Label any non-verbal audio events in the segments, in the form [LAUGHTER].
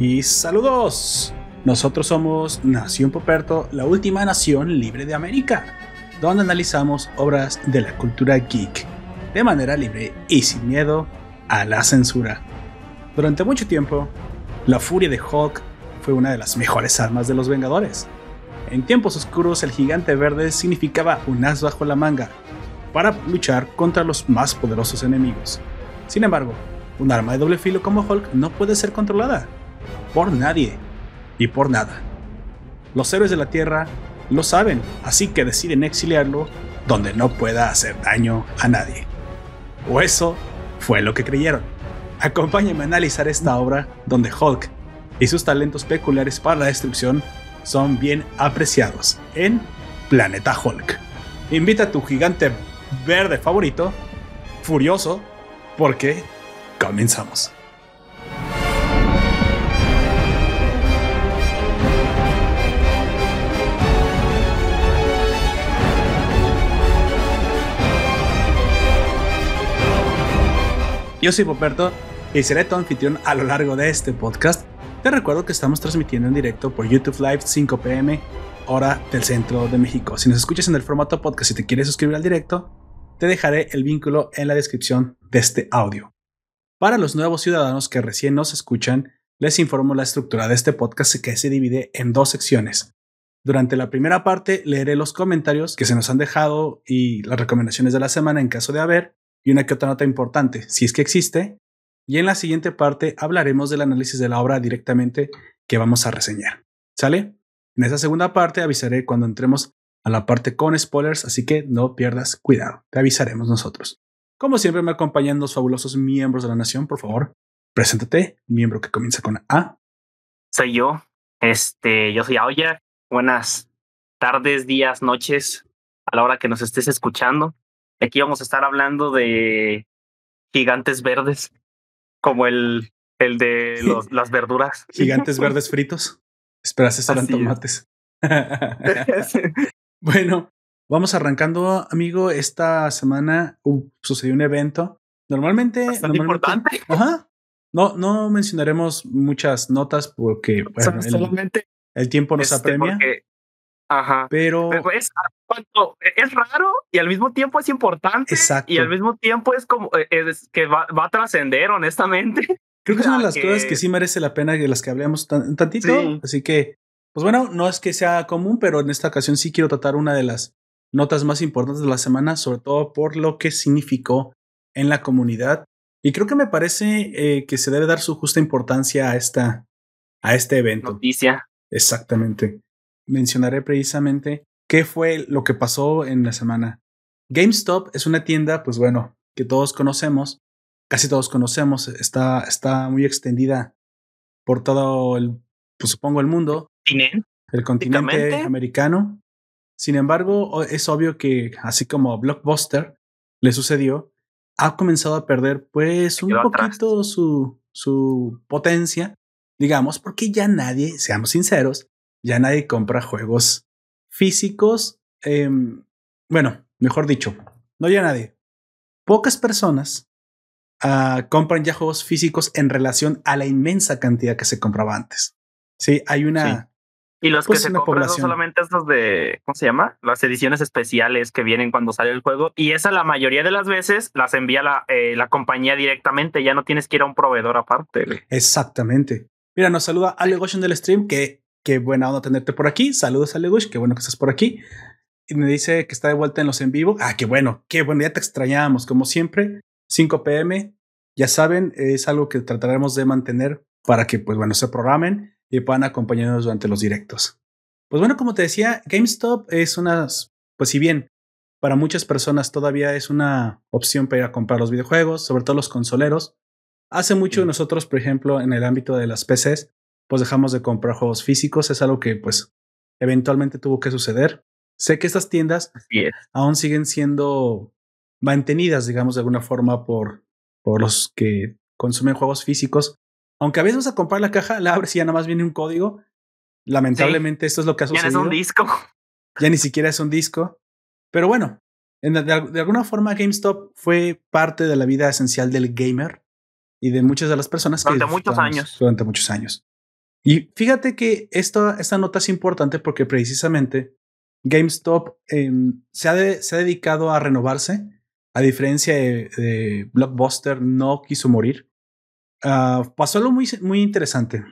Y saludos. Nosotros somos Nación Poperto, la última nación libre de América, donde analizamos obras de la cultura geek de manera libre y sin miedo a la censura. Durante mucho tiempo, la furia de Hulk fue una de las mejores armas de los Vengadores. En tiempos oscuros, el gigante verde significaba un as bajo la manga para luchar contra los más poderosos enemigos. Sin embargo, un arma de doble filo como Hulk no puede ser controlada por nadie y por nada. Los héroes de la Tierra lo saben, así que deciden exiliarlo donde no pueda hacer daño a nadie. O eso fue lo que creyeron. Acompáñenme a analizar esta obra donde Hulk y sus talentos peculiares para la destrucción son bien apreciados en Planeta Hulk. Invita a tu gigante verde favorito, furioso, porque comenzamos. Yo soy Poperto y seré tu anfitrión a lo largo de este podcast. Te recuerdo que estamos transmitiendo en directo por YouTube Live 5 pm, hora del centro de México. Si nos escuchas en el formato podcast y te quieres suscribir al directo, te dejaré el vínculo en la descripción de este audio. Para los nuevos ciudadanos que recién nos escuchan, les informo la estructura de este podcast que se divide en dos secciones. Durante la primera parte leeré los comentarios que se nos han dejado y las recomendaciones de la semana en caso de haber, y una que otra nota importante, si es que existe. Y en la siguiente parte hablaremos del análisis de la obra directamente que vamos a reseñar. ¿Sale? En esa segunda parte avisaré cuando entremos a la parte con spoilers, así que no pierdas cuidado, te avisaremos nosotros. Como siempre me acompañan dos fabulosos miembros de la nación, por favor, preséntate, miembro que comienza con A. Soy yo, este, yo soy Aoya. Buenas tardes, días, noches, a la hora que nos estés escuchando. Aquí vamos a estar hablando de gigantes verdes, como el, el de los, las verduras. [LAUGHS] Gigantes verdes fritos. Esperas, eso eran tomates. [LAUGHS] bueno, vamos arrancando, amigo. Esta semana sucedió un evento. Normalmente. Bastante importante. Ajá. No, no mencionaremos muchas notas porque bueno, el, el, tiempo nos este, apremia. Ajá. Pero, es, es, raro y al mismo tiempo es importante. Exacto. Y al mismo tiempo es como eh, es que va, va a trascender, honestamente. [LAUGHS] Creo que es una de las cosas que sí merece la pena de las que hablemos un tantito. Así que, pues bueno, no es que sea común, pero en esta ocasión sí quiero tratar una de las notas más importantes de la semana, sobre todo por lo que significó en la comunidad. Y creo que me parece eh, que se debe dar su justa importancia a esta, a este evento. Noticia. Exactamente mencionaré precisamente qué fue lo que pasó en la semana. GameStop es una tienda, pues bueno, que todos conocemos, casi todos conocemos, está, está muy extendida por todo el, pues supongo, el mundo, el continente americano. Sin embargo, es obvio que, así como Blockbuster le sucedió, ha comenzado a perder, pues, un poquito su, su potencia, digamos, porque ya nadie, seamos sinceros, ya nadie compra juegos físicos. Em, bueno, mejor dicho, no ya nadie. Pocas personas uh, compran ya juegos físicos en relación a la inmensa cantidad que se compraba antes. Sí, hay una. Y los que pues, se compran son solamente estos de, ¿cómo se llama? Las ediciones especiales que vienen cuando sale el juego. Y esa la mayoría de las veces las envía la, eh, la compañía directamente. Ya no tienes que ir a un proveedor aparte. Exactamente. Mira, nos saluda Ale Goshen del stream que Qué buena onda tenerte por aquí. Saludos, Alegush. Qué bueno que estás por aquí. Y me dice que está de vuelta en los en vivo. Ah, qué bueno, qué bueno. Ya te extrañábamos, como siempre. 5 pm. Ya saben, es algo que trataremos de mantener para que, pues bueno, se programen y puedan acompañarnos durante los directos. Pues bueno, como te decía, GameStop es una, pues si bien para muchas personas todavía es una opción para ir a comprar los videojuegos, sobre todo los consoleros. Hace mucho nosotros, por ejemplo, en el ámbito de las PCs, pues dejamos de comprar juegos físicos. Es algo que pues eventualmente tuvo que suceder. Sé que estas tiendas aún siguen siendo mantenidas, digamos, de alguna forma por, por los que consumen juegos físicos. Aunque a veces vas a comprar la caja, la abres y ya nada más viene un código. Lamentablemente esto es lo que ha sucedido. Ya no es un disco. Ya ni siquiera es un disco. Pero bueno, de, de, alguna forma GameStop fue parte de la vida esencial del gamer y de muchas de las personas durante muchos años. Durante muchos años. Y fíjate que esta, esta nota es importante porque precisamente GameStop em, se, ha se, ha dedicado a renovarse, a diferencia de, Blockbuster, no quiso morir. Uh, pasó algo muy, muy interesante.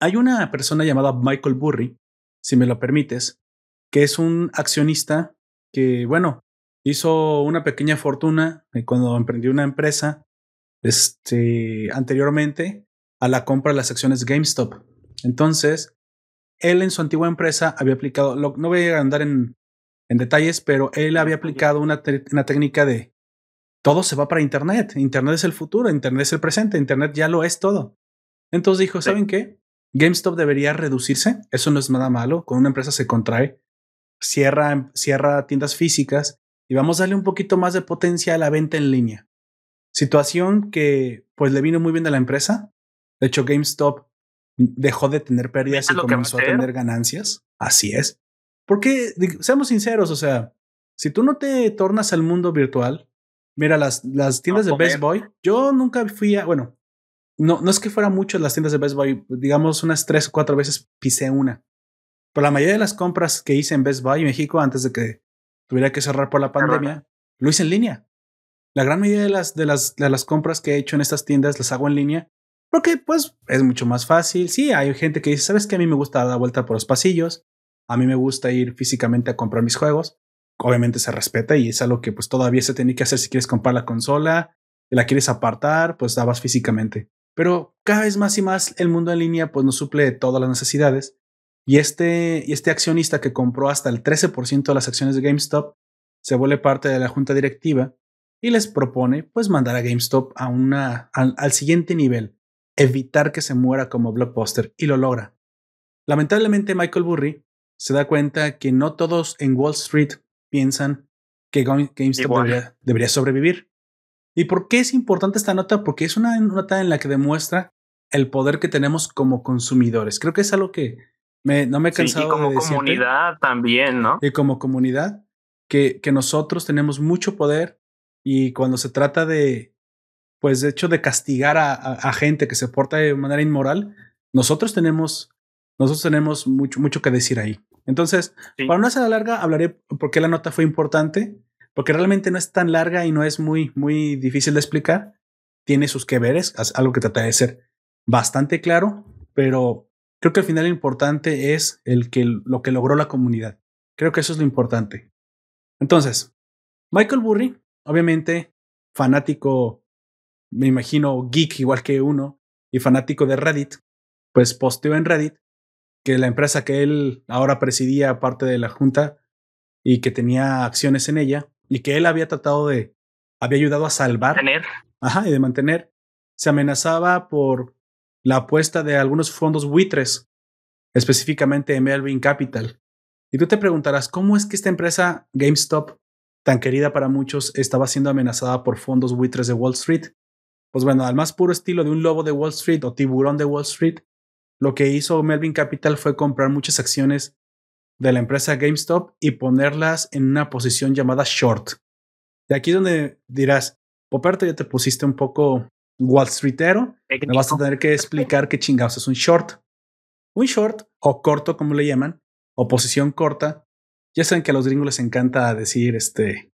Hay una persona llamada Michael Burry, si me lo permites, que es un accionista que, bueno, hizo una pequeña fortuna eh, cuando emprendió una empresa este, anteriormente a la compra de las acciones GameStop. Entonces, él en su antigua empresa había aplicado, no voy a andar en, en detalles, pero él había aplicado una, una técnica de todo se va para Internet. Internet es el futuro, Internet es el presente, Internet ya lo es todo. Entonces dijo, ¿saben qué? GameStop debería reducirse, eso no es nada malo, con una empresa se contrae, cierra, cierra tiendas físicas y vamos a darle un poquito más de potencia a la venta en línea. Situación que pues le vino muy bien a la empresa. De hecho, GameStop dejó de tener pérdidas y comenzó a tener ganancias. Así es. Porque, seamos sinceros, o sea, si tú no te tornas al mundo virtual, mira, las, las tiendas de Best Boy, yo nunca fui a, bueno, no, no es que fuera mucho las tiendas de Best Buy, digamos unas tres o cuatro veces pisé una. Pero la mayoría de las compras que hice en Best Buy México antes de que tuviera que cerrar por la pandemia, lo hice en línea. La gran mayoría de las, de las, de las compras que he hecho en estas tiendas las hago en línea porque pues es mucho más fácil. Sí, hay gente que dice, ¿sabes que A mí me gusta dar la vuelta por los pasillos. A mí me gusta ir físicamente a comprar mis juegos. Obviamente se respeta y es algo que pues todavía se tiene que hacer si quieres comprar la consola, y la quieres apartar, pues dabas físicamente. Pero cada vez más y más el mundo en línea pues nos suple todas las necesidades y este, y este accionista que compró hasta el 13% de las acciones de GameStop se vuelve parte de la junta directiva y les propone pues mandar a GameStop a una, al, siguiente nivel, evitar que se muera como blockbuster y lo logra. Lamentablemente Michael Burry se da cuenta que no todos en Wall Street piensan que GameStop debería, debería, sobrevivir. ¿Y por qué es importante esta nota? Porque es una nota en la que demuestra el poder que tenemos como consumidores. Creo que es algo que no me he cansado y como comunidad también, ¿no? Y como comunidad, que, que nosotros tenemos mucho poder y cuando se trata de, pues de hecho, de castigar a, a, gente que se porta de manera inmoral, nosotros tenemos, nosotros tenemos mucho, mucho que decir ahí. Entonces, para no hacer la larga, hablaré por qué la nota fue importante, porque realmente no es tan larga y no es muy, muy difícil de explicar. Tiene sus que veres, algo que trata de ser bastante claro, pero Creo que al final lo importante es el que, lo que logró la comunidad. Creo que eso es lo importante. Entonces, Michael Burry, obviamente fanático, me imagino geek igual que uno, y fanático de Reddit, pues posteó en Reddit que la empresa que él ahora presidía parte de la junta y que tenía acciones en ella y que él había tratado de, había ayudado a salvar. Ajá, y de mantener, se amenazaba por la apuesta de algunos fondos buitres, específicamente Melvin Capital. Y tú te preguntarás, ¿cómo es que esta empresa GameStop, tan querida para muchos, estaba siendo amenazada por fondos buitres de Wall Street? Pues bueno, al más puro estilo de un lobo de Wall Street o tiburón de Wall Street, lo que hizo Melvin Capital fue comprar muchas acciones de la empresa GameStop y ponerlas en una posición llamada short. De aquí donde dirás, Poperto, ya te pusiste un poco Wall Streetero, me vas a tener que explicar qué chingados es un short. Un short, o corto como le llaman, o posición corta, ya saben que a los gringos les encanta decir este,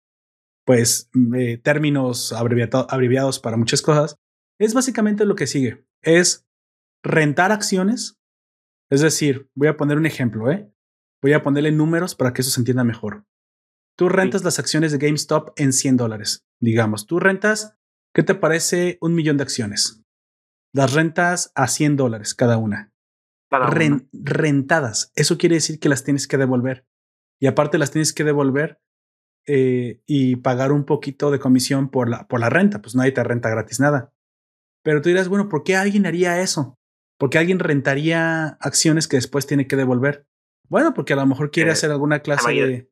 pues, eh, términos abreviados para muchas cosas. Es básicamente lo que sigue. Es rentar acciones. Es decir, voy a poner un ejemplo, ¿eh? Voy a ponerle números para que eso se entienda mejor. Tú rentas las acciones de GameStop en 100 dólares. Digamos, tú rentas ¿Qué te parece un millón de acciones? Las rentas a 100 dólares cada una. rentadas. Eso quiere decir que las tienes que devolver. Y aparte las tienes que devolver eh, y pagar un poquito de comisión por la, por la renta. Pues nadie te renta gratis nada. Pero tú dirás, bueno, ¿por qué alguien haría eso? ¿Por qué alguien rentaría acciones que después tiene que devolver? Bueno, porque a lo mejor quiere eh, hacer alguna clase de,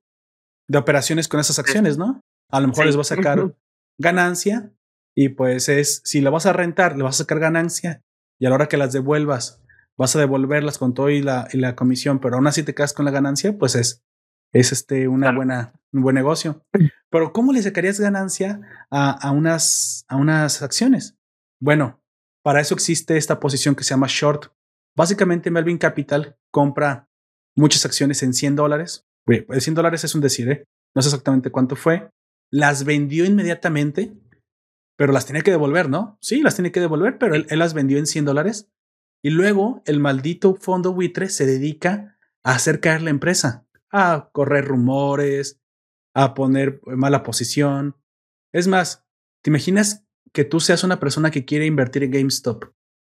de, operaciones con esas acciones, ¿no? A lo mejor les va a sacar ganancia y pues es, si la vas a rentar, le vas a sacar ganancia y a la hora que las devuelvas, vas a devolverlas con todo y la, y la comisión, pero aún así te quedas con la ganancia, pues es, es este una buena, un buen negocio. Pero ¿cómo le sacarías ganancia a, a, unas, a unas acciones? Bueno, para eso existe esta posición que se llama short. Básicamente, Melvin Capital compra muchas acciones en 100 dólares. 100 dólares es un decir, ¿eh? no sé exactamente cuánto fue. Las vendió inmediatamente, pero las tiene que devolver, ¿no? Sí, las tiene que devolver, pero él, él las vendió en 100 dólares. Y luego el maldito fondo buitre se dedica a hacer caer la empresa, a correr rumores, a poner mala posición. Es más, ¿te imaginas que tú seas una persona que quiere invertir en GameStop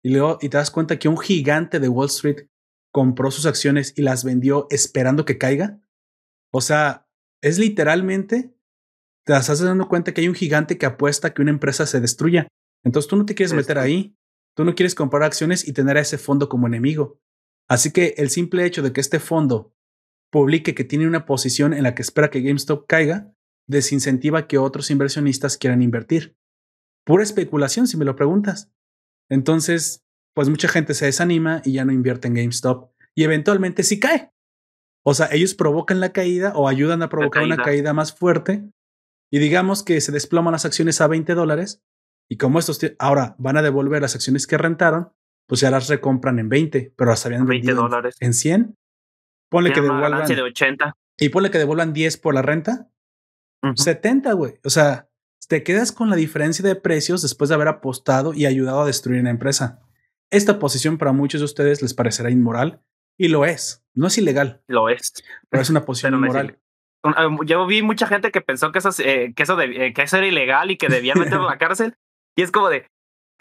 y luego y te das cuenta que un gigante de Wall Street compró sus acciones y las vendió esperando que caiga? O sea, es literalmente te estás dando cuenta que hay un gigante que apuesta que una empresa se destruya. Entonces tú no te quieres meter ahí. Tú no quieres comprar acciones y tener a ese fondo como enemigo. Así que el simple hecho de que este fondo publique que tiene una posición en la que espera que GameStop caiga, desincentiva que otros inversionistas quieran invertir. Pura especulación, si me lo preguntas. Entonces, pues mucha gente se desanima y ya no invierte en GameStop y eventualmente sí cae. O sea, ellos provocan la caída o ayudan a provocar una caída más fuerte y digamos que se desploman las acciones a 20 dólares y como estos ahora van a devolver las acciones que rentaron, pues ya las recompran en 20, pero las habían 20 dólares. En 100. Ponle que devuelvan. de 80. Y ponle que devuelvan 10 por la renta. 70, güey. O sea, te quedas con la diferencia de precios después de haber apostado y ayudado a destruir una empresa. Esta posición para muchos de ustedes les parecerá inmoral y lo es. No es ilegal. Lo es. Pero es una [LAUGHS] posición inmoral. Ah, yo vi mucha gente que pensó que eso, eh, que, eso eh, que eso era ilegal y que debía meterlo a la [LAUGHS] cárcel. Y es como de,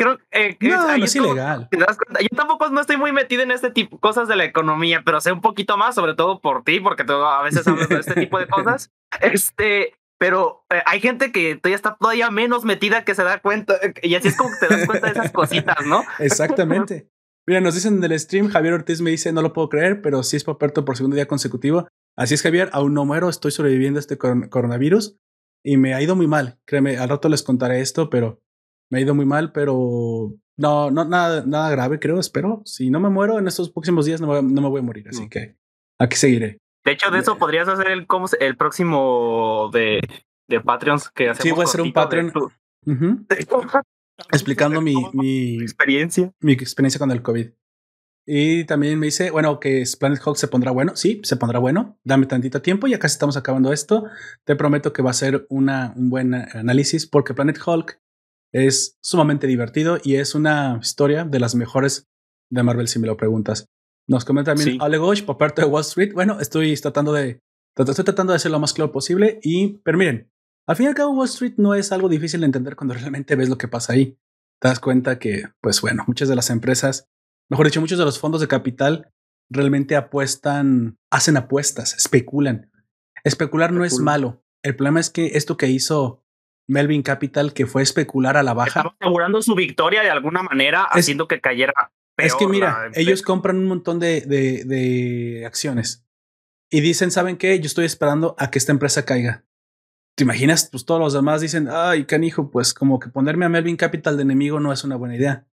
creo eh, que no, es, ilegal. Yo tampoco no estoy muy metido en este tipo cosas de la economía, pero sé un poquito más, sobre todo por ti, porque tú a veces hablas de este tipo de [LAUGHS] cosas. Este, pero eh, hay gente que todavía está todavía menos metida que se da cuenta, y así es como te das cuenta de esas cositas, ¿no? Exactamente. Mira, nos dicen en el stream, Javier Ortiz me dice, no lo puedo creer, pero sí es Poperto por segundo día consecutivo. Así es, Javier, aún no muero, estoy sobreviviendo a este coronavirus y me ha ido muy mal. Créeme, al rato les contaré esto, pero me ha ido muy mal, pero no, no, nada, nada grave, creo, espero. Si no me muero en estos próximos días, no, no me voy a morir, así que aquí seguiré. De hecho, de eso podrías hacer el, el próximo de, de Patreons que hacemos. Sí, voy a hacer un Patreon. [LAUGHS] Explicando mi, mi experiencia. Mi experiencia con el COVID. Y también me dice, bueno, que Planet Hulk se pondrá bueno. Sí, se pondrá bueno. Dame tantito tiempo, ya casi estamos acabando esto. Te prometo que va a ser una, un buen análisis porque Planet Hulk es sumamente divertido y es una historia de las mejores de Marvel, si me lo preguntas. Nos comenta también Ale Gosh, por parte de Wall Street. Bueno, estoy tratando de, estoy tratando de ser lo más claro posible. Y, pero miren, al fin y al cabo, Wall Street no es algo difícil de entender cuando [LAUGHS] realmente ves lo que pasa ahí. Te das cuenta que, pues bueno, muchas de las empresas, mejor dicho, muchos de los fondos de capital realmente apuestan, hacen apuestas, especulan. Especular no es malo. El problema es que esto que hizo Melvin Capital, que fue especular a la baja. Estaba asegurando su victoria de alguna manera, haciendo que cayera. es que mira, ellos compran un montón de, de, de, acciones y dicen, ¿saben qué? Yo estoy esperando a que esta empresa caiga. ¿Te imaginas? Pues todos los demás dicen, ay, canijo, pues como que ponerme a Melvin Capital de enemigo no es una buena idea.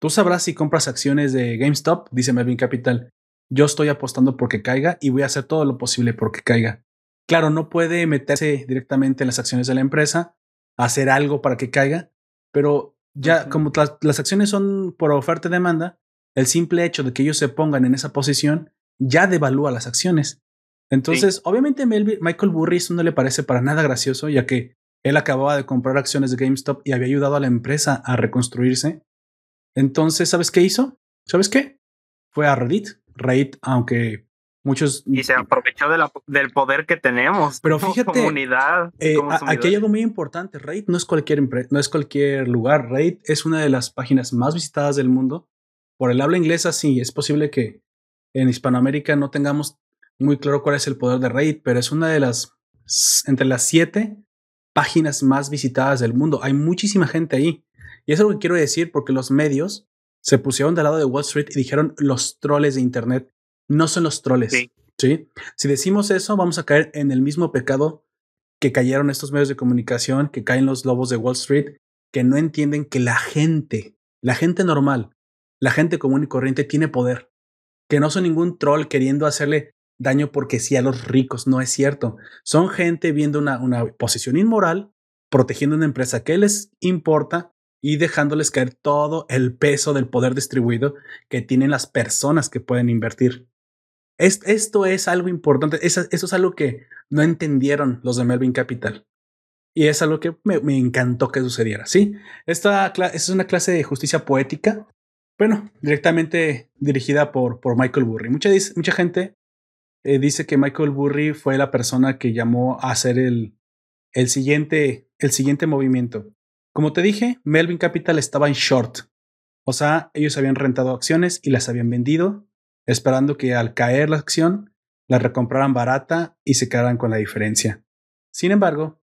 Tú sabrás si compras acciones de GameStop, dice Melvin Capital. Yo estoy apostando porque caiga y voy a hacer todo lo posible porque caiga. Claro, no puede meterse directamente en las acciones de la empresa, hacer algo para que caiga, pero ya como las, acciones son por oferta y demanda, el simple hecho de que ellos se pongan en esa posición ya devalúa las acciones. Entonces, obviamente Michael Burris no le parece para nada gracioso, ya que él acababa de comprar acciones de GameStop y había ayudado a la empresa a reconstruirse. Entonces, ¿sabes qué hizo? ¿Sabes qué? Fue a Reddit. Reddit, aunque Muchos. Y se aprovechó del poder que tenemos. Pero fíjate. Comunidad, eh, aquí hay algo muy importante. Reddit no es cualquier no es cualquier lugar. Reddit es una de las páginas más visitadas del mundo. Por el habla inglesa, sí, es posible que en Hispanoamérica no tengamos muy claro cuál es el poder de Reddit, pero es una de las entre las siete páginas más visitadas del mundo. Hay muchísima gente ahí. Y eso es lo que quiero decir porque los medios se pusieron del lado de Wall Street y dijeron los troles de Internet no son los troles. Sí. Si decimos eso, vamos a caer en el mismo pecado que cayeron estos medios de comunicación, que caen los lobos de Wall Street, que no entienden que la gente, la gente normal, la gente común y corriente tiene poder, que no son ningún troll queriendo hacerle daño porque sí a los ricos, no es cierto. Son gente viendo una, una posición inmoral, protegiendo una empresa que les importa y dejándoles caer todo el peso del poder distribuido que tienen las personas que pueden invertir. Esto es algo importante, eso, es algo que no entendieron los de Melvin Capital. Y es algo que me, encantó que sucediera. Sí, esta, es una clase de justicia poética, bueno, directamente dirigida por, por Michael Burry. Mucha, mucha gente eh, dice que Michael Burry fue la persona que llamó a hacer el, el, siguiente, el siguiente movimiento. Como te dije, Melvin Capital estaba en short. O sea, ellos habían rentado acciones y las habían vendido, esperando que al caer la acción, la recompraran barata y se quedaran con la diferencia. Sin embargo,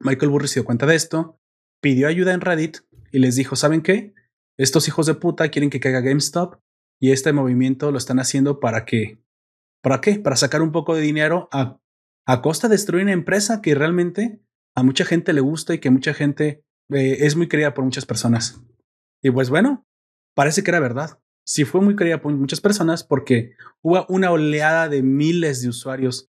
Michael Burry se dio cuenta de esto, pidió ayuda en Reddit y les dijo, ¿saben qué? Estos hijos de puta quieren que caiga GameStop y este movimiento lo están haciendo para que... ¿Para qué? Para sacar un poco de dinero a, a costa de destruir una empresa que realmente a mucha gente le gusta y que mucha gente eh, es muy querida por muchas personas. Y pues bueno, parece que era verdad. Sí fue muy querida por muchas personas porque hubo una oleada de miles de usuarios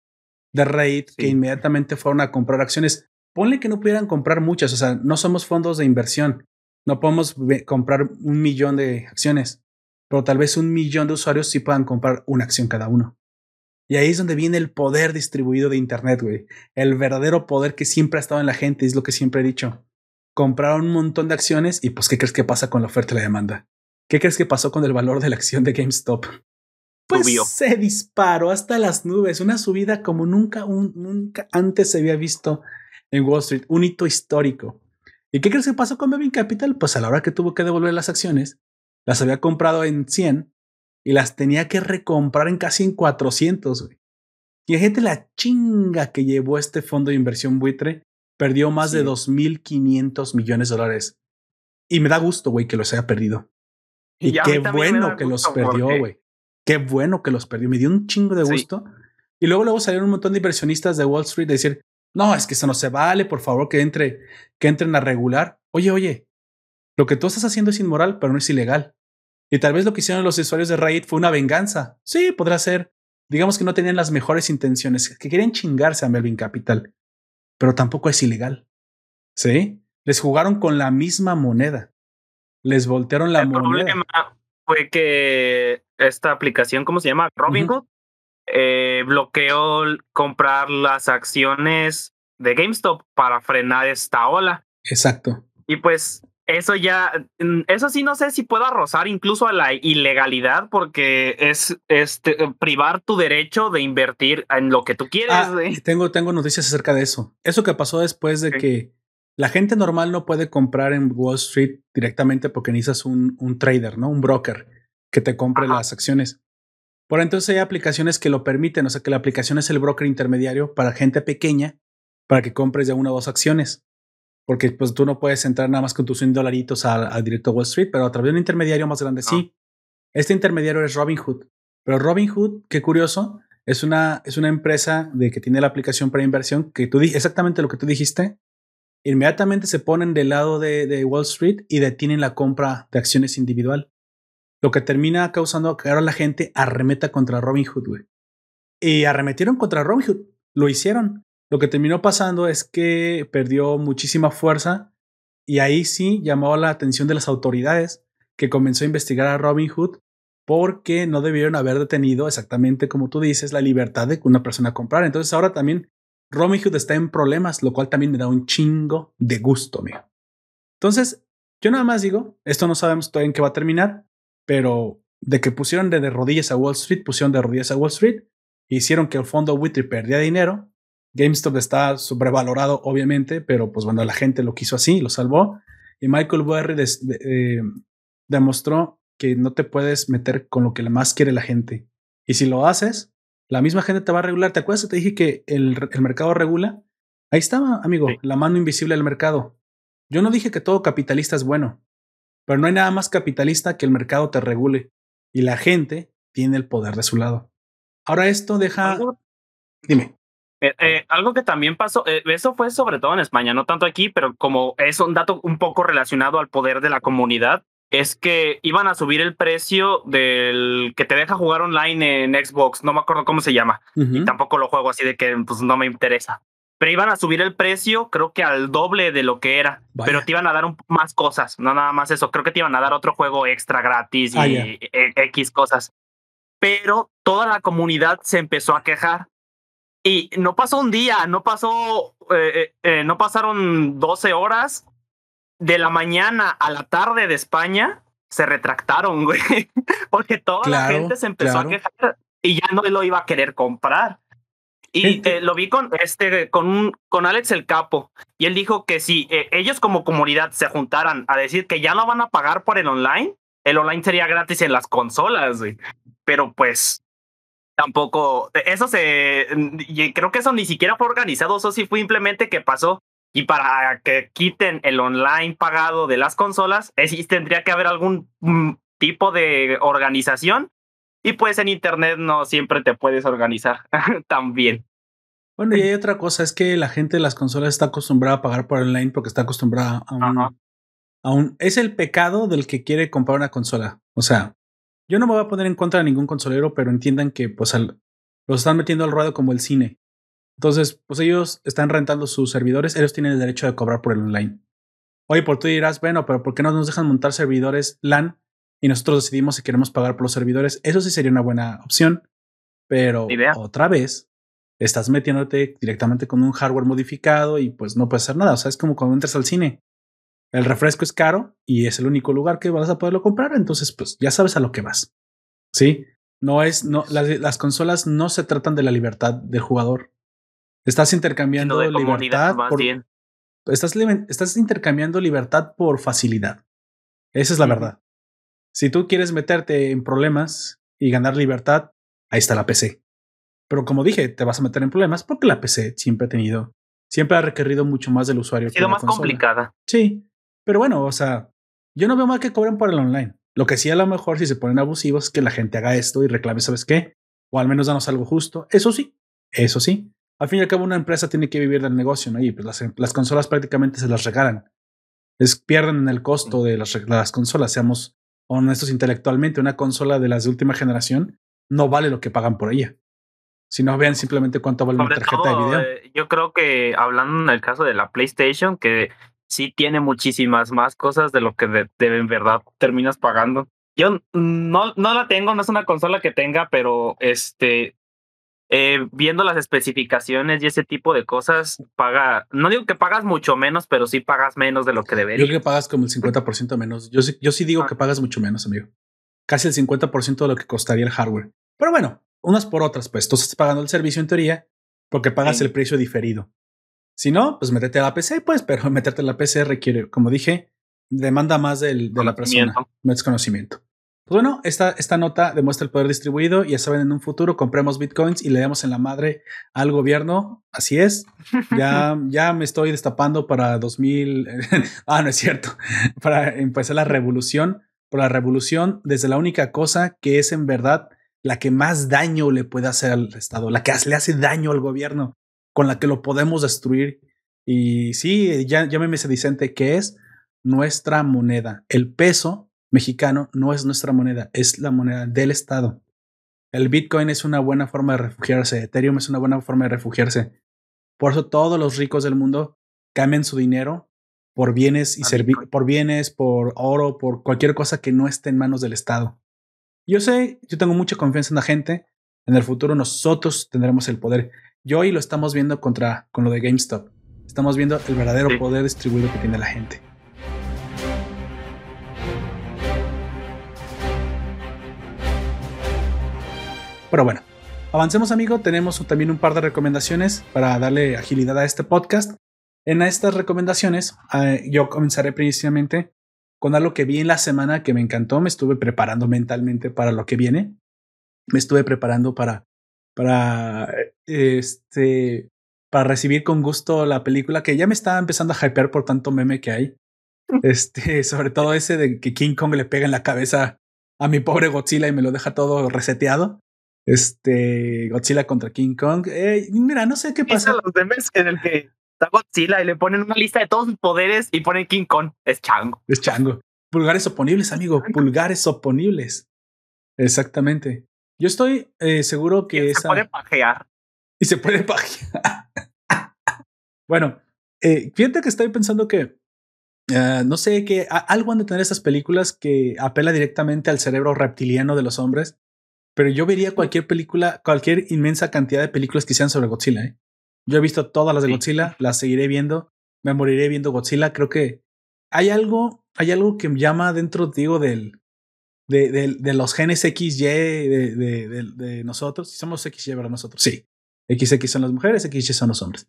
de Reddit que inmediatamente fueron a comprar acciones. Ponle que no pudieran comprar muchas, o sea, no somos fondos de inversión, no podemos comprar un millón de acciones, pero tal vez un millón de usuarios sí puedan comprar una acción cada uno. Y ahí es donde viene el poder distribuido de Internet, güey. El verdadero poder que siempre ha estado en la gente, es lo que siempre he dicho compraron un montón de acciones y pues, ¿qué crees que pasa con la oferta y la demanda? ¿Qué crees que pasó con el valor de la acción de GameStop? Pues se disparó hasta las nubes, una subida como nunca, nunca antes se había visto en Wall Street, un hito histórico. ¿Y qué crees que pasó con Baby Capital? Pues a la hora que tuvo que devolver las acciones, las había comprado en 100 y las tenía que recomprar en casi en 400. Güey. Y gente la chinga que llevó este fondo de inversión buitre Perdió más de 2.500 millones de dólares. Y me da gusto, güey, que los haya perdido. Y, qué bueno que los perdió, güey. Qué bueno que los perdió. Me dio un chingo de gusto. Y luego, luego salieron un montón de inversionistas de Wall Street a decir, no, es que eso no se vale, por favor, que entre, que entren a regular. Oye, oye, lo que tú estás haciendo es inmoral, pero no es ilegal. Y tal vez lo que hicieron los usuarios de Reddit fue una venganza. Sí, podrá ser. Digamos que no tenían las mejores intenciones, que querían chingarse a Melvin Capital pero tampoco es ilegal. ¿Sí? Les jugaron con la misma moneda. Les voltearon la moneda. El problema fue que esta aplicación, ¿cómo se llama? Robinhood, eh, bloqueó comprar las acciones de GameStop para frenar esta ola. Exacto. Y pues eso ya, mm, eso sí no sé si puedo rozar incluso a la ilegalidad porque es este, privar tu derecho de invertir en lo que tú quieres. Ah, tengo, tengo noticias acerca de eso. Eso que pasó después de que la gente normal no puede comprar en Wall Street directamente porque necesitas un, un trader, ¿no? Un broker que te compre las acciones. Por entonces hay aplicaciones que lo permiten, o sea que la aplicación es el broker intermediario para gente pequeña para que compres ya una o dos acciones porque pues tú no puedes entrar nada más con tus 100 dolaritos al, directo Wall Street, pero a través de un intermediario más grande sí. Este intermediario es Robinhood. Pero Robinhood, qué curioso, es una, es una empresa de que tiene la aplicación para inversión que tú exactamente lo que tú dijiste. Inmediatamente se ponen del lado de, Wall Street y detienen la compra de acciones individual. Lo que termina causando que ahora la gente arremeta contra Robinhood, güey. Y arremetieron contra Robinhood. Lo hicieron. Lo que terminó pasando es que perdió muchísima fuerza y ahí sí llamó la atención de las autoridades que comenzó a investigar a Robin Hood porque no debieron haber detenido exactamente como tú dices la libertad de una persona comprara. Entonces ahora también Robin Hood está en problemas, lo cual también me da un chingo de gusto, amigo. Entonces, yo nada más digo, esto no sabemos todavía en qué va a terminar, pero de que pusieron de, rodillas a Wall Street, pusieron de rodillas a Wall Street, hicieron que el fondo Witry perdiera dinero, GameStop está sobrevalorado, obviamente, pero pues bueno, la gente lo quiso así, lo salvó. Y Michael Burry eh, demostró que no te puedes meter con lo que más quiere la gente. Y si lo haces, la misma gente te va a regular. ¿Te acuerdas que te dije que el, mercado regula? Ahí estaba, amigo, la mano invisible del mercado. Yo no dije que todo capitalista es bueno, pero no hay nada más capitalista que el mercado te regule y la gente tiene el poder de su lado. Ahora esto deja... Dime. Eh, eh, algo que también pasó, eh, eso fue sobre todo en España, no tanto aquí, pero como es un dato un poco relacionado al poder de la comunidad, es que iban a subir el precio del que te deja jugar online en Xbox, no me acuerdo cómo se llama, y tampoco lo juego así de que pues no me interesa. pero iban a subir el precio, creo que al doble de lo que era, pero te iban a dar un, más cosas, no nada más eso, creo que te iban a dar otro juego extra gratis y ah, e, X cosas. Pero toda la comunidad se empezó a quejar y no pasó un día, no pasó, eh, eh, eh, no pasaron 12 horas de la mañana a la tarde de España, se retractaron, güey, [LAUGHS] porque toda la gente se empezó a quejar y ya no lo iba a querer comprar. Y lo vi con este con un, con Alex el Capo y él dijo que si ellos como comunidad se juntaran a decir que ya no van a pagar por el online, el online sería gratis en las consolas, güey. Pero pues tampoco, eso se, creo que eso ni siquiera fue organizado, eso sí fue simplemente que pasó. Y para que quiten el online pagado de las consolas, es, tendría que haber algún mm, tipo de organización. Y pues en Internet no siempre te puedes organizar [LAUGHS] tan bien. Bueno, y hay otra cosa, es que la gente de las consolas está acostumbrada a pagar por online porque está acostumbrada a un, a un... Es el pecado del que quiere comprar una consola. O sea, yo no me voy a poner en contra de ningún consolero, pero entiendan que pues al, los están metiendo al ruedo como el cine. Entonces, pues ellos están rentando sus servidores, ellos tienen el derecho de cobrar por el online. Oye, por tú dirás, bueno, pero ¿por qué no nos dejan montar servidores LAN y nosotros decidimos si queremos pagar por los servidores? Eso sí sería una buena opción, pero otra vez estás metiéndote directamente con un hardware modificado y pues no puedes hacer nada. O sea, es como cuando entras al cine. El refresco es caro y es el único lugar que vas a poderlo comprar, entonces pues ya sabes a lo que vas. ¿Sí? No es, no, las, consolas no se tratan de la libertad del jugador. Estás intercambiando libertad por, Estás, estás intercambiando libertad por facilidad. Esa es la verdad. Si tú quieres meterte en problemas y ganar libertad, ahí está la PC. Pero como dije, te vas a meter en problemas porque la PC siempre ha tenido, siempre ha requerido mucho más del usuario. Ha sido más complicada. Sí, pero bueno, o sea, yo no veo mal que cobren por el online. Lo que sí a lo mejor si se ponen abusivos es que la gente haga esto y reclame, ¿sabes qué? O al menos danos algo justo. Eso sí, eso sí. Al fin y al cabo una empresa tiene que vivir del negocio, ¿no? Y pues las, las consolas prácticamente se las regalan. Es, pierden en el costo de las, las consolas, seamos honestos intelectualmente. Una consola de las de última generación no vale lo que pagan por ella. Si no, vean simplemente cuánto vale una tarjeta de video. Eh, yo creo que hablando en el caso de la PlayStation, que sí tiene muchísimas más cosas de lo que de, en verdad terminas pagando. Yo no, no la tengo, no es una consola que tenga, pero este, eh, viendo las especificaciones y ese tipo de cosas, paga, no digo que pagas mucho menos, pero sí pagas menos de lo que deberías. Yo creo que pagas como el 50% menos. Yo, yo sí digo ah. que pagas mucho menos, amigo. Casi el 50% de lo que costaría el hardware. Pero bueno, unas por otras, pues tú estás pagando el servicio en teoría porque pagas el precio diferido. Si no, pues métete a la PC, pues, pero [LAUGHS] meterte a la PC requiere, como dije, demanda más del, de la persona, no es conocimiento. Pues bueno, esta, esta nota demuestra el poder distribuido y ya saben, en un futuro compremos bitcoins y le demos en la madre al gobierno. Así es. Ya, [LAUGHS] ya me estoy destapando para 2000. [LAUGHS] ah, no es cierto. Para empezar la revolución. Por la revolución, desde la única cosa que es en verdad la que más daño le puede hacer al Estado, la que le hace daño al gobierno, con la que lo podemos destruir. Y sí, ya, llámeme ese Vicente, que es nuestra moneda. El peso mexicano no es nuestra moneda, es la moneda del Estado. El Bitcoin es una buena forma de refugiarse, Ethereum es una buena forma de refugiarse. Por eso todos los ricos del mundo cambian su dinero por bienes y por bienes, por oro, por cualquier cosa que no esté en manos del Estado. Yo sé, yo tengo mucha confianza en la gente. En el futuro nosotros tendremos el poder. Y hoy lo estamos viendo contra con lo de GameStop. Estamos viendo el verdadero poder distribuido que tiene la gente. Pero bueno, avancemos amigo, tenemos también un par de recomendaciones para darle agilidad a este podcast. En estas recomendaciones eh, yo comenzaré precisamente con algo que vi en la semana que me encantó, me estuve preparando mentalmente para lo que viene, me estuve preparando para para este para recibir con gusto la película que ya me está empezando a hypear por tanto meme que hay. [LAUGHS] Este, sobre todo ese de que King Kong le pega en la cabeza a mi pobre Godzilla y me lo deja todo reseteado. Este, Godzilla contra King Kong. Eh, mira, no sé qué pasa. los memes en el que está Godzilla y le ponen una lista de todos sus poderes y ponen King Kong. Es chango. Es chango. Pulgares oponibles, amigo. Pulgares oponibles. Exactamente. Yo estoy eh, seguro que y se puede pajear. Y se puede pajear. [LAUGHS] Bueno, eh, fíjate que estoy pensando que uh, no sé que algo han de tener esas películas que apela directamente al cerebro reptiliano de los hombres, pero yo vería cualquier película, cualquier inmensa cantidad de películas que sean sobre Godzilla. ¿eh? Yo he visto todas las de Godzilla, las seguiré viendo, me moriré viendo Godzilla. Creo que hay algo, hay algo que me llama dentro, digo, del, de, de, de los genes XY de, de, de, nosotros. Si somos XY para nosotros, sí. XX son las mujeres, XY son los hombres.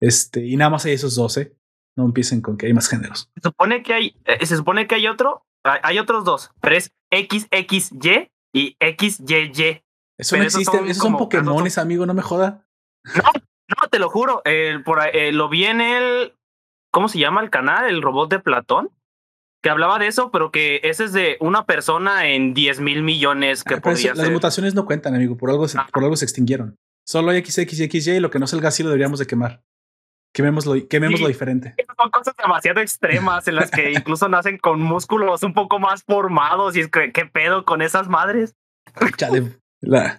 Este, y nada más hay esos 12. No empiecen con que hay más géneros. Se supone que hay, eh, se supone que hay otro, hay otros dos, pero es XXY y XYY. Eso no existe, esos son, Pokémones, amigo, no me joda. No, no, te lo juro. por, eh, lo vi en el. ¿Cómo se llama el canal? El robot de Platón. Que hablaba de eso, pero que ese es de una persona en 10 mil millones que ah, podría Las mutaciones no cuentan, amigo. Por algo, se, por algo se extinguieron. Solo hay XX y lo que no salga así lo deberíamos de quemar. Quemémoslo, quemémoslo diferente. Son cosas demasiado extremas en las que [LAUGHS] incluso nacen con músculos un poco más formados y es que, ¿qué pedo con esas madres? Chale.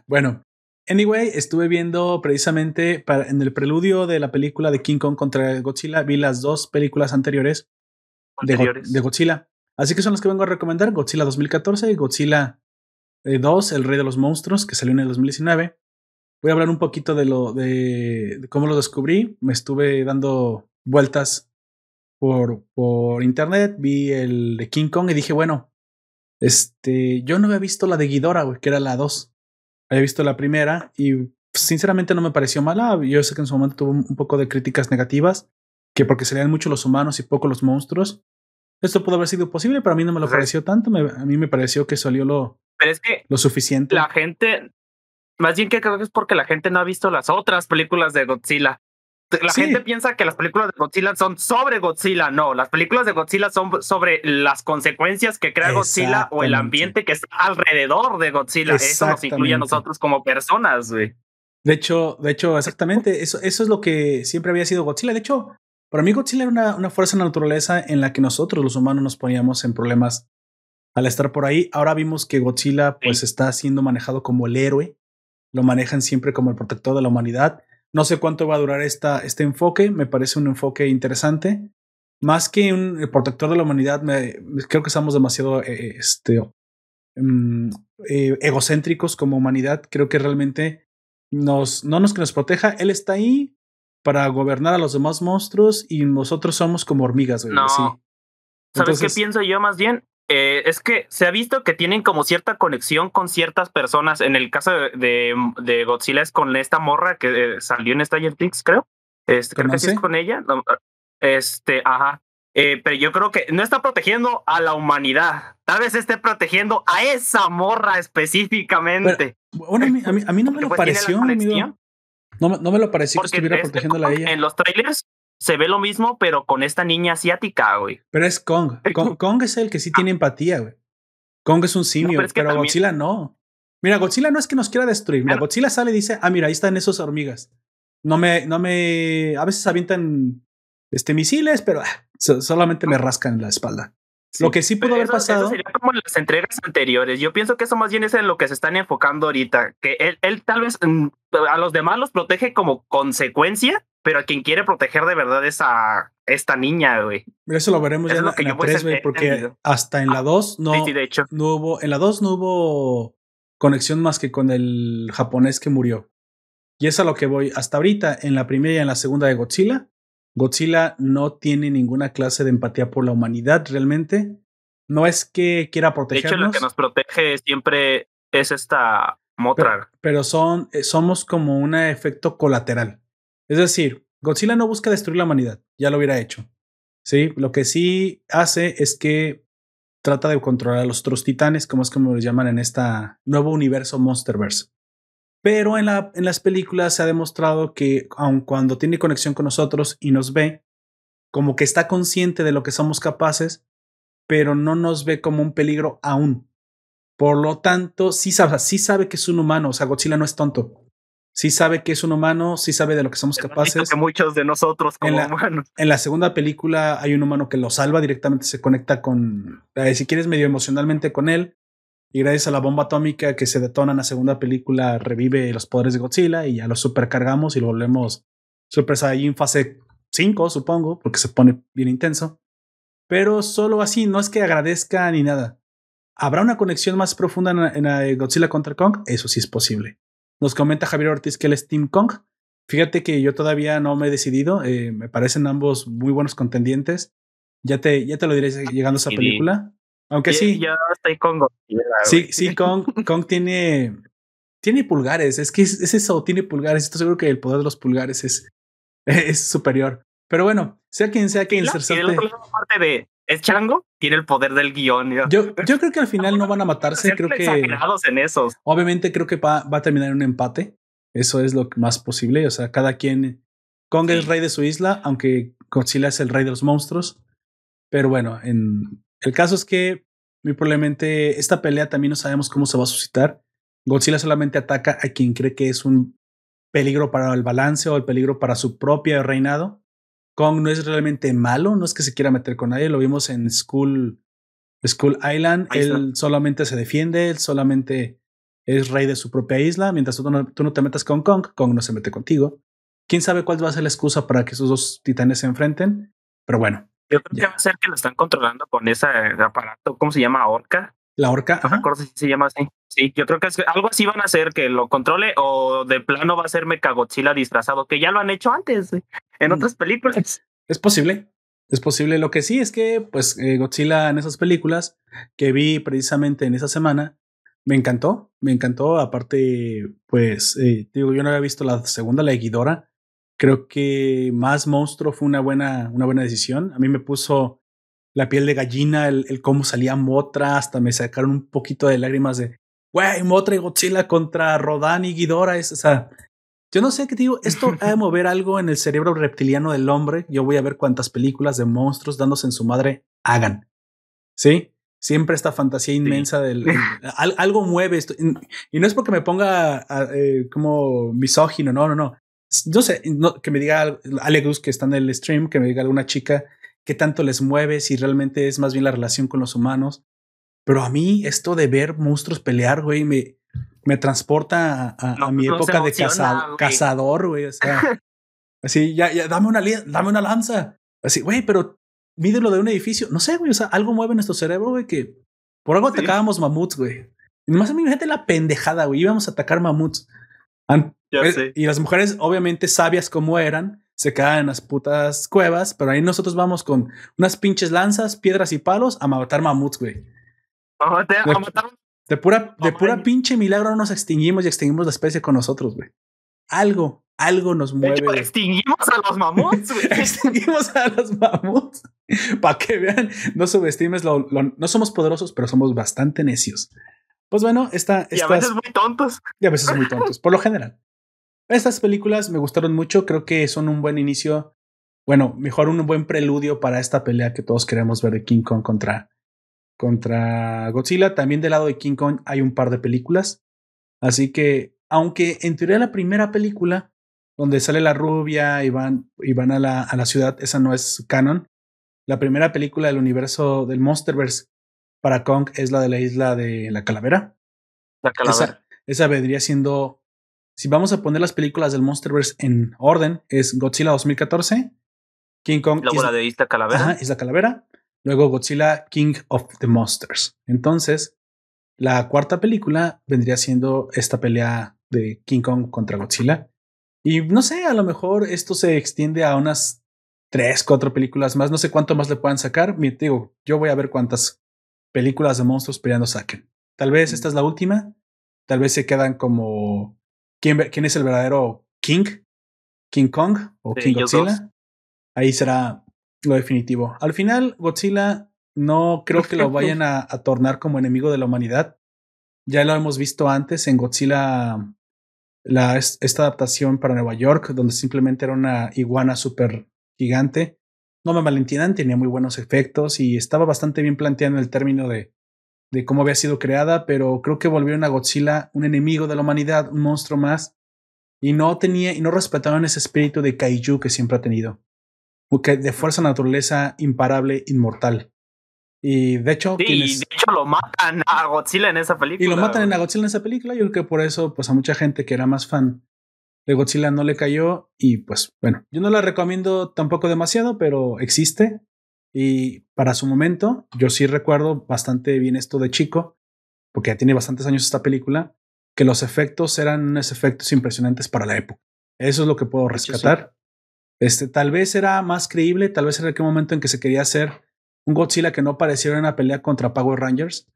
bueno, Anyway, estuve viendo precisamente para, en el preludio de la película de King Kong contra Godzilla, vi las dos películas anteriores, De, Godzilla. Así que son las que vengo a recomendar, Godzilla 2014 y Godzilla 2, eh, El Rey de los Monstruos, que salió en el 2019. Voy a hablar un poquito de lo de, cómo lo descubrí. Me estuve dando vueltas por, por internet, vi el de King Kong y dije, bueno, este, yo no había visto la de Ghidorah, que era la 2 había visto la primera y sinceramente no me pareció mala. Yo sé que en su momento tuvo un poco de críticas negativas, que porque serían mucho los humanos y poco los monstruos. Esto pudo haber sido posible, pero a mí no me lo pareció tanto. a mí me pareció que salió lo, pero es que lo suficiente. La gente, más bien que creo que es porque la gente no ha visto las otras películas de Godzilla. La gente piensa que las películas de Godzilla son sobre Godzilla. No, las películas de Godzilla son sobre las consecuencias que crea Godzilla o el ambiente que está alrededor de Godzilla. Eso nos incluye a nosotros como personas, güey. De hecho, de hecho, exactamente, eso, eso es lo que siempre había sido Godzilla. De hecho, para mí Godzilla era una, una fuerza de naturaleza en la que nosotros los humanos nos poníamos en problemas al estar por ahí. Ahora vimos que Godzilla pues está siendo manejado como el héroe. Lo manejan siempre como el protector de la humanidad no sé cuánto va a durar esta, este enfoque, me parece un enfoque interesante. Más que un protector de la humanidad, me, creo que estamos demasiado eh, este, mm, eh, egocéntricos como humanidad. Creo que realmente nos, no nos que nos proteja, él está ahí para gobernar a los demás monstruos y nosotros somos como hormigas. no. ¿Sabes qué pienso yo más bien? Eh, es que se ha visto que tienen como cierta conexión con ciertas personas. En el caso de, de, Godzilla es con esta morra que eh, salió en Stranger Things, creo. Este, creo que sí es con ella. Este, ajá. Eh, pero yo creo que no está protegiendo a la humanidad. Tal vez esté protegiendo a esa morra específicamente. bueno, a mí, a mí, no me lo pues pareció, No, no, me lo pareció que estuviera protegiéndola a ella. En los trailers se ve lo mismo, pero con esta niña asiática, güey. Pero es Kong. [LAUGHS] Kong, es el que sí tiene empatía, güey. Kong es un simio, pero, Godzilla no. Mira, Godzilla no es que nos quiera destruir. Mira, Godzilla sale y dice, ah, mira, ahí están esos hormigas. No me, no me, a veces avientan este, misiles, pero ah, solamente me rascan la espalda. Lo que sí pudo haber pasado. sería como en las entregas anteriores. Yo pienso que eso más bien es en lo que se están enfocando ahorita. Que él, él tal vez mm, a los demás los protege como consecuencia pero a quien quiere proteger de verdad es a esta niña, güey. Eso lo veremos ya en, la 3, güey, porque hasta en la 2 no, no hubo, en la 2 no hubo conexión más que con el japonés que murió. Y es a lo que voy. Hasta ahorita, en la primera y en la segunda de Godzilla, Godzilla no tiene ninguna clase de empatía por la humanidad realmente. No es que quiera protegernos. De hecho, lo que nos protege siempre es esta Motra. Pero, son, eh, somos como un efecto colateral. Es decir, Godzilla no busca destruir la humanidad, ya lo hubiera hecho. Sí, lo que sí hace es que trata de controlar a los otros titanes, como es como los llaman en este nuevo universo Monsterverse. Pero en, la, en las películas se ha demostrado que aun cuando tiene conexión con nosotros y nos ve, como que está consciente de lo que somos capaces, pero no nos ve como un peligro aún. Por lo tanto, sí sabe, sí sabe que es un humano, o sea, Godzilla no es tonto sí sabe que es un humano, sí sabe de lo que somos capaces. Que muchos de nosotros como humanos. En la segunda película hay un humano que lo salva directamente, se conecta con, eh, si quieres, medio emocionalmente con él. Y gracias a la bomba atómica que se detona en la segunda película, revive los poderes de Godzilla y ya lo supercargamos y lo volvemos Super Saiyajin fase cinco, supongo, porque se pone bien intenso. Pero solo así, no es que agradezca ni nada. ¿Habrá una conexión más profunda en, en Godzilla contra Kong? Eso sí es posible. Nos comenta Javier Ortiz que él es Team Kong. Fíjate que yo todavía no me he decidido. Eh, me parecen ambos muy buenos contendientes. Ya te, ya te lo diré llegando a esa película. Aunque sí. Yo estoy con Godzilla. Sí, sí, Kong, Kong tiene, tiene pulgares. Es que es, eso, tiene pulgares. Estoy seguro que el poder de los pulgares es, [LAUGHS] es superior. Pero bueno, sea quien sea quien se Y el parte de es Chango, tiene el poder del guion. Yo, yo creo que al final no van a [LAUGHS] matarse. creo que. en esos. Obviamente creo que va, va, a terminar en un empate. Eso es lo más posible. O sea, cada quien. Kong es rey de su isla, aunque Godzilla es el rey de los monstruos. Pero bueno, en el caso es que muy probablemente esta pelea también no sabemos cómo se va a suscitar. Godzilla solamente ataca a quien cree que es un peligro para el balance o el peligro para su propio reinado. Kong no es realmente malo, no es que se quiera meter con nadie, lo vimos en School, School Island, él solamente se defiende, él solamente es rey de su propia isla, mientras tú no, tú no te metas con Kong, Kong no se mete contigo. ¿Quién sabe cuál va a ser la excusa para que esos dos titanes se enfrenten? Pero bueno. Yo creo que va a ser que lo están controlando con ese aparato, ¿cómo se llama? Orca. La orca. No me acuerdo si se llama así. Sí, yo creo que es, algo así van a hacer que lo controle o de plano va a ser Mechagodzilla disfrazado, que ya lo han hecho antes en mm. otras películas. Es posible. Es posible. Lo que sí es que, pues, eh, Godzilla en esas películas que vi precisamente en esa semana, me encantó. Me encantó. Aparte, pues, eh, digo, yo no había visto la segunda, la Creo que más monstruo fue una buena, una buena decisión. A mí me puso la piel de gallina, el, cómo salía Motra, hasta me sacaron un poquito de lágrimas de, güey, Motra y Godzilla contra Rodan y Ghidorah. Es, o sea, yo no sé qué digo, esto ha de [LAUGHS] mover algo en el cerebro reptiliano del hombre. Yo voy a ver cuántas películas de monstruos dándose en su madre hagan. ¿Sí? Siempre esta fantasía inmensa del... [LAUGHS] algo mueve esto. Y no es porque me ponga eh, como misógino, no, no, no. No sé, que me diga Alegus que está en el stream, que me diga alguna chica qué tanto les mueve, si realmente es más bien la relación con los humanos. Pero a mí esto de ver monstruos pelear, güey, me, me transporta a, mi época de cazador, güey. O sea, así, ya, ya, dame una, dame una lanza. Así, güey, pero mídelo de un edificio. No sé, güey, o sea, algo mueve en nuestro cerebro, güey, que por algo atacábamos mamuts, güey. Y nomás a mí, gente, la pendejada, güey, íbamos a atacar mamuts. Eh, y las mujeres, obviamente sabias como eran, se quedaban en las putas cuevas, pero ahí nosotros vamos con unas pinches lanzas, piedras y palos a matar mamuts, güey. A matar, de, matar. De pura, de pura pinche milagro no nos extinguimos y extinguimos la especie con nosotros, güey. Algo, algo nos mueve. extinguimos a los mamuts, güey. [LAUGHS] extinguimos a los mamuts. [LAUGHS] Para que vean, no subestimes lo, No somos poderosos, pero somos bastante necios. Pues bueno, esta. Y a veces muy tontos. Y a veces muy tontos, por lo general. Estas películas me gustaron mucho, creo que son un buen inicio, bueno, mejor un buen preludio para esta pelea que todos queremos ver de King Kong contra, contra Godzilla. También del lado de King Kong hay un par de películas, así que, aunque en teoría la primera película, donde sale la rubia y van, y van a, la, a la ciudad, esa no es canon. La primera película del universo del Monsterverse para Kong es la de la isla de la calavera. La calavera. esa vendría siendo si vamos a poner las películas del Monsterverse en orden, es Godzilla 2014, King Kong. Luego la de Isla Calavera. Isla Calavera. Luego Godzilla King of the Monsters. Entonces, la cuarta película vendría siendo esta pelea de King Kong contra Godzilla. Y no sé, a lo mejor esto se extiende a unas tres, cuatro películas más. No sé cuánto más le puedan sacar. Me digo, yo voy a ver cuántas películas de monstruos peleando saquen. Tal vez esta es la última. Tal vez se quedan como quién, es el verdadero King, King Kong o King Godzilla. Ahí será lo definitivo. Al final, Godzilla no creo que lo vayan a, tornar como enemigo de la humanidad. Ya lo hemos visto antes en Godzilla, la, esta adaptación para Nueva York, donde simplemente era una iguana súper gigante. No me malentiendan, tenía muy buenos efectos y estaba bastante bien planteado en el término de de cómo había sido creada, pero creo que volvieron a Godzilla un enemigo de la humanidad, un monstruo más, y no tenía y no respetaban ese espíritu de kaiju que siempre ha tenido, de fuerza naturaleza imparable, inmortal. Y de hecho, sí, de hecho lo matan a Godzilla en esa película. Y lo matan a Godzilla en esa película. Yo creo que por eso, pues a mucha gente que era más fan de Godzilla no le cayó y pues bueno, yo no la recomiendo tampoco demasiado, pero existe y para su momento yo sí recuerdo bastante bien esto de chico, porque ya tiene bastantes años esta película, que los efectos eran unos efectos impresionantes para la época. Eso es lo que puedo rescatar. Este, tal vez era más creíble, tal vez era aquel momento en que se quería hacer un Godzilla que no pareciera una pelea contra Power Rangers,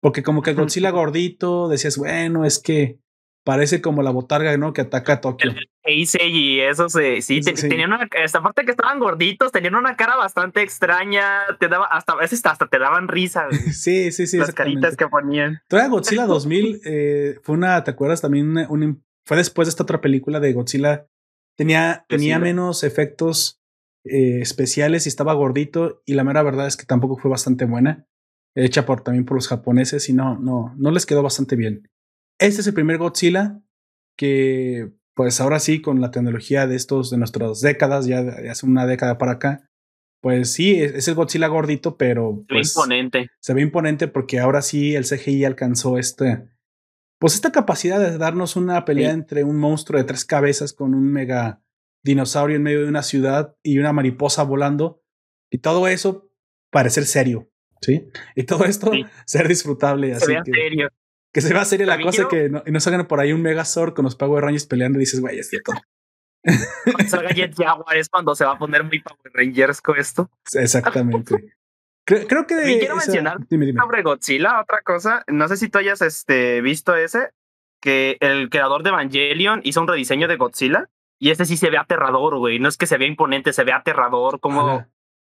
porque como que Godzilla gordito, decías, bueno, es que parece como la botarga, ¿no? Que ataca a Tokio. El y eso se, sí, tenían una, esta parte que estaban gorditos, tenían una cara bastante extraña, te daba, hasta a veces hasta te daban risa. [LAUGHS] sí, sí, sí. Las caritas que ponían. Todavía Godzilla 2000 eh, fue una, ¿te acuerdas? También un, fue después de esta otra película de Godzilla Tenía, tenía menos efectos eh, especiales y estaba gordito y la mera verdad es que tampoco fue bastante buena. Hecha por, también por los japoneses y no, no, no les quedó bastante bien. Este es el primer Godzilla que pues ahora sí con la tecnología de estos de nuestras décadas, ya de hace una década para acá, pues sí, es, el Godzilla gordito, pero... Se ve pues, imponente. Se ve imponente porque ahora sí el CGI alcanzó este, pues esta capacidad de darnos una pelea entre un monstruo de tres cabezas con un mega dinosaurio en medio de una ciudad y una mariposa volando y todo eso parecer serio, ¿sí? Y todo esto [LAUGHS] ser disfrutable. así que, serio. Que se vea serio la cosa que no, y no salgan por ahí un Megazord con los Power Rangers peleando y dices, güey, es cierto. Cuando salga Jet Jaguar es cuando se va a poner muy Power Rangers con esto. Exactamente. Creo, que. quiero mencionar sobre Godzilla, otra cosa. No sé si tú hayas este, visto ese, que el creador de Evangelion hizo un rediseño de Godzilla y este sí se ve aterrador, güey. No es que se vea imponente, se ve aterrador, como.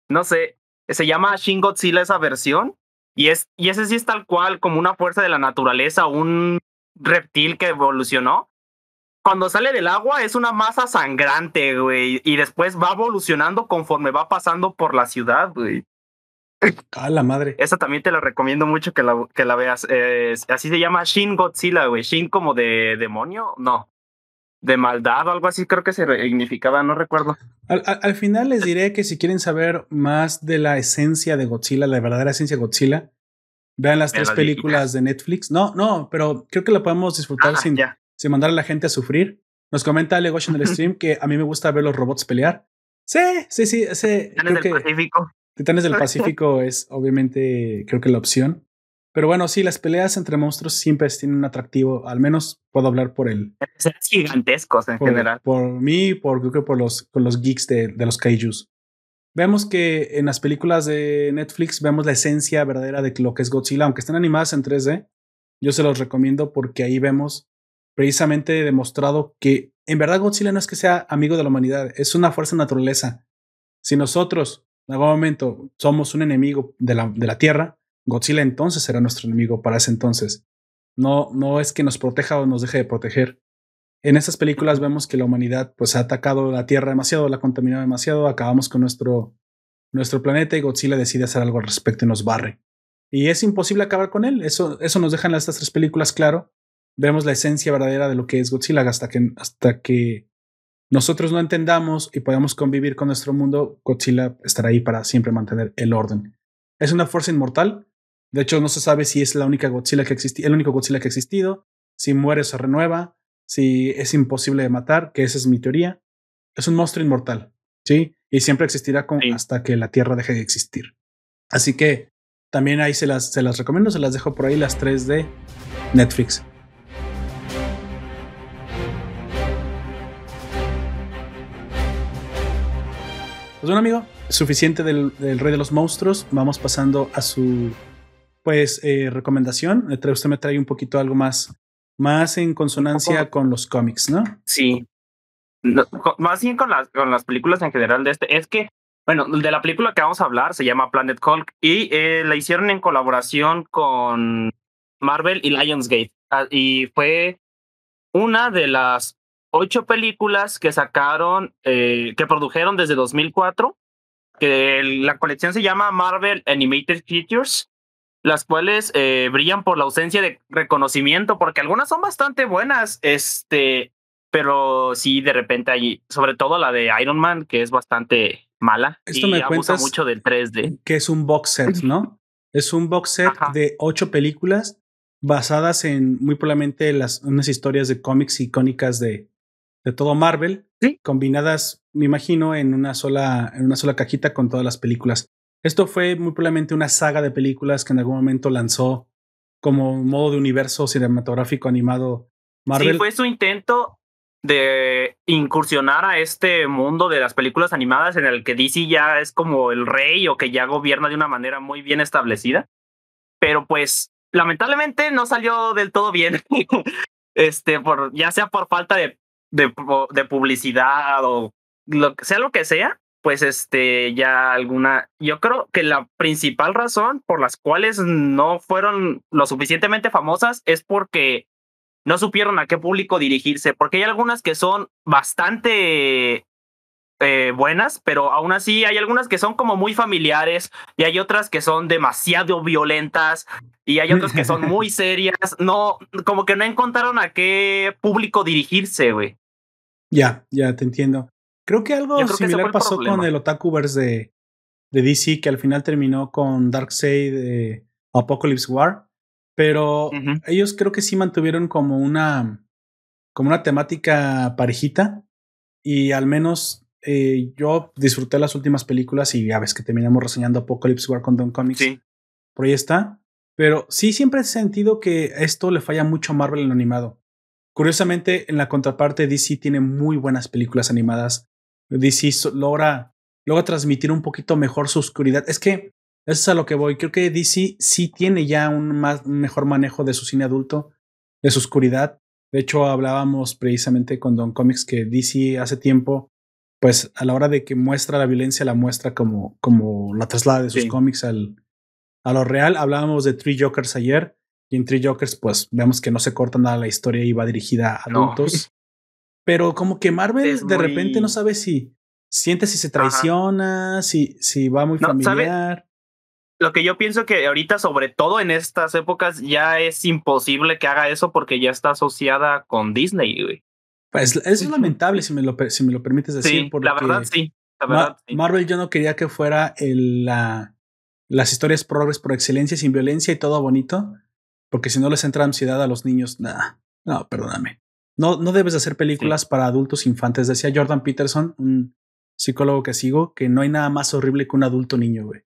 No sé. Se llama Shin Godzilla esa versión. Y, es, y ese sí es tal cual como una fuerza de la naturaleza, un reptil que evolucionó. Cuando sale del agua es una masa sangrante, güey. Y después va evolucionando conforme va pasando por la ciudad, güey. A la madre. Esa también te la recomiendo mucho que la, que la veas. así se llama Shin Godzilla, güey. Shin como de demonio, no. De maldad o algo así creo que se significaba, no recuerdo. Al, final les diré que si quieren saber más de la esencia de Godzilla, la verdadera esencia de Godzilla, vean las tres películas de Netflix. No, no, pero creo que la podemos disfrutar ah, sin, sin mandar a la gente a sufrir. Nos comenta Legosh en el [LAUGHS] stream que a mí me gusta ver los robots pelear. Sí, sí, sí. Ese, creo que, Pacífico. Titanes del [LAUGHS] Pacífico es obviamente, creo que la opción. Pero bueno, sí, las peleas entre monstruos siempre tienen un atractivo. Al menos puedo hablar por el. Son gigantescos en general. Por mí, por, creo que por los, con los geeks de, de los kaijus. Vemos que en las películas de Netflix vemos la esencia verdadera de lo que es Godzilla, aunque estén animadas en 3D. Yo se los recomiendo porque ahí vemos precisamente demostrado que en verdad Godzilla no es que sea amigo de la humanidad, es una fuerza naturaleza. Si nosotros en algún momento somos un enemigo de la, de la Tierra, Godzilla entonces será nuestro enemigo para ese entonces. No, no es que nos proteja o nos deje de proteger. En estas películas vemos que la humanidad pues ha atacado la Tierra demasiado, la ha contaminado demasiado, acabamos con nuestro, nuestro planeta y Godzilla decide hacer algo al respecto y nos barre. Y es imposible acabar con él. Eso, eso nos dejan estas tres películas claro. Vemos la esencia verdadera de lo que es Godzilla hasta que, hasta que nosotros no entendamos y podamos convivir con nuestro mundo, Godzilla estará ahí para siempre mantener el orden. Es una fuerza inmortal. De hecho, no se sabe si es la única Godzilla que el único Godzilla que ha existido, si muere se renueva, si es imposible de matar, que esa es mi teoría. Es un monstruo inmortal, ¿sí? Y siempre existirá hasta que la Tierra deje de existir. Así que también ahí se las, se las recomiendo, se las dejo por ahí las tres de Netflix. Pues bueno, amigo, suficiente del, Rey de los Monstruos. Vamos pasando a su, pues, eh, recomendación. Usted me trae un poquito algo más, más en consonancia con los cómics, ¿no? Sí. más bien con las, con las películas en general de este. Es que, bueno, de la película que vamos a hablar se llama Planet Hulk y eh, la hicieron en colaboración con Marvel y Lionsgate. Ah, y fue una de las ocho películas que sacaron, eh, que produjeron desde 2004, que la colección se llama Marvel Animated Features, las cuales eh, brillan por la ausencia de reconocimiento, porque algunas son bastante buenas, este, pero sí, de repente hay, sobre todo la de Iron Man, que es bastante mala. Esto me abusa mucho del 3D. Que es un box set, ¿no? es un box set de ocho películas basadas en muy probablemente las unas historias de cómics icónicas de, de todo Marvel, Sí. combinadas, me imagino, en una sola, en una sola cajita con todas las películas. Esto fue muy probablemente una saga de películas que en algún momento lanzó como modo de universo cinematográfico animado Marvel. Sí, fue su intento de incursionar a este mundo de las películas animadas en el que DC ya es como el rey o que ya gobierna de una manera muy bien establecida. Pero pues lamentablemente no salió del todo bien. [LAUGHS] este, por, ya sea por falta de, de, pu- de publicidad o lo sea lo que sea, pues este, ya alguna. Yo creo que la principal razón por las cuales no fueron lo suficientemente famosas es porque no supieron a qué público dirigirse, porque hay algunas que son bastante eh, buenas, pero aún así hay algunas que son como muy familiares y hay otras que son demasiado violentas y hay otras que son [LAUGHS] muy serias. No, como que no encontraron a qué público dirigirse, güey. Ya, ya te entiendo. Creo que algo creo similar pasó problema. con el Otakuverse de, de DC, que al final terminó con Darkseid de Apocalypse War. Pero ellos creo que sí mantuvieron como una, como una temática parejita. Y al menos eh, yo disfruté las últimas películas y ya ves que terminamos reseñando Apocalypse War con Don Comics. Sí. Por ahí está. Pero sí siempre he sentido que esto le falla mucho a Marvel en lo animado. Curiosamente, en la contraparte, DC tiene muy buenas películas animadas. DC logra, logra transmitir un poquito mejor su oscuridad. Es que eso es a lo que voy. Creo que DC sí tiene ya un, más, un mejor manejo de su cine adulto, de su oscuridad. De hecho, hablábamos precisamente con Don Comics que DC hace tiempo, pues a la hora de que muestra la violencia, la muestra como, como la traslada de sus Sí. cómics al, a lo real. Hablábamos de Three Jokers ayer. Y en Three Jokers, pues vemos que no se corta nada la historia y va dirigida a adultos. Pero como que Marvel Es de muy- repente no sabe si siente si se traiciona, si, si va muy No, ¿sabe? familiar. Lo que yo pienso que ahorita, sobre todo en estas épocas, ya es imposible que haga eso porque ya está asociada con Disney, güey. Pues eso es lamentable si me lo, si me lo permites decir. Sí, porque la verdad sí. La verdad sí. Marvel yo no quería que fuera el, la, las historias progres por excelencia, sin violencia y todo bonito, porque si no les entra ansiedad a los niños, nah, no, perdóname. No, no debes de hacer películas para adultos infantes. Decía Jordan Peterson, un psicólogo que sigo, que no hay nada más horrible que un adulto niño, güey.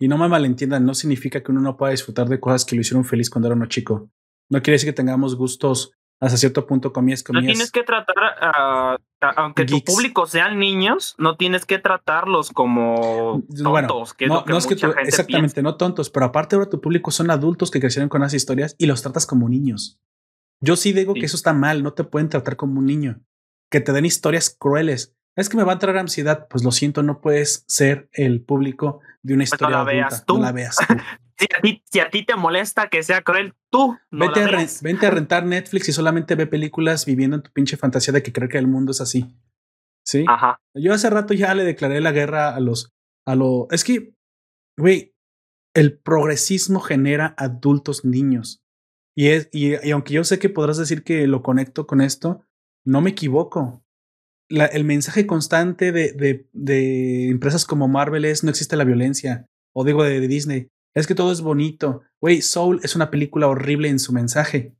Y no me malentiendan, no significa que uno no pueda disfrutar de cosas que lo hicieron feliz cuando era uno chico. No quiere decir que tengamos gustos hasta cierto punto comías, No comías. tienes que tratar, a- a- aunque Geeks. tu público sean niños, no tienes que tratarlos como tontos, Bueno, que es no, lo que no es que tú- gente exactamente, piensa. no tontos, pero aparte ahora tu público son adultos que crecieron con esas historias y los tratas como niños. Yo sí digo Sí. que eso está mal, no te pueden tratar como un niño, que te den historias crueles. Es que me va a traer ansiedad, pues lo siento, no puedes ser el público de una Pues no historia la adulta, veas tú. no la veas [LAUGHS] tú. Si a, ti, si a ti te molesta que sea cruel, tú no vete, la a veas. vente a [LAUGHS] rentar Netflix y solamente ve películas viviendo en tu pinche fantasía de que creer que el mundo es así. ¿Sí? Ajá. Yo hace rato ya le declaré la guerra a los. a lo. Es que, güey, el progresismo genera adultos niños. Y, es, y, aunque yo sé que podrás decir que lo conecto con esto, no me equivoco. El mensaje constante de, de, de empresas como Marvel es no existe la violencia. O digo de, Disney. Es que todo es bonito. Güey, Soul es una película horrible en su mensaje.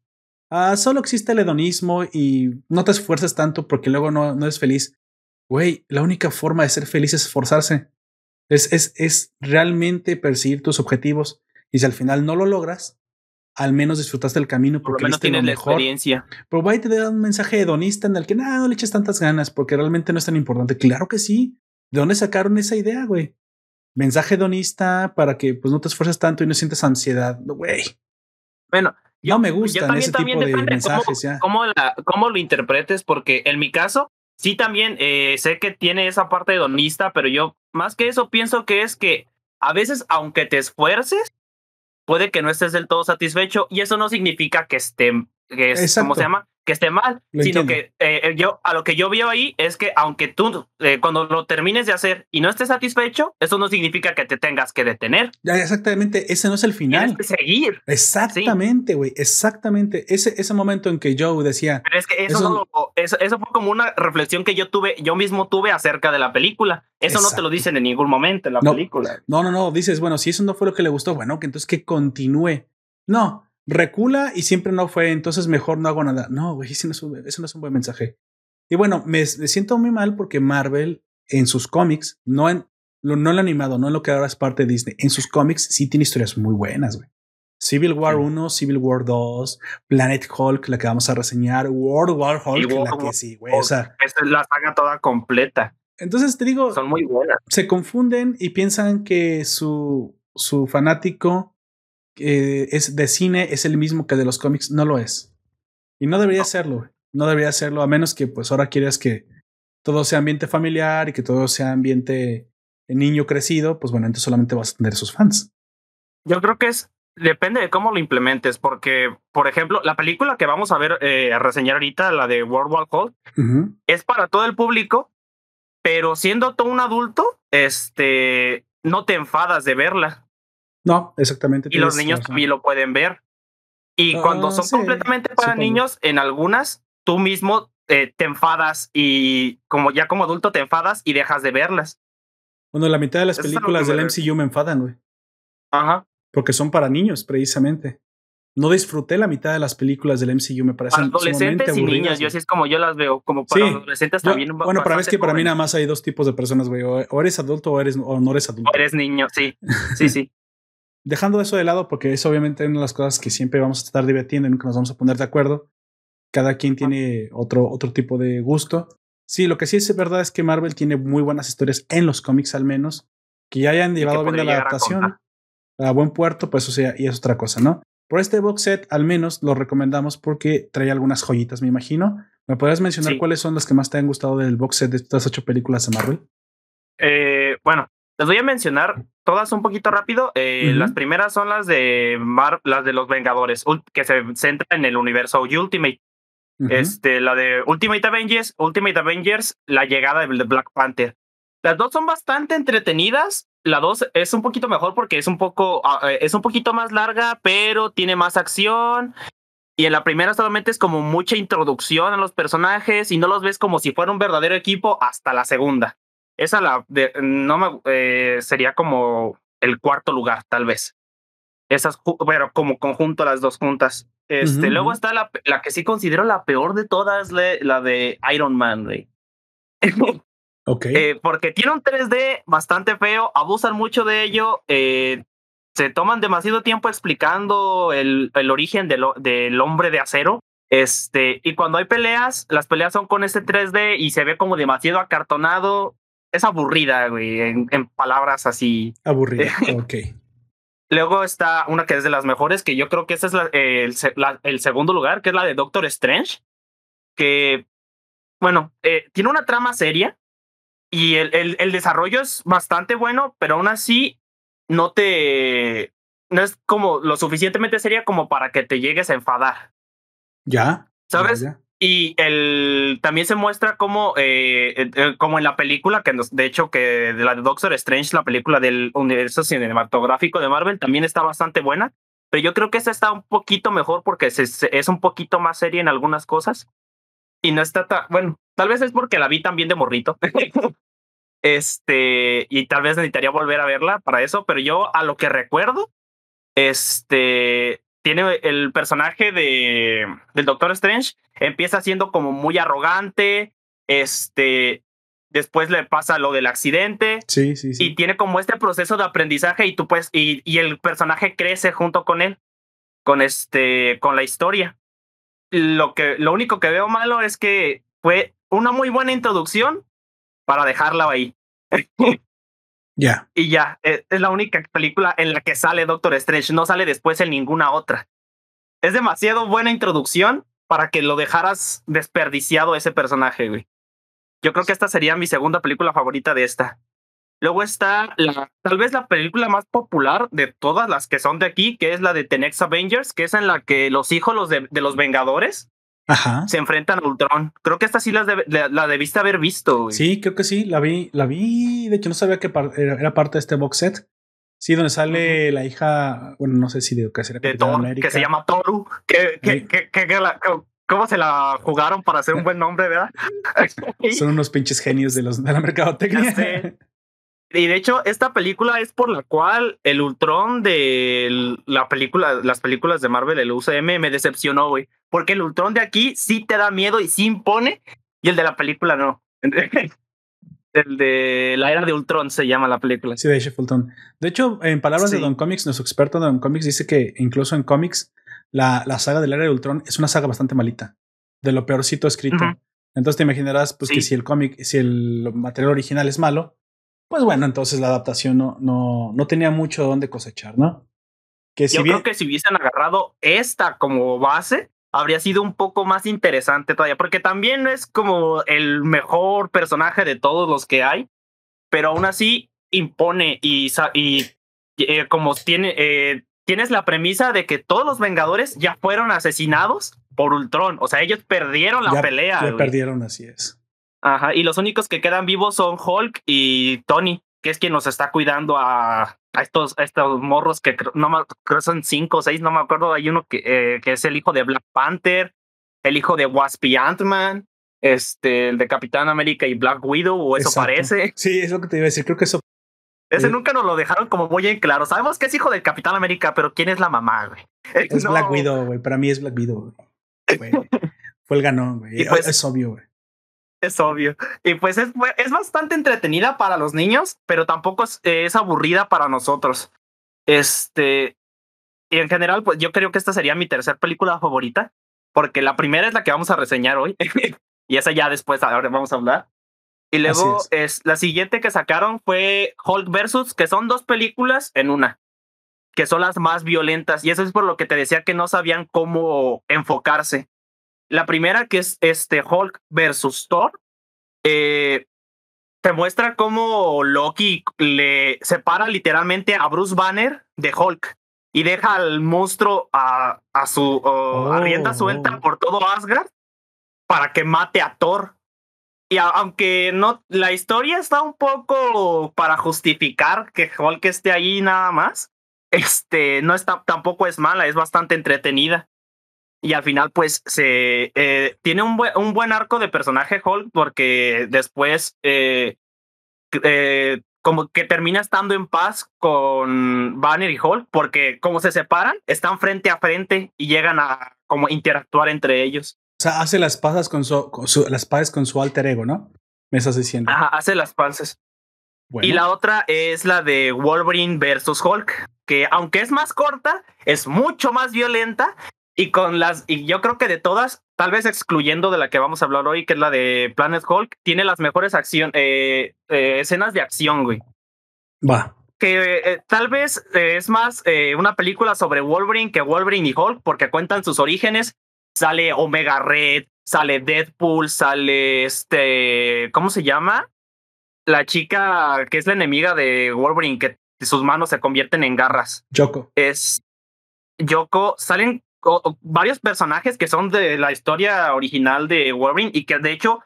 Ah, solo existe el hedonismo y no te esfuerces tanto porque luego no, no eres feliz. Güey, la única forma de ser feliz es esforzarse. Es, es, es realmente perseguir tus objetivos. Y si al final no lo logras, al menos disfrutaste el camino Por lo porque menos lo tienes la mejor. experiencia. Pero va y te da un mensaje hedonista en el que nada, no le eches tantas ganas porque realmente no es tan importante. Claro que sí. ¿De dónde sacaron esa idea, güey? Mensaje hedonista para que pues no te esfuerces tanto y no sientas ansiedad. Güey, Bueno, no me yo también, ese también tipo de mensajes cómo, ya. cómo, la- cómo lo interpretes, porque en mi caso, sí también eh, sé que tiene esa parte hedonista, pero yo más que eso pienso que es que a veces, aunque te esfuerces, puede que no estés del todo satisfecho y eso no significa que esté, que es, Exacto. ¿cómo se llama? Que esté mal, Lo sino entiendo. que eh, yo a lo que yo veo ahí es que aunque tú eh, cuando lo termines de hacer y no estés satisfecho, eso no significa que te tengas que detener, Ya, exactamente, ese no es el final. tienes que seguir. Exactamente, güey, exactamente. Ese, ese momento en que Joe decía, Pero es que eso, Eso- no lo- eso, eso fue como una reflexión que yo tuve, yo mismo tuve acerca de la película. Eso no te lo dicen en ningún momento en la No. película. no, no, no, dices, bueno, si eso no fue lo que le gustó, bueno, que entonces que continúe. No, recula y siempre no fue, entonces mejor no hago nada. No, güey, ese no es un, ese no es un buen mensaje. Y bueno, me, siento muy mal porque Marvel en sus cómics, no en lo, no lo animado, no en lo que ahora es parte de Disney, en sus cómics sí tiene historias muy buenas, güey. Civil War 1, Civil War 2, Planet Hulk, la que vamos a reseñar, World War Hulk, la que sí, güey. O sea, esta es la saga toda completa. Entonces te digo, son muy buenas. Se confunden y piensan que su, su fanático eh, es de cine es el mismo que de los cómics. No lo es. Y no debería serlo. No debería serlo, a menos que pues ahora quieras que todo sea ambiente familiar y que todo sea ambiente niño crecido, pues bueno, entonces solamente vas a tener sus fans. Yo creo que es Depende de cómo lo implementes, porque, por ejemplo, la película que vamos a ver, eh, a reseñar ahorita, la de World War Hulk, es para todo el público, pero siendo tú un adulto, este, no te enfadas de verla. No, exactamente. Y los niños también lo pueden ver. Y cuando ah, son completamente para niños, en algunas, tú mismo eh, te enfadas y como ya como adulto te enfadas y dejas de verlas. Bueno, la mitad de las películas del MCU me enfadan, güey. Ajá porque son para niños, precisamente. No disfruté la mitad de las películas del MCU, me parecen adolescentes y niños, yo así es como yo las veo, como para adolescentes también. Bueno, para mí es que para mí nada más hay dos tipos de personas, güey, o eres adulto o eres o no eres adulto. O eres niño, sí, sí, sí. Dejando eso de lado, porque es obviamente una de las cosas que siempre vamos a estar debatiendo y nunca nos vamos a poner de acuerdo. Cada quien tiene otro, otro tipo de gusto. Sí, lo que sí es verdad es que Marvel tiene muy buenas historias en los cómics al menos, que ya hayan llevado bien la adaptación a buen puerto, pues o sea, y es otra cosa, ¿no? Por este box set, al menos lo recomendamos porque trae algunas joyitas, me imagino. ¿Me podrías mencionar cuáles son las que más te han gustado del box set de estas ocho películas de Marvel? Eh, bueno, les voy a mencionar todas un poquito rápido. Eh, las primeras son las de Mar las de los Vengadores, que se centra en el universo Ultimate. Este, la de Ultimate Avengers, Ultimate Avengers, la llegada de Black Panther. Las dos son bastante entretenidas, la 2 es un poquito mejor porque es un poco, ah, eh, es un poquito más larga, pero tiene más acción. Y en la primera solamente es como mucha introducción a los personajes y no los ves como si fuera un verdadero equipo hasta la segunda. Esa la de, no me, eh, sería como el cuarto lugar, tal vez. Esas, pero como conjunto las dos juntas. Este, Luego está la, la que sí considero la peor de todas, la, de Iron Man, [LAUGHS] Ok. Eh, porque tiene un 3D bastante feo, abusan mucho de ello, eh, se toman demasiado tiempo explicando el, el origen del, del hombre de acero. Este, y cuando hay peleas, las peleas son con ese 3D y se ve como demasiado acartonado. Es aburrida, güey, en, palabras así. Aburrida, [LAUGHS] ok. Luego está una que es de las mejores, que yo creo que ese es el, el, segundo lugar, que es la de Doctor Strange, que, bueno, eh, tiene una trama seria, y el, el, el, desarrollo es bastante bueno, pero aún así no te. No es como lo suficientemente seria como para que te llegues a enfadar. Ya. ¿Sabes? Y el, también se muestra como, eh, eh, eh, como en la película, que de hecho que de la de Doctor Strange, la película del universo cinematográfico de Marvel, también está bastante buena. Pero yo creo que esta está un poquito mejor porque es un poquito más seria en algunas cosas. Y no está tan, bueno, tal vez es porque la vi también de morrito. [LAUGHS] este, y tal vez necesitaría volver a verla para eso, pero yo a lo que recuerdo, este, tiene el personaje de, del Doctor Strange, empieza siendo como muy arrogante, este, después le pasa lo del accidente. Sí, sí, sí. Y tiene como este proceso de aprendizaje y tú pues, y, y el personaje crece junto con él, con este, con la historia lo, que, lo único que veo malo es que fue una muy buena introducción para dejarla ahí. [LAUGHS] Ya. Y ya, e, es, la única película en la que sale Doctor Strange, no sale después en ninguna otra. Es demasiado buena introducción para que lo dejaras desperdiciado ese personaje, güey. Yo creo que esta sería mi segunda película favorita de esta. Luego está tal vez la película más popular de todas las que son de aquí, que es la de The Next Avengers, que es en la que los hijos los de, los Vengadores se enfrentan a Ultron. Creo que esta sí la, la, debiste haber visto. Sí, creo que sí, la vi, la vi. De hecho, no sabía que era, parte de este box set. Sí, donde sale la hija, bueno, no sé si de que de Thor, que se llama Toru, que, que, que, ¿Cómo se la jugaron para hacer un [LAUGHS] buen nombre, verdad? [LAUGHS] Son unos pinches genios de, los, de la mercadotecnia. [LAUGHS] Y de hecho, esta película es por la cual el Ultron de la película, las películas de Marvel, el UCM, me decepcionó, güey. Porque el Ultron de aquí sí te da miedo y sí impone, y el de la película no. [LAUGHS] El de la era de Ultron se llama la película. Sí, de Ultron. De hecho, en palabras de Don Comics, nuestro experto Don Comics dice que incluso en cómics, la, la, saga de la era de Ultron es una saga bastante malita. De lo peorcito escrito. Entonces te imaginarás pues, que si el cómic, si el material original es malo, pues bueno, entonces la adaptación no, no, no tenía mucho donde cosechar, ¿no? Que si Yo creo que si hubiesen agarrado esta como base, habría sido un poco más interesante todavía, porque también no es como el mejor personaje de todos los que hay, pero aún así impone y, y eh, como tiene, eh, tienes la premisa de que todos los Vengadores ya fueron asesinados por Ultron, o sea, ellos perdieron la pelea. Ya perdieron, así es. Ajá, y los únicos que quedan vivos son Hulk y Tony, que es quien nos está cuidando a, a estos, estos morros que no me, creo son cinco o seis, no me acuerdo. Hay uno que, eh, que es el hijo de Black Panther, el hijo de Wasp y Ant-Man, este, el de Capitán América y Black Widow, o eso parece. Sí, es lo que te iba a decir. Creo que eso. Ese nunca nos lo dejaron como muy en claro. Sabemos que es hijo del Capitán América, pero ¿quién es la mamá, güey? [LAUGHS] Es Black Widow, güey. Para mí es Black Widow, güey. [LAUGHS] Fue el ganón, güey. Pues es obvio, güey. Es obvio. Y pues es, es bastante entretenida para los niños, pero tampoco es, es, aburrida para nosotros. Este. Y en general, pues yo creo que esta sería mi tercera película favorita, porque la primera es la que vamos a reseñar hoy, [LAUGHS] y esa ya después ahora vamos a hablar. Y luego es. la siguiente que sacaron fue Hulk versus, que son dos películas en una, que son las más violentas. Y eso es por lo que te decía que no sabían cómo enfocarse. La primera, que es este Hulk versus Thor, eh, te muestra cómo Loki le separa literalmente a Bruce Banner de Hulk y deja al monstruo a, a su a rienda suelta oh. por todo Asgard para que mate a Thor. Y aunque no, la historia está un poco para justificar que Hulk esté ahí nada más, este, no está, tampoco es mala, es bastante entretenida y al final pues se eh, tiene un, buen, un buen arco de personaje Hulk porque después eh, eh, como que termina estando en paz con Banner y Hulk porque como se separan están frente a frente y llegan a como interactuar entre ellos. O sea, hace las pasas con su, las paces con su alter ego, ¿no? Me estás diciendo. Ajá, hace las paces. Y la otra es la de Wolverine versus Hulk, que aunque es más corta, es mucho más violenta y con las, y yo creo que de todas, tal vez excluyendo de la que vamos a hablar hoy, que es la de Planet Hulk, tiene las mejores acción, eh, eh, escenas de acción, güey. Va. Que eh, tal vez es más una película sobre Wolverine que Wolverine y Hulk, porque cuentan sus orígenes. Sale Omega Red, sale Deadpool, sale este. ¿Cómo se llama? La chica que es la enemiga de Wolverine, que sus manos se convierten en garras. Yoko. Es. Yoko. Salen varios personajes que son de la historia original de Wolverine y que de hecho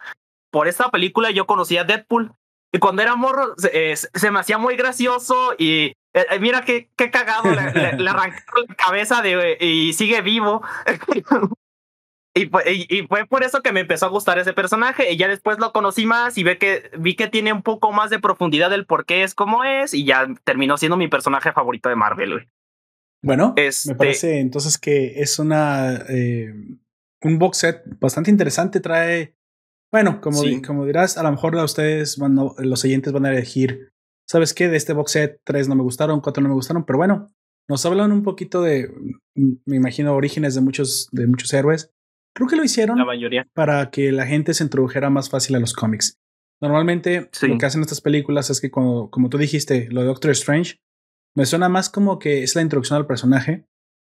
por esta película yo conocí a Deadpool y cuando era morro se, me hacía muy gracioso y eh, eh, mira qué, qué cagado le, le, la cabeza de, y sigue vivo [LAUGHS] y, y, fue por eso que me empezó a gustar ese personaje y ya después lo conocí más y ve que, vi que tiene un poco más de profundidad del por qué es como es y ya terminó siendo mi personaje favorito de Marvel. Bueno, me este parece entonces que es una eh, un box set bastante interesante. Trae, bueno, como, como dirás, a lo mejor a ustedes van, los oyentes van a elegir, ¿sabes qué? De este box set, tres no me gustaron, cuatro no me gustaron, pero bueno, nos hablan un poquito de, mm, me imagino, orígenes de muchos, de muchos héroes. Creo que lo hicieron la mayoría. para que la gente se introdujera más fácil a los cómics. Normalmente lo que hacen estas películas es que, como, como tú dijiste, lo de Doctor Strange, me suena más como que es la introducción al personaje.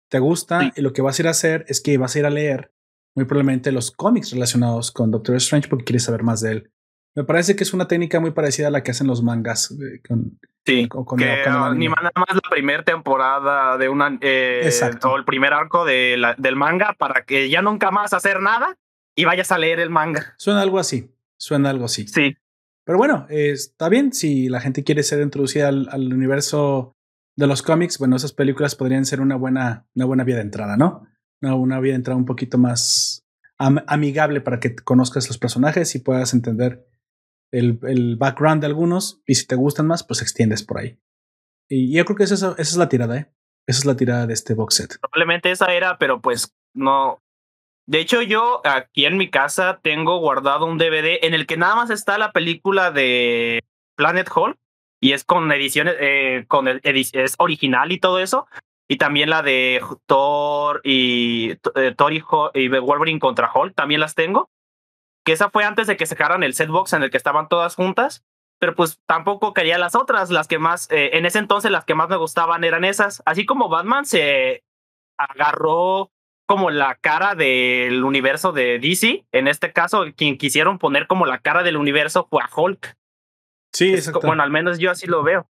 Te gusta y lo que vas a ir a hacer es que vas a ir a leer muy probablemente los cómics relacionados con Doctor Strange porque quieres saber más de él. Me parece que es una técnica muy parecida a la que hacen los mangas. Eh, con, sí, con, que ni nada más la primera temporada de una eh, o el primer arco de la, del manga para que ya nunca más hacer nada y vayas a leer el manga. Suena algo así. Suena algo así. Sí. Pero bueno, está bien si la gente quiere ser introducida al, al universo de los cómics, bueno, esas películas podrían ser una buena, una buena vía de entrada, ¿no? Una, una vía de entrada un poquito más amigable para que conozcas los personajes y puedas entender el, el, background de algunos. Y si te gustan más, pues extiendes por ahí. Y yo creo que esa, esa es la tirada, ¿eh? Esa es la tirada de este box set. Probablemente esa era, pero pues no. De hecho, yo aquí en mi casa tengo guardado un DVD en el que nada más está la película de Planet Hall y es con ediciones, eh, con el, es original y todo eso. Y también la de Thor y eh, Thor y, y, Wolverine contra Hulk también las tengo. Que esa fue antes de que sacaran el setbox en el que estaban todas juntas. Pero pues tampoco quería las otras. Las que más, eh, en ese entonces, las que más me gustaban eran esas. Así como Batman se agarró como la cara del universo de DC. En este caso, quien quisieron poner como la cara del universo fue a Hulk. Sí, exacto. Bueno, al menos yo así lo veo.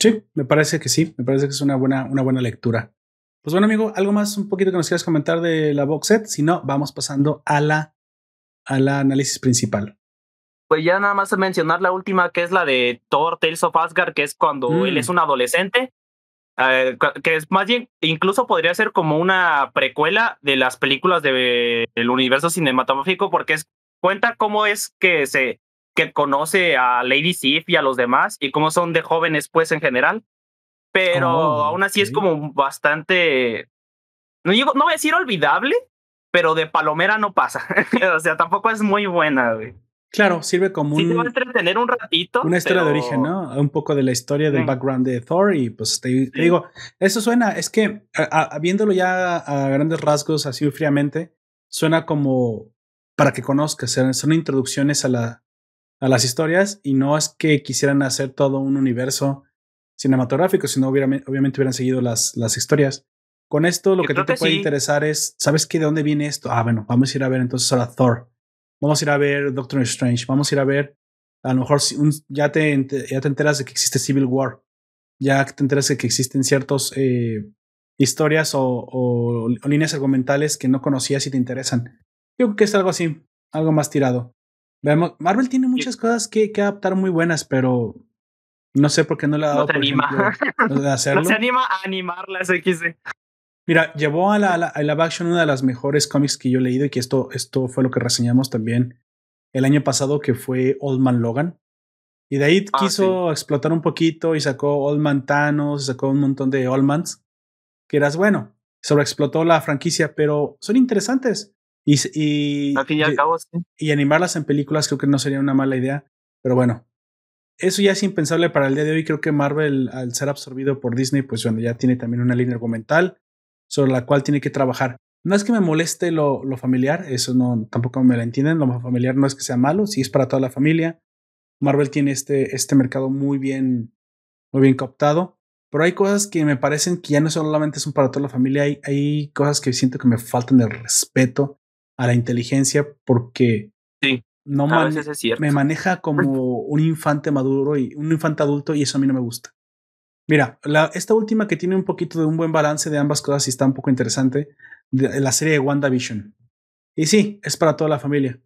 Sí, me parece que sí. Me parece que es una buena, una buena lectura. Pues bueno, amigo, algo más un poquito que nos quieras comentar de la box set. Si no, vamos pasando a la al análisis principal. Pues ya nada más mencionar la última, que es la de Thor Tales of Asgard, que es cuando él es mm. un adolescente eh, que es más bien, incluso podría ser como una precuela de las películas del universo cinematográfico, porque es, cuenta cómo es que se que conoce a Lady Sif y a los demás y cómo son de jóvenes, pues en general. Pero oh, aún así es como bastante. No, digo, no voy a decir olvidable, pero de palomera no pasa. [LAUGHS] o sea, tampoco es muy buena, güey. Claro, sirve como un. va a entretener un ratito. Una historia de origen, ¿no? Un poco de la historia del background de Thor. Y pues te, digo, eso suena, es que viéndolo ya a grandes rasgos, así fríamente, suena como para que conozcas. Son introducciones a, la, a las historias y no es que quisieran hacer todo un universo cinematográfico, sino obviamente hubieran seguido las, las historias. Con esto, lo que te puede interesar es, ¿sabes qué? ¿De dónde viene esto? Ah, bueno, vamos a ir a ver entonces ahora Thor Vamos a ir a ver Doctor Strange. Vamos a ir a ver, a lo mejor ya, te, ya te enteras de que existe Civil War. Ya te enteras de que existen ciertas eh, historias o, líneas argumentales que no conocías y te interesan. Yo creo que es algo así, algo más tirado. Veamos, Marvel tiene muchas cosas que, que adaptar muy buenas, pero no sé por qué no le ha dado. [LAUGHS] No se anima. no se anima a animarlas, XD. Mira, llevó a la, a live action una de las mejores cómics que yo he leído y que esto, esto fue lo que reseñamos también el año pasado, que fue Old Man Logan. Y de ahí ah, quiso explotar un poquito y sacó Old Man Thanos, sacó un montón de Old Mans, que eras bueno, sobreexplotó la franquicia, pero son interesantes. Y, y, y, animarlas en películas creo que no sería una mala idea, pero bueno, eso ya es impensable para el día de hoy. Creo que Marvel, al ser absorbido por Disney, pues bueno, ya tiene también una línea argumental sobre la cual tiene que trabajar. No es que me moleste lo, familiar, eso no, tampoco me lo entienden, lo familiar no es que sea malo, sí es para toda la familia. Marvel tiene este, este mercado muy bien, muy bien captado, pero hay cosas que me parecen que ya no solamente son para toda la familia, hay, hay cosas que siento que me faltan de respeto a la inteligencia porque no me maneja como un infante maduro y un infante adulto y eso a mí no me gusta. Mira, la, esta última que tiene un poquito de un buen balance de ambas cosas y está un poco interesante, de, la serie de WandaVision. Y sí, es para toda la familia.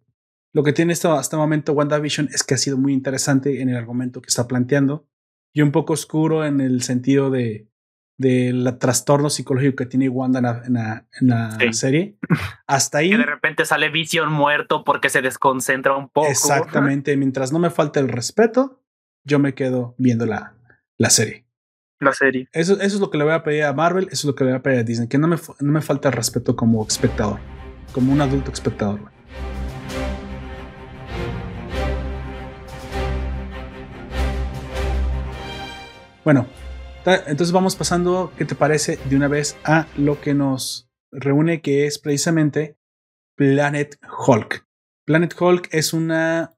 Lo que tiene hasta, este momento WandaVision es que ha sido muy interesante en el argumento que está planteando y un poco oscuro en el sentido de del trastorno psicológico que tiene Wanda en la, en la, serie. Hasta ahí. Que de repente sale Vision muerto porque se desconcentra un poco. Exactamente. Mientras no me falte el respeto, yo me quedo viendo la, la serie la serie. Eso, eso es lo que le voy a pedir a Marvel, eso es lo que le voy a pedir a Disney, que no me, no me falta respeto como espectador, como un adulto espectador. Bueno, entonces vamos pasando, ¿qué te parece? De una vez a lo que nos reúne, que es precisamente Planet Hulk. Planet Hulk es una,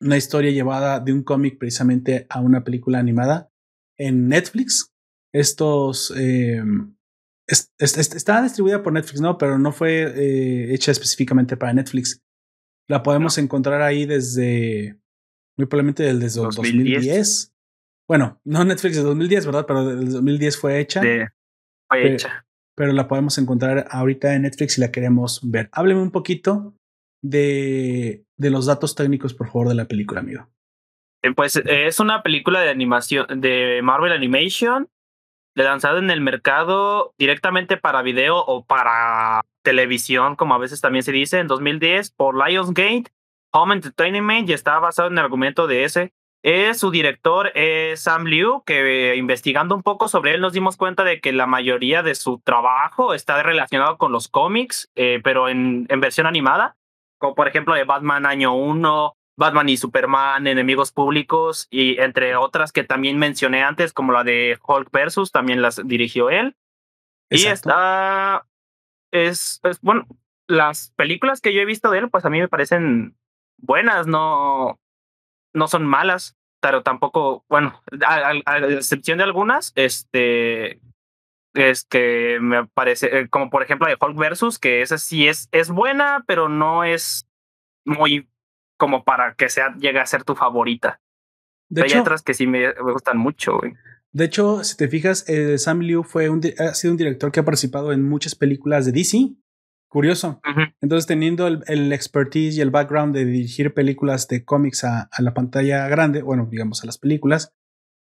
una historia llevada de un cómic precisamente a una película animada en Netflix. Estos eh, está distribuida por Netflix, ¿no? Pero no fue eh, hecha específicamente para Netflix. La podemos encontrar ahí desde, muy probablemente desde 2010. Bueno, no Netflix de 2010, ¿verdad? Pero desde 2010 fue hecha. fue pero, hecha. Pero la podemos encontrar ahorita en Netflix si la queremos ver. Hábleme un poquito de, de los datos técnicos, por favor, de la película, amigo. Eh, pues eh, es una película de animación de Marvel Animation, lanzada en el mercado directamente para video o para televisión, como a veces también se dice, en 2010 por Lionsgate Home Entertainment y está basado en el argumento de ese. Es, su director es Sam Liu, que investigando un poco sobre él nos dimos cuenta de que la mayoría de su trabajo está relacionado con los cómics, eh, pero en, en versión animada, como por ejemplo de Batman Año 1, Batman y Superman, Enemigos Públicos, y entre otras que también mencioné antes, como la de Hulk versus, también las dirigió él. Y está, es, es, bueno, las películas que yo he visto de él, pues a mí me parecen buenas, no, no son malas, pero tampoco, bueno, a, excepción de algunas, este, es que me parece, eh, como por ejemplo de Hulk versus, que esa sí es, es buena, pero no es muy como para que sea, llegue a ser tu favorita. De hay otras que sí me, gustan mucho, De hecho, si te fijas, eh, Sam Liu fue un, ha sido un director que ha participado en muchas películas de DC Curioso. Entonces, teniendo el, expertise y el background de dirigir películas de cómics a, la pantalla grande, bueno, digamos a las películas,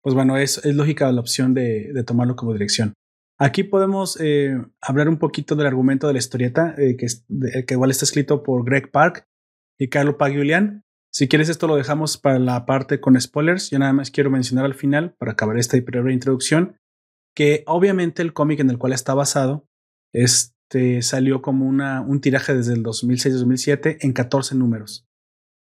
pues bueno, es, es lógica la opción de, de, tomarlo como dirección. Aquí podemos eh, hablar un poquito del argumento de la historieta, eh, que, que igual está escrito por Greg Park y Carlo Pagliulian. Si quieres, esto lo dejamos para la parte con spoilers. Yo nada más quiero mencionar al final, para acabar esta breve introducción, que obviamente el cómic en el cual está basado es este, salió como una, un tiraje desde el 2006-2007 en 14 números.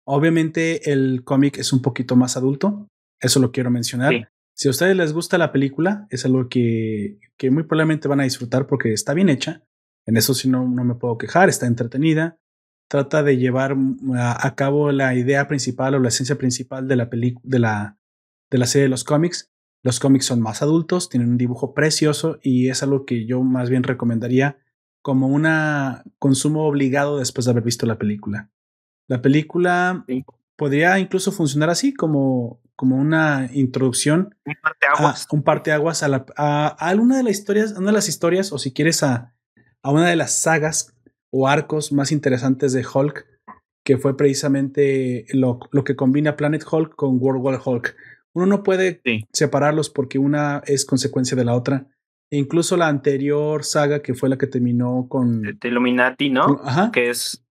Obviamente el cómic es un poquito más adulto, eso lo quiero mencionar. Si a ustedes les gusta la película, es algo que, que, muy probablemente van a disfrutar porque está bien hecha. En eso sí no, no me puedo quejar, está entretenida. Trata de llevar a, a cabo la idea principal o la esencia principal de la, de la, de la serie de los cómics. Los cómics son más adultos, tienen un dibujo precioso y es algo que yo más bien recomendaría como un consumo obligado después de haber visto la película. La película podría incluso funcionar así, como, como una introducción. Un parteaguas. A, un parteaguas a, la, a, a una de las historias, una de las historias, o si quieres a, a una de las sagas o arcos más interesantes de Hulk, que fue precisamente lo, lo que combina Planet Hulk con World War Hulk. Uno no puede separarlos porque una es consecuencia de la otra incluso la anterior saga que fue la que terminó con. Illuminati, ¿no? ajá. Que es.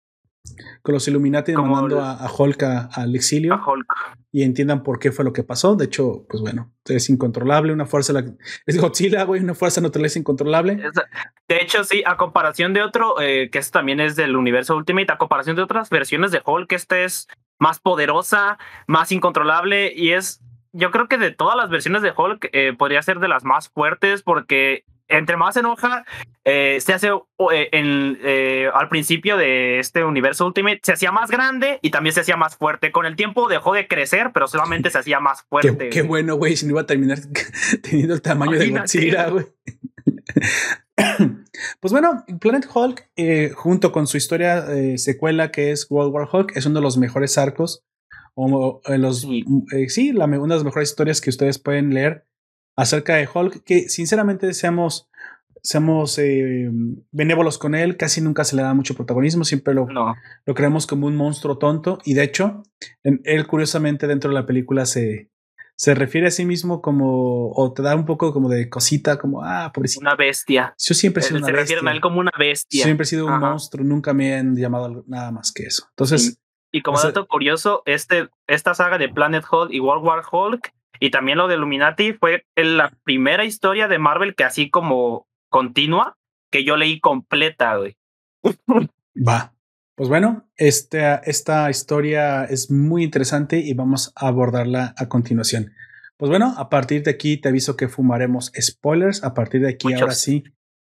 Con los Illuminati mandando a, Hulk al exilio. A Hulk. Y entiendan por qué fue lo que pasó. De hecho, pues bueno, es incontrolable. Una fuerza. La, es Godzilla, güey. Una fuerza naturaleza incontrolable. De hecho, sí, a comparación de otro, eh, que este también es del universo Ultimate, a comparación de otras versiones de Hulk, este es más poderosa, más incontrolable y es yo creo que de todas las versiones de Hulk eh, podría ser de las más fuertes porque entre más se enoja, eh, se hace eh, en, al principio de este universo Ultimate, se hacía más grande y también se hacía más fuerte. Con el tiempo dejó de crecer, pero solamente se hacía más fuerte. Qué, bueno, güey, si no iba a terminar [LAUGHS] teniendo el tamaño de Godzilla, güey. [COUGHS] pues bueno, Planet Hulk, junto con su historia secuela que es World War Hulk, es uno de los mejores arcos o en los, sí, eh, la, una de las mejores historias que ustedes pueden leer acerca de Hulk, que sinceramente seamos, seamos eh, benévolos con él, casi nunca se le da mucho protagonismo, siempre lo, lo creemos como un monstruo tonto, y de hecho, él curiosamente dentro de la película se, se refiere a sí mismo como, o te da un poco como de cosita, como, ah, pobrecito. Una bestia. Yo siempre he sido una bestia. Se refieren a él como una bestia. Siempre he sido un monstruo, nunca me han llamado nada más que eso. Entonces, y como dato curioso, este, esta saga de Planet Hulk y World War Hulk y también lo de Illuminati fue la primera historia de Marvel que así como continua que yo leí completa, güey. Va. Pues bueno, esta, esta historia es muy interesante y vamos a abordarla a continuación. Pues bueno, a partir de aquí te aviso que fumaremos spoilers. A partir de aquí, ahora sí,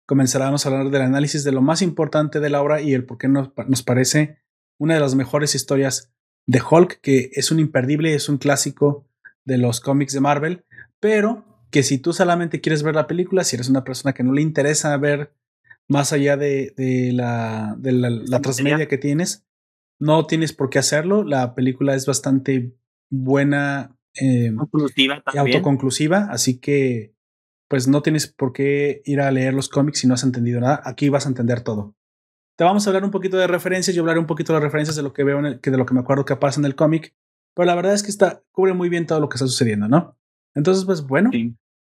comenzaremos a hablar del análisis de lo más importante de la obra y el por qué nos, nos parece una de las mejores historias de Hulk, que es un imperdible, es un clásico de los cómics de Marvel, pero que si tú solamente quieres ver la película, si eres una persona que no le interesa ver más allá de, la, de la, transmedia que tienes, no tienes por qué hacerlo. La película es bastante buena eh, y autoconclusiva, así que pues no tienes por qué ir a leer los cómics si no has entendido nada. Aquí vas a entender todo. Te vamos a hablar un poquito de referencias, yo hablaré un poquito de las referencias de lo que veo, en el, que de lo que me acuerdo que pasa en el cómic, pero la verdad es que está, cubre muy bien todo lo que está sucediendo, ¿no? Entonces, pues bueno,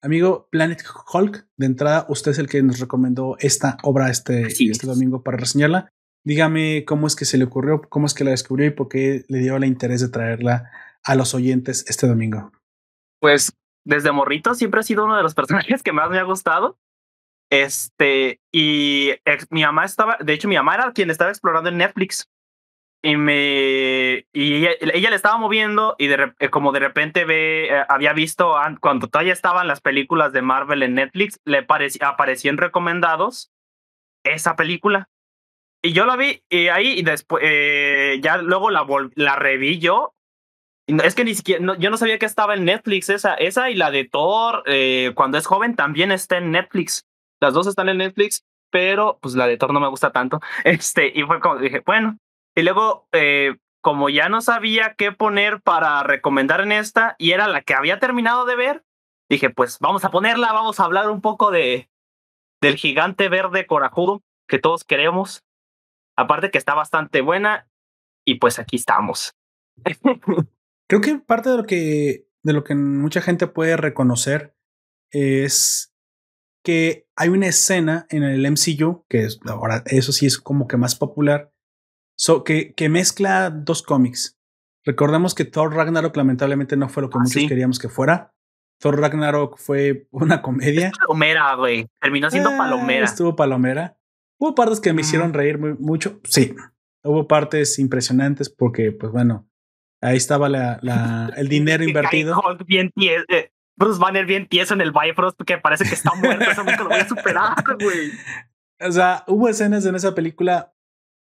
amigo Planet Hulk, de entrada, usted es el que nos recomendó esta obra este, este domingo para reseñarla. Dígame cómo es que se le ocurrió, cómo es que la descubrió y por qué le dio el interés de traerla a los oyentes este domingo? Pues desde morrito siempre ha sido uno de los personajes que más me ha gustado. Este, y mi mamá estaba, de hecho, mi mamá era quien estaba explorando en Netflix. Y me. Y ella, ella le estaba moviendo y de, eh, como de repente ve, eh, había visto cuando todavía estaban las películas de Marvel en Netflix, le apareció en recomendados esa película. Y yo la vi y ahí y después eh, ya luego la, la reví yo. Es que ni siquiera, yo no sabía que estaba en Netflix esa, esa y la de Thor, cuando es joven también está en Netflix. Las dos están en Netflix, pero pues la de Thor no me gusta tanto. [LAUGHS] Este, y fue como dije, bueno. Y luego, eh, como ya no sabía qué poner para recomendar en esta, y era la que había terminado de ver, dije, pues vamos a ponerla, vamos a hablar un poco de del gigante verde corajudo que todos queremos. Aparte que está bastante buena, y pues aquí estamos. [LAUGHS] Creo que parte de lo que, de lo que mucha gente puede reconocer es que hay una escena en el MCU, que es, ahora eso sí es como que más popular, que, que, mezcla dos cómics. Recordemos que Thor Ragnarok lamentablemente no fue lo que ah, muchos queríamos que fuera. Thor Ragnarok fue una comedia. palomera, güey. Terminó siendo ah, palomera. Estuvo palomera. Hubo partes que me hicieron reír mucho. Sí. Hubo partes impresionantes porque, pues bueno, ahí estaba la, la [LAUGHS] el dinero invertido. bien, eh, Bruce Banner bien tieso en el Bifrost porque parece que está muerto. Eso nunca lo voy a superar, güey. O sea, hubo escenas en esa película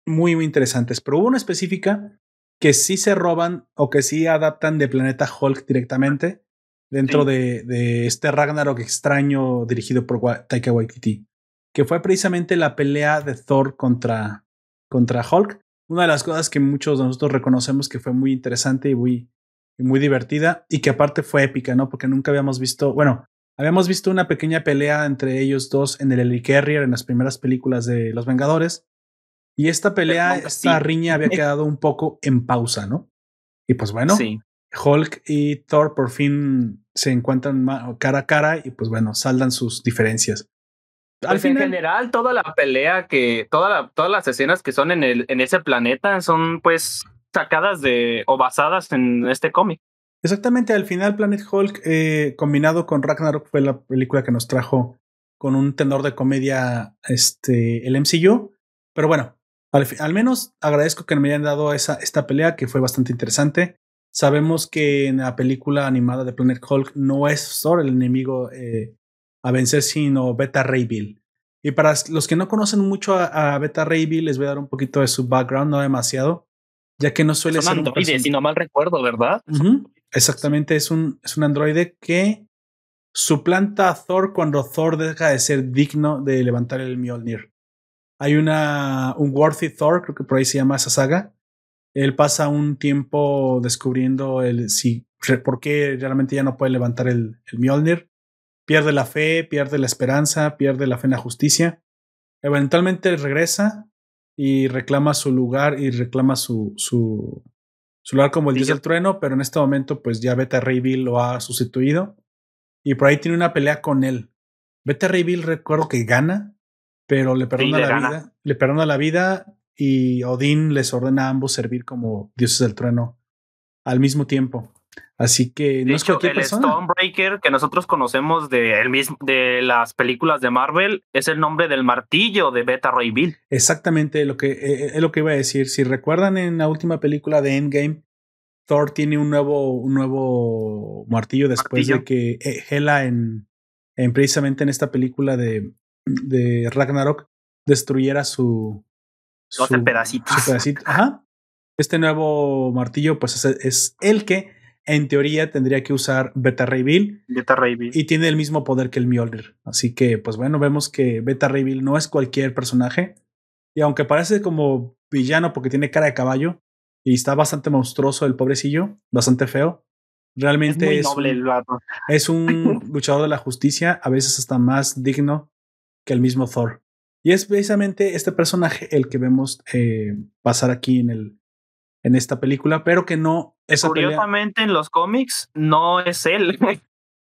muy, muy interesantes, pero hubo una específica que sí se roban o que sí adaptan de Planeta Hulk directamente dentro de, de, este Ragnarok extraño dirigido por Taika Waititi, que fue precisamente la pelea de Thor contra, contra Hulk. Una de las cosas que muchos de nosotros reconocemos que fue muy interesante y muy, y muy divertida y que aparte fue épica, ¿no? Porque nunca habíamos visto, bueno, habíamos visto una pequeña pelea entre ellos dos en el Helicarrier en las primeras películas de Los Vengadores. Y esta pelea, esta riña había quedado un poco en pausa, ¿no? Y pues bueno, Hulk y Thor por fin se encuentran cara a cara y pues bueno, saldan sus diferencias. Al pues, en general, toda la pelea que, toda todas las escenas que son en, el, en ese planeta son pues sacadas de o basadas en este cómic. Exactamente, al final Planet Hulk eh, combinado con Ragnarok fue la película que nos trajo con un tenor de comedia este, el MCU. Pero bueno, al, menos agradezco que me hayan dado esa, esta pelea que fue bastante interesante. Sabemos que en la película animada de Planet Hulk no es Thor el enemigo eh, a vencer, sino Beta Ray Bill. Y para los que no conocen mucho a, a Beta Ray Bill, les voy a dar un poquito de su background, no demasiado ya que no suele ser un androide, si no mal recuerdo, ¿verdad? Exactamente, es un, es un androide que suplanta a Thor cuando Thor deja de ser digno de levantar el Mjolnir. Hay una, un Worthy Thor, creo que por ahí se llama esa saga. Él pasa un tiempo descubriendo el si por qué realmente ya no puede levantar el, el Mjolnir. Pierde la fe, pierde la esperanza, pierde la fe en la justicia. Eventualmente regresa y reclama su lugar y reclama su, su, su lugar como el dios del trueno, pero en este momento pues ya Beta Ray Bill lo ha sustituido y por ahí tiene una pelea con él. Beta Ray Bill recuerdo que gana, pero le perdona la vida, le perdona la vida y Odín les ordena a ambos servir como dioses del trueno al mismo tiempo. Así que no es cualquier el Stormbreaker que nosotros conocemos de, el mismo, de las películas de Marvel es el nombre del martillo de Beta Ray Bill. Exactamente lo que eh, eh, es lo que iba a decir. Si recuerdan en la última película de Endgame, Thor tiene un nuevo, un nuevo martillo después de que eh, Hela en, en, precisamente en esta película de, de Ragnarok destruyera su, su, pedacitos. Su pedacito. Ajá. Este nuevo martillo, pues es, es el que en teoría tendría que usar Beta Ray Bill. Beta Ray Bill. Y tiene el mismo poder que el Mjolnir. Así que, pues bueno, vemos que Beta Ray Bill no es cualquier personaje. Y aunque parece como villano porque tiene cara de caballo y está bastante monstruoso el pobrecillo, bastante feo, realmente es, un, es un [LAUGHS] luchador de la justicia, a veces hasta más digno que el mismo Thor. Y es precisamente este personaje el que vemos eh, pasar aquí en el, en esta película, pero que no. Esa Curiosamente, en los cómics no es él. [LAUGHS]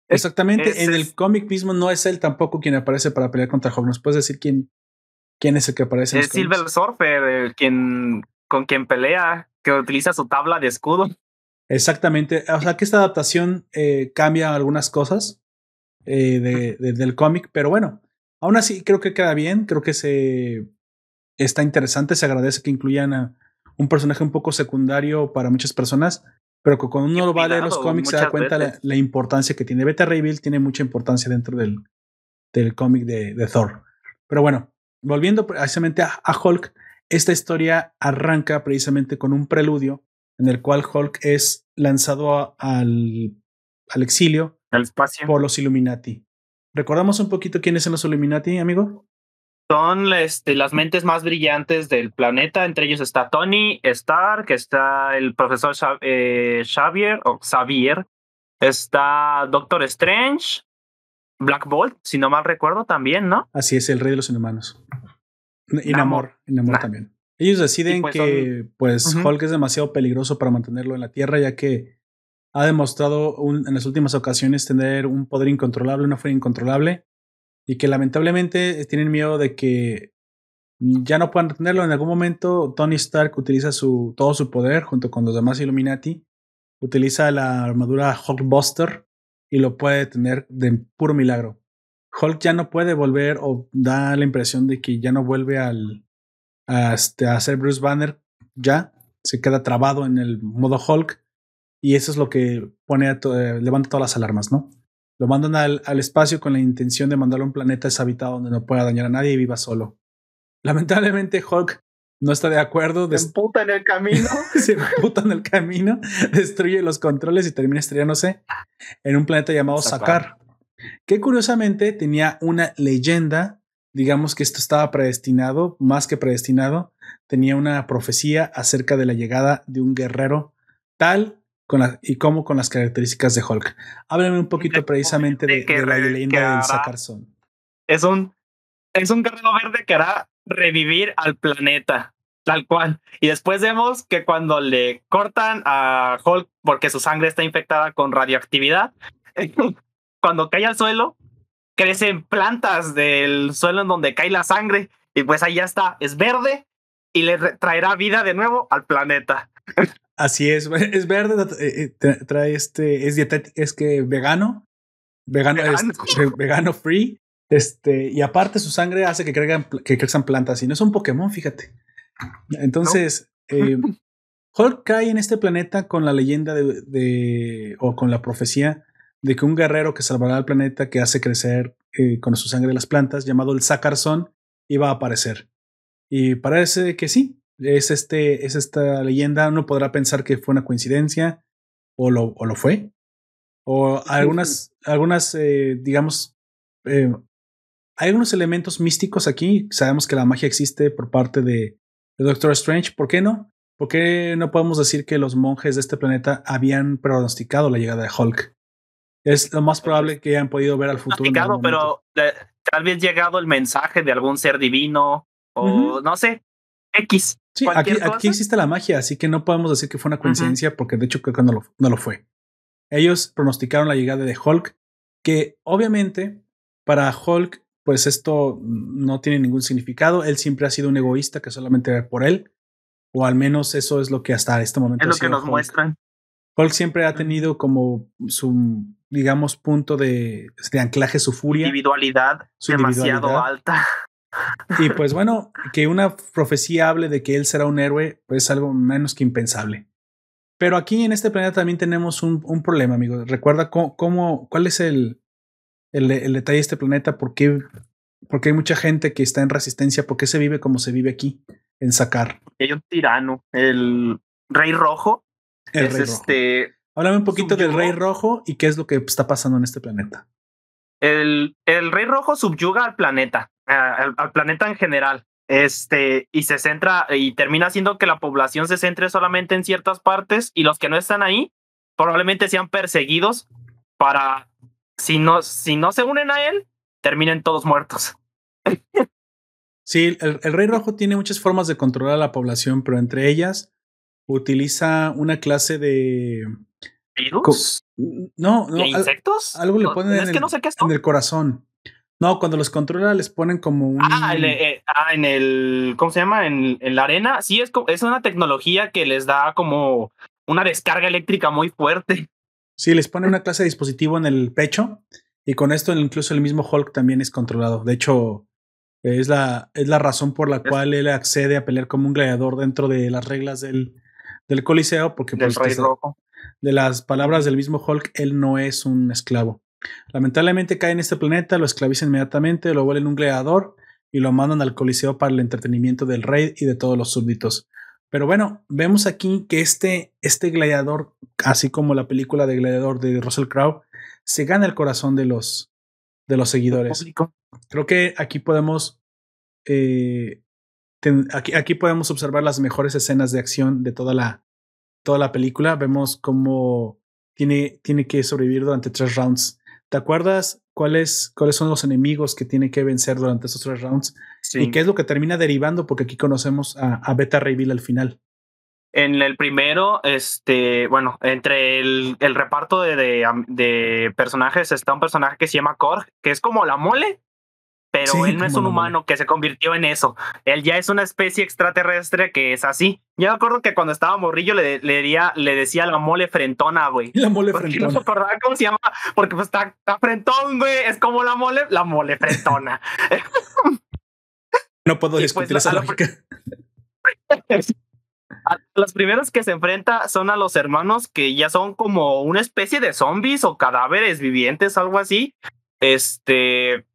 Exactamente, en el cómic mismo no es él tampoco quien aparece para pelear contra Hulk. ¿Nos puedes decir quién, quién es el que aparece? Es Silver Surfer, quien, con quien pelea, que utiliza su tabla de escudo. Exactamente. O sea que esta adaptación eh, cambia algunas cosas eh, de, del cómic, pero bueno, aún así creo que queda bien, creo que se está interesante, se agradece que incluyan a un personaje un poco secundario para muchas personas, pero que cuando uno va a leer los cómics se da cuenta la, la, importancia que tiene. Beta Ray Bill tiene mucha importancia dentro del, del cómic de, de, Thor. Pero bueno, volviendo precisamente a, a Hulk, esta historia arranca precisamente con un preludio en el cual Hulk es lanzado al, al exilio al espacio. por los Illuminati. ¿Recordamos un poquito quiénes son los Illuminati, amigo? Son este, las mentes más brillantes del planeta. Entre ellos está Tony Stark, está el profesor eh, Xavier, o Xavier, está Doctor Strange, Black Bolt, si no mal recuerdo también, ¿no? Así es, el rey de los inhumanos. Y Namor, Namor nah. también. Ellos deciden pues que son... pues uh -huh. Hulk es demasiado peligroso para mantenerlo en la Tierra, ya que ha demostrado un, en las últimas ocasiones tener un poder incontrolable, una fuerza incontrolable, y que lamentablemente tienen miedo de que ya no puedan retenerlo. En algún momento Tony Stark utiliza su, todo su poder junto con los demás Illuminati, utiliza la armadura Hulkbuster y lo puede detener de puro milagro. Hulk ya no puede volver o da la impresión de que ya no vuelve al, a, este, a ser Bruce Banner ya, se queda trabado en el modo Hulk y eso es lo que pone a eh, levanta todas las alarmas, ¿no? Lo mandan al, al, espacio con la intención de mandarlo a un planeta deshabitado donde no pueda dañar a nadie y viva solo. Lamentablemente Hulk no está de acuerdo. Se emputa en el camino. [LAUGHS] se emputa en el camino, [LAUGHS] destruye los controles y termina estrellándose en un planeta llamado Sakar, que curiosamente tenía una leyenda digamos que esto estaba predestinado, más que predestinado, tenía una profecía acerca de la llegada de un guerrero tal con la, y como con las características de Hulk. Háblame un poquito precisamente de, de la leyenda del Sacarzón. Es un, es un guerrero verde que hará revivir al planeta, tal cual. Y después vemos que cuando le cortan a Hulk porque su sangre está infectada con radioactividad, [LAUGHS] cuando cae al suelo, crecen plantas del suelo en donde cae la sangre y pues ahí ya está, es verde y le traerá vida de nuevo al planeta. [LAUGHS] Así es, [LAUGHS] es verde, eh, trae este, es dietético, es que vegano, vegano, vegano. Es, [LAUGHS] vegano free, este, y aparte su sangre hace que crezcan, que crezcan plantas y no es un Pokémon, fíjate. Entonces, no. eh, [LAUGHS] Hulk cae en este planeta con la leyenda de, de, o con la profecía de que un guerrero que salvará al planeta que hace crecer eh, con su sangre las plantas, llamado el Sakarzón, iba a aparecer. Y parece que sí, es, este, es esta leyenda. Uno podrá pensar que fue una coincidencia, o lo, o lo fue. O algunas, algunas eh, digamos, eh, hay algunos elementos místicos aquí. Sabemos que la magia existe por parte de, de Doctor Strange. ¿Por qué no? ¿Por qué no podemos decir que los monjes de este planeta habían pronosticado la llegada de Hulk? Es lo más probable que hayan podido ver al futuro. Pero de, tal vez llegado el mensaje de algún ser divino o uh -huh. no sé, X. Sí, aquí, aquí, existe la magia, así que no podemos decir que fue una coincidencia uh -huh. porque de hecho creo que no lo, no lo fue. Ellos pronosticaron la llegada de Hulk, que obviamente para Hulk, pues esto no tiene ningún significado. Él siempre ha sido un egoísta que solamente ve por él, o al menos eso es lo que hasta este momento es lo que nos Hulk. muestran. Hulk siempre ha tenido como su, digamos, punto de, de anclaje, su furia. Individualidad su demasiado individualidad. alta. Y pues bueno, que una profecía hable de que él será un héroe, pues es algo menos que impensable. Pero aquí en este planeta también tenemos un, un problema, amigo. Recuerda cómo, cómo, cuál es el, el, el, detalle de este planeta, por qué, porque hay mucha gente que está en resistencia, por qué se vive como se vive aquí, en Sacar. Hay un tirano, el Rey Rojo, el es Rey este. Rojo. Háblame un poquito subyugó. del Rey Rojo y qué es lo que está pasando en este planeta. El, el Rey Rojo subyuga al planeta, al, al, planeta en general. Este, y se centra y termina haciendo que la población se centre solamente en ciertas partes y los que no están ahí probablemente sean perseguidos para, si no, si no se unen a él, terminen todos muertos. Sí, el, el Rey Rojo tiene muchas formas de controlar a la población, pero entre ellas utiliza una clase de virus. No, no. ¿De insectos? Algo le ponen es en, que el, no sé qué es en el corazón. No, cuando los controla les ponen como un. Ah, en, eh, ah, en el. ¿Cómo se llama? En, en, la arena. Sí, es, es una tecnología que les da como una descarga eléctrica muy fuerte. Sí, les pone una clase de dispositivo en el pecho y con esto incluso el mismo Hulk también es controlado. De hecho, es la, es la razón por la cual él accede a pelear como un gladiador dentro de las reglas del, del Coliseo, porque del pues, Rey Rojo. de las palabras del mismo Hulk, él no es un esclavo. Lamentablemente cae en este planeta, lo esclaviza inmediatamente, lo vuelven un gladiador y lo mandan al Coliseo para el entretenimiento del rey y de todos los súbditos. Pero bueno, vemos aquí que este, este gladiador, así como la película de gladiador de Russell Crowe, se gana el corazón de los, de los seguidores. Creo que aquí podemos, eh, aquí, aquí podemos observar las mejores escenas de acción de toda la, toda la película. Vemos cómo tiene, tiene que sobrevivir durante tres rounds. ¿Te acuerdas cuáles, cuáles son los enemigos que tiene que vencer durante esos tres rounds? Sí. ¿Y qué es lo que termina derivando? Porque aquí conocemos a, a Beta Bill al final. En el primero, este, bueno, entre el, el reparto de, de, de, personajes está un personaje que se llama Korg, que es como la mole, pero Sí, él no es un humano que se convirtió en eso. Él ya es una especie extraterrestre que es así. Yo me acuerdo que cuando estaba morrillo le, le, diría, le decía la mole frentona, güey. La mole Porque no frentona. me acordaba cómo se llama, porque pues está, está frentón, güey. Es como la mole, la mole frentona. [LAUGHS] No puedo Y discutir pues, esa a lógica. A- [LAUGHS] Los primeros que se enfrenta son a los hermanos que ya son como una especie de zombies o cadáveres vivientes, algo así. Este.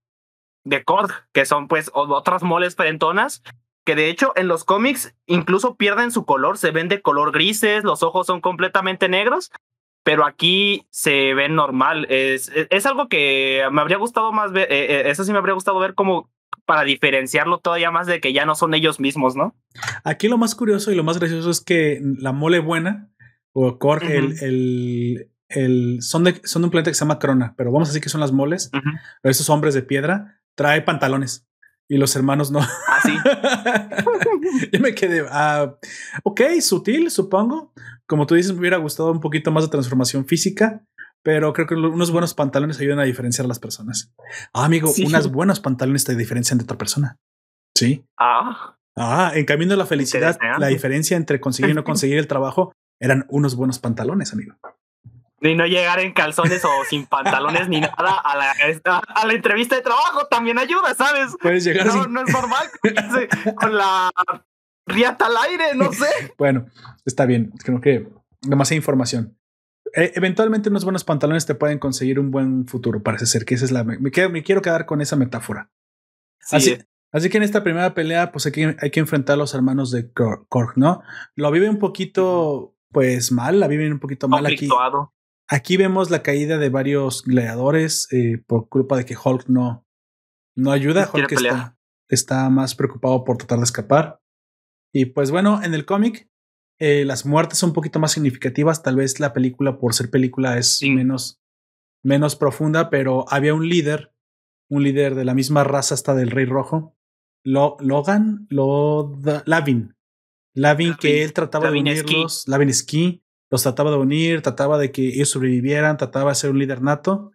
De Korg, que son pues otras moles frentonas. Que de hecho en los cómics incluso pierden su color, se ven de color grises, los ojos son completamente negros. Pero aquí se ven normal. Es, es, es algo que me habría gustado más ver. eh, eh, eso sí me habría gustado ver como para diferenciarlo todavía más de que ya no son ellos mismos, ¿no? Aquí lo más curioso y lo más gracioso es que la mole buena, o Korg, el, el, el- son, de, son de un planeta que se llama Crona, pero vamos a decir que son las moles, Ujú. esos hombres de piedra, trae pantalones y los hermanos no. Así. [LAUGHS] Yo me quedé, ah, ok, sutil, supongo. Como tú dices, me hubiera gustado un poquito más de transformación física, pero creo que unos buenos pantalones ayudan a diferenciar a las personas. Ah, amigo, Sí. unas buenos pantalones te diferencian de otra persona. Sí. Ah, Ah, en camino de la felicidad, la diferencia entre conseguir y no [LAUGHS] conseguir el trabajo eran unos buenos pantalones, amigo. Y no llegar en calzones o sin [LAUGHS] pantalones ni nada a la, a la entrevista de trabajo también ayuda, ¿sabes? Puedes llegar No, sin- no es normal con la riata al aire, no sé. [LAUGHS] Bueno, está bien. Creo que demasiada información. E- eventualmente unos buenos pantalones te pueden conseguir un buen futuro, parece ser que esa es la... Me, quedo- me quiero quedar con esa metáfora. Sí, Así, así que en esta primera pelea, pues hay que, hay que enfrentar a los hermanos de Kor- Korg, ¿no? Lo vive un poquito, pues mal, la viven un poquito mal aquí. Aquí vemos la caída de varios gladiadores eh, por culpa de que Hulk no, no ayuda. Hulk está, está más preocupado por tratar de escapar. Y pues bueno, en el cómic, eh, las muertes son un poquito más significativas. Tal vez la película, por ser película, es Sí. menos, menos profunda, pero había un líder, un líder de la misma raza hasta del Rey Rojo, Lo- Logan, Loda- Lavin. Lavin, que él trataba Lavin de unirlos, Lavin Ski, los trataba de unir, trataba de que ellos sobrevivieran, trataba de ser un líder nato,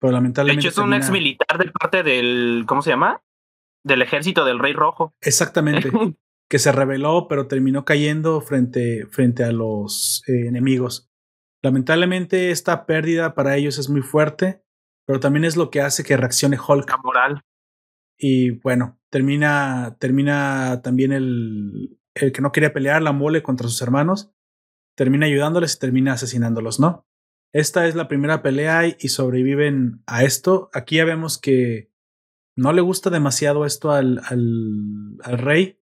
pero De lamentablemente. hecho, es un ex militar de parte del, ¿cómo se llama? Del ejército del Rey Rojo. Exactamente. [LAUGHS] que se rebeló, pero terminó cayendo frente, frente a los eh, enemigos. Lamentablemente, esta pérdida para ellos es muy fuerte, pero también es lo que hace que reaccione Hulk. La moral. Y bueno, termina, termina también el, el que no quería pelear, la mole contra sus hermanos, termina ayudándoles y termina asesinándolos, ¿no? Esta es la primera pelea y, sobreviven a esto. Aquí ya vemos que no le gusta demasiado esto al, al, al rey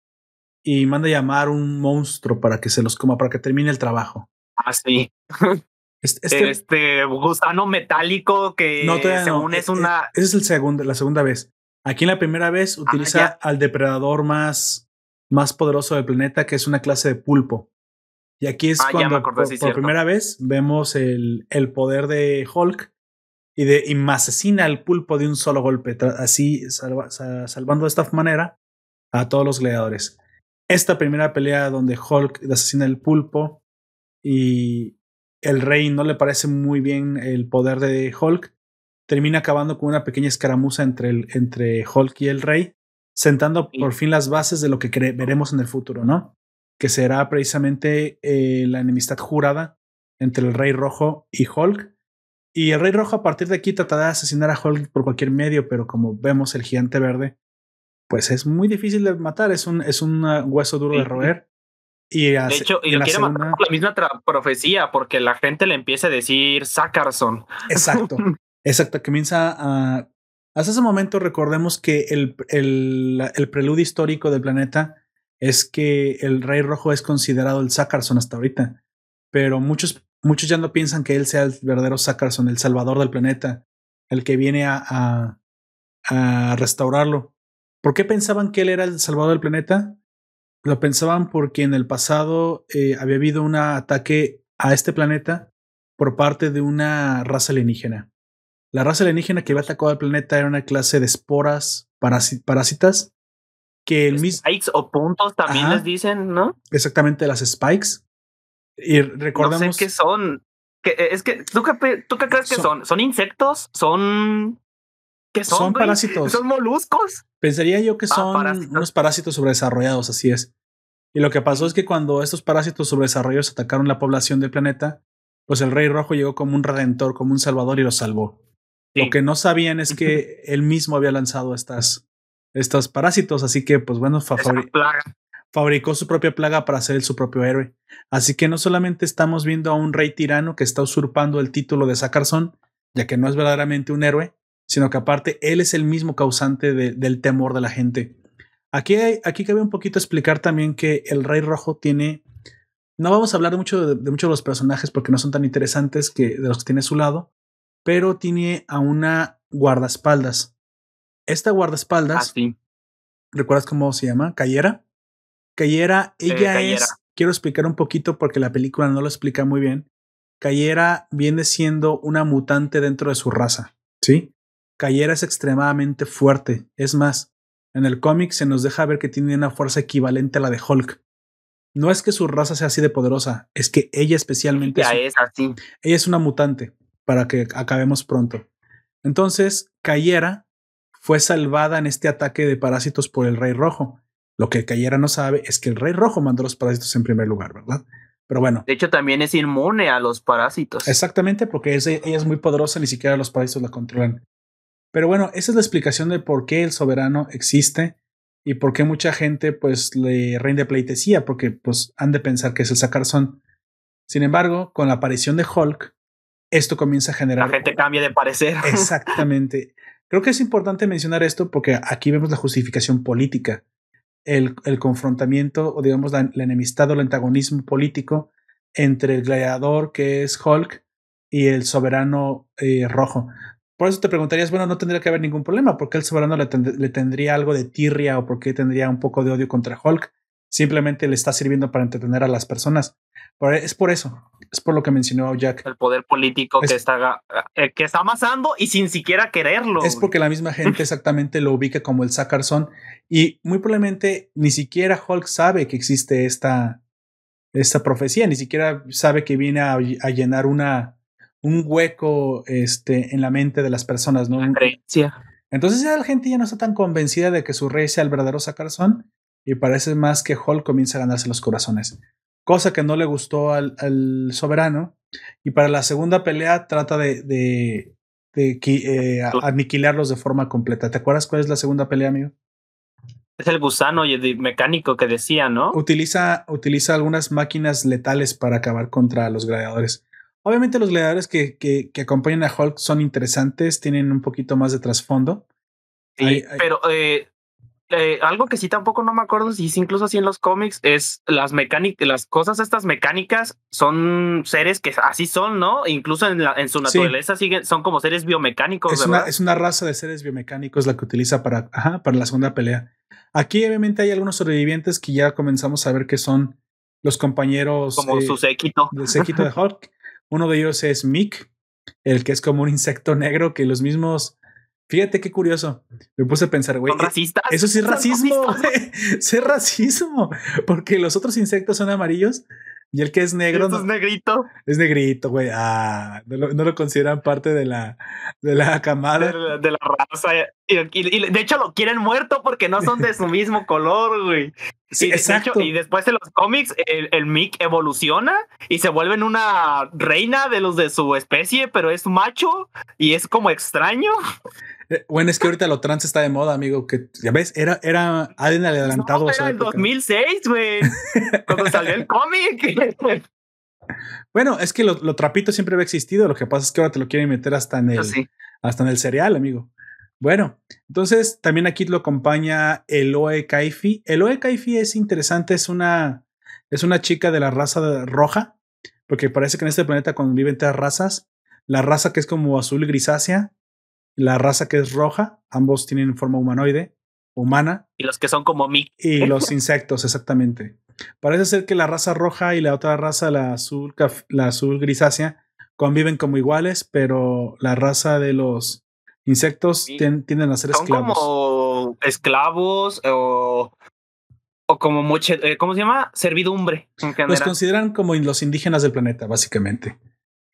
y manda llamar un monstruo para que se los coma, para que termine el trabajo. Así. [LAUGHS] Este, este- Este, gusano metálico que no, es Eh, una. eh, Esa es el segundo, la segunda vez. Aquí en la primera vez utiliza ya. al depredador más, más poderoso del planeta, que es una clase de pulpo. Y aquí es Ah, cuando acordé, por, sí, por cierto. primera vez vemos el, el poder de Hulk y, de, y asesina al pulpo de un solo golpe, así salva- sa- salvando de esta manera a todos los gladiadores. Esta primera pelea donde Hulk asesina al pulpo y el rey no le parece muy bien el poder de Hulk, termina acabando con una pequeña escaramuza entre, el, entre Hulk y el rey, sentando Sí. por fin las bases de lo que veremos en el futuro, ¿no? Que será precisamente eh, la enemistad jurada entre el Rey Rojo y Hulk. Y el Rey Rojo a partir de aquí tratará de asesinar a Hulk por cualquier medio, pero como vemos el gigante verde, pues es muy difícil de matar, es un, es un hueso duro de roer. Y de hecho, y lo quiere matar por la misma profecía, porque la gente le empieza a decir Sacarson. Exacto, [LAUGHS] exacto, comienza a... Hasta ese momento recordemos que el, el, el preludio histórico del planeta es que el Rey Rojo es considerado el Sacarson hasta ahorita, pero muchos, muchos ya no piensan que él sea el verdadero Sacarson, el salvador del planeta, el que viene a, a, a restaurarlo. ¿Por qué pensaban que él era el salvador del planeta? Lo pensaban porque en el pasado eh, había habido un ataque a este planeta por parte de una raza alienígena. La raza alienígena que había atacado al planeta era una clase de esporas parásitas que el mismo... Spikes o puntos también les dicen, ¿no? Exactamente, las spikes. Y recordemos... No sé qué son. Que, es que, ¿tú qué, ¿tú qué crees que son? ¿Son insectos? ¿Son ¿Qué son? Son parásitos. Son moluscos. Pensaría yo que ah, son unos parásitos sobredesarrollados, así es. Y lo que pasó es que cuando estos parásitos sobredesarrollados atacaron la población del planeta, pues el Rey Rojo llegó como un redentor, como un salvador y los salvó. Lo que no sabían es que él mismo había lanzado estas, estos parásitos, así que pues bueno, fabricó su propia plaga para ser su propio héroe. Así que no solamente estamos viendo a un rey tirano que está usurpando el título de Sacarzón, ya que no es verdaderamente un héroe, sino que aparte él es el mismo causante del temor de la gente. Aquí, aquí cabe un poquito explicar también que el Rey Rojo tiene. No vamos a hablar mucho de, muchos de los personajes porque no son tan interesantes que de los que tiene a su lado, pero tiene a una guardaespaldas. Esta guardaespaldas. Ah, ¿Recuerdas cómo se llama? Cayera. Cayera, eh, ella es. Quiero explicar un poquito porque la película no lo explica muy bien. Cayera viene siendo una mutante dentro de su raza. ¿Sí? Cayera es extremadamente fuerte. Es más, en el cómic se nos deja ver que tiene una fuerza equivalente a la de Hulk. No es que su raza sea así de poderosa, es que ella especialmente es, así. Ella es una mutante, para que acabemos pronto. Entonces, Cayera fue salvada en este ataque de parásitos por el Rey Rojo. Lo que Cayera no sabe es que el Rey Rojo mandó los parásitos en primer lugar, ¿verdad? Pero bueno. De hecho, también es inmune a los parásitos. Exactamente, porque ella es muy poderosa, ni siquiera los parásitos la controlan. Pero bueno, esa es la explicación de por qué el soberano existe y por qué mucha gente pues le rinde pleitesía, porque pues han de pensar que es el Sacarzón. Sin embargo, con la aparición de Hulk, esto comienza a generar... La gente cambia de parecer. [LAUGHS] Exactamente. Creo que es importante mencionar esto porque aquí vemos la justificación política, el, confrontamiento o digamos la, enemistad o el antagonismo político entre el gladiador que es Hulk y el soberano eh, rojo. Por eso te preguntarías, bueno, no tendría que haber ningún problema, ¿por qué el soberano le, tendría algo de tirria o por qué tendría un poco de odio contra Hulk? Simplemente le está sirviendo para entretener a las personas. Es por eso, es por lo que mencionó Jack. El poder político que, está, eh, que está amasando y sin siquiera quererlo. Es porque la misma gente [LAUGHS] exactamente lo ubica como el Sacarzón y muy probablemente ni siquiera Hulk sabe que existe esta, esta profecía, ni siquiera sabe que viene a llenar una, un hueco este, en la mente de las personas, ¿no? creencia. Entonces ya la gente ya no está tan convencida de que su rey sea el verdadero Sacarzón y parece más que Hulk comienza a ganarse los corazones. Cosa que no le gustó al, soberano. Y para la segunda pelea trata de, de, eh, aniquilarlos de forma completa. ¿Te acuerdas cuál es la segunda pelea, amigo? Es el gusano y el mecánico que decía, ¿no? Utiliza, utiliza algunas máquinas letales para acabar contra los gladiadores. Obviamente los gladiadores que, que, que, acompañan a Hulk son interesantes, tienen un poquito más de trasfondo. Sí, pero eh, eh, algo que sí tampoco no me acuerdo si es incluso así en los cómics es las mecánicas, las cosas estas mecánicas son seres que así son, ¿no? Incluso en, la, en su naturaleza siguen, son como seres biomecánicos. Es una, es una raza de seres biomecánicos la que utiliza para, ajá, para la segunda pelea. Aquí obviamente hay algunos sobrevivientes que ya comenzamos a ver que son los compañeros. Como su séquito. Del séquito de Hulk. Uno de ellos es Mick, el que es como un insecto negro que los mismos. Fíjate qué curioso. Me puse a pensar, güey. Eso sí es [LAUGHS] racismo. [LAUGHS] es racismo. Porque los otros insectos son amarillos. Y el que es negro. No, es negrito. Es negrito, güey. Ah, no lo, no lo, consideran parte de la, de la camada. De, de la raza. Y, y, y, de hecho lo quieren muerto porque no son de su [LAUGHS] mismo color, güey. Sí, y, exacto. De hecho, y después en los cómics, el, el Mick evoluciona y se vuelve una reina de los de su especie, pero es macho y es como extraño. Eh, bueno, es que ahorita lo trans está de moda, amigo. Que ya ves, era, era alguien adelantado. No, era en 2006, güey. cuando salió el cómic. [LAUGHS] bueno, es que lo, lo, trapito siempre había existido. Lo que pasa es que ahora te lo quieren meter hasta en el, sí. hasta en el cereal, amigo. Bueno, entonces también aquí lo acompaña Eloe Kaifi. Eloe Kaifi es interesante, es una, es una chica de la raza roja, porque parece que en este planeta conviven tres razas. La raza que es como azul grisácea, la raza que es roja, ambos tienen forma humanoide, humana. Y los que son como mí. Y [LAUGHS] los insectos, exactamente. Parece ser que la raza roja y la otra raza, la azul, la azul grisácea, conviven como iguales, pero la raza de los insectos sí. tienden a ser son esclavos. como esclavos o, o como moche, eh, ¿cómo se llama? Servidumbre. Los consideran como los indígenas del planeta, básicamente.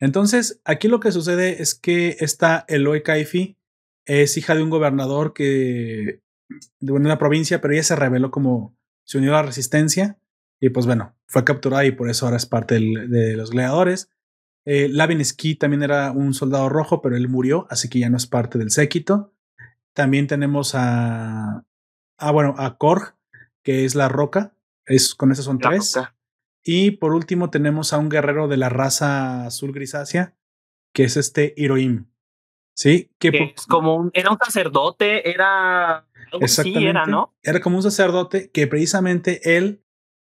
Entonces, aquí lo que sucede es que esta Eloy Kaifi es hija de un gobernador que de una provincia, pero ella se reveló como se unió a la resistencia y pues bueno, fue capturada y por eso ahora es parte del, de los gladiadores. Eh, Lavin Ski también era un soldado rojo, pero él murió, así que ya no es parte del séquito. También tenemos a, ah, bueno, a Korg, que es la roca. Es, con esos son La tres. roca. Y por último tenemos a un guerrero de la raza azul grisácea, que es este Hiroim. ¿Sí? Que es como un, era un sacerdote, era... Exactamente. Sí, era, ¿no? Era como un sacerdote que precisamente él...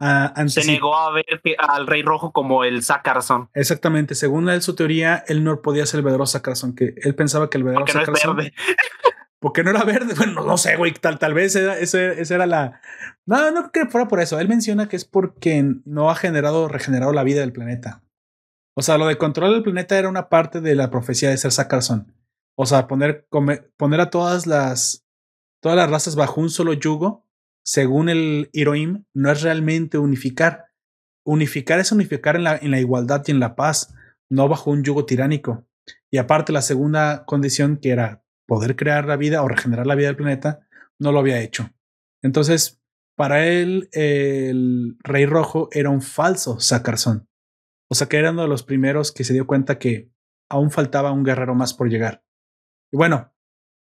Uh, se negó a ver al rey rojo como el Sacarzón. Exactamente. Según él, su teoría, él no podía ser el verdadero Sacarzón, que él pensaba que el verdadero Sacarzón... no. [LAUGHS] porque no era verde. [LAUGHS] Bueno, no sé, güey, tal, tal vez era, esa, esa era la. No, no creo que fuera por eso. Él menciona que es porque no ha generado, regenerado la vida del planeta. O sea, lo de controlar el planeta era una parte de la profecía de ser Sacarzón. O sea, poner, poner a todas las, todas las razas bajo un solo yugo, según el Hiroim, no es realmente unificar. Unificar es unificar en la, en la igualdad y en la paz, no bajo un yugo tiránico. Y aparte, la segunda condición, que era poder crear la vida o regenerar la vida del planeta, no lo había hecho. Entonces, para él, el Rey Rojo era un falso Sacarzón. O sea que era uno de los primeros que se dio cuenta que aún faltaba un guerrero más por llegar. Y bueno,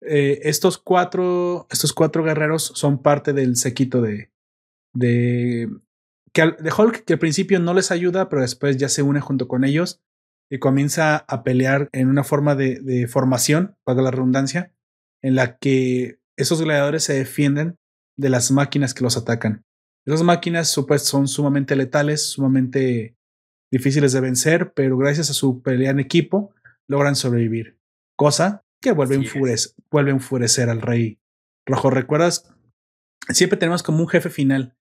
eh, estos cuatro, estos cuatro guerreros son parte del sequito de, de, que de Hulk, que al principio no les ayuda, pero después ya se une junto con ellos y comienza a pelear en una forma de, de formación, para la redundancia, en la que esos gladiadores se defienden de las máquinas que los atacan. Esas máquinas pues, son sumamente letales, sumamente difíciles de vencer, pero gracias a su pelea en equipo logran sobrevivir. Cosa que vuelve, enfurecer, vuelve a enfurecer al rey rojo. ¿Recuerdas? Siempre tenemos como un jefe final.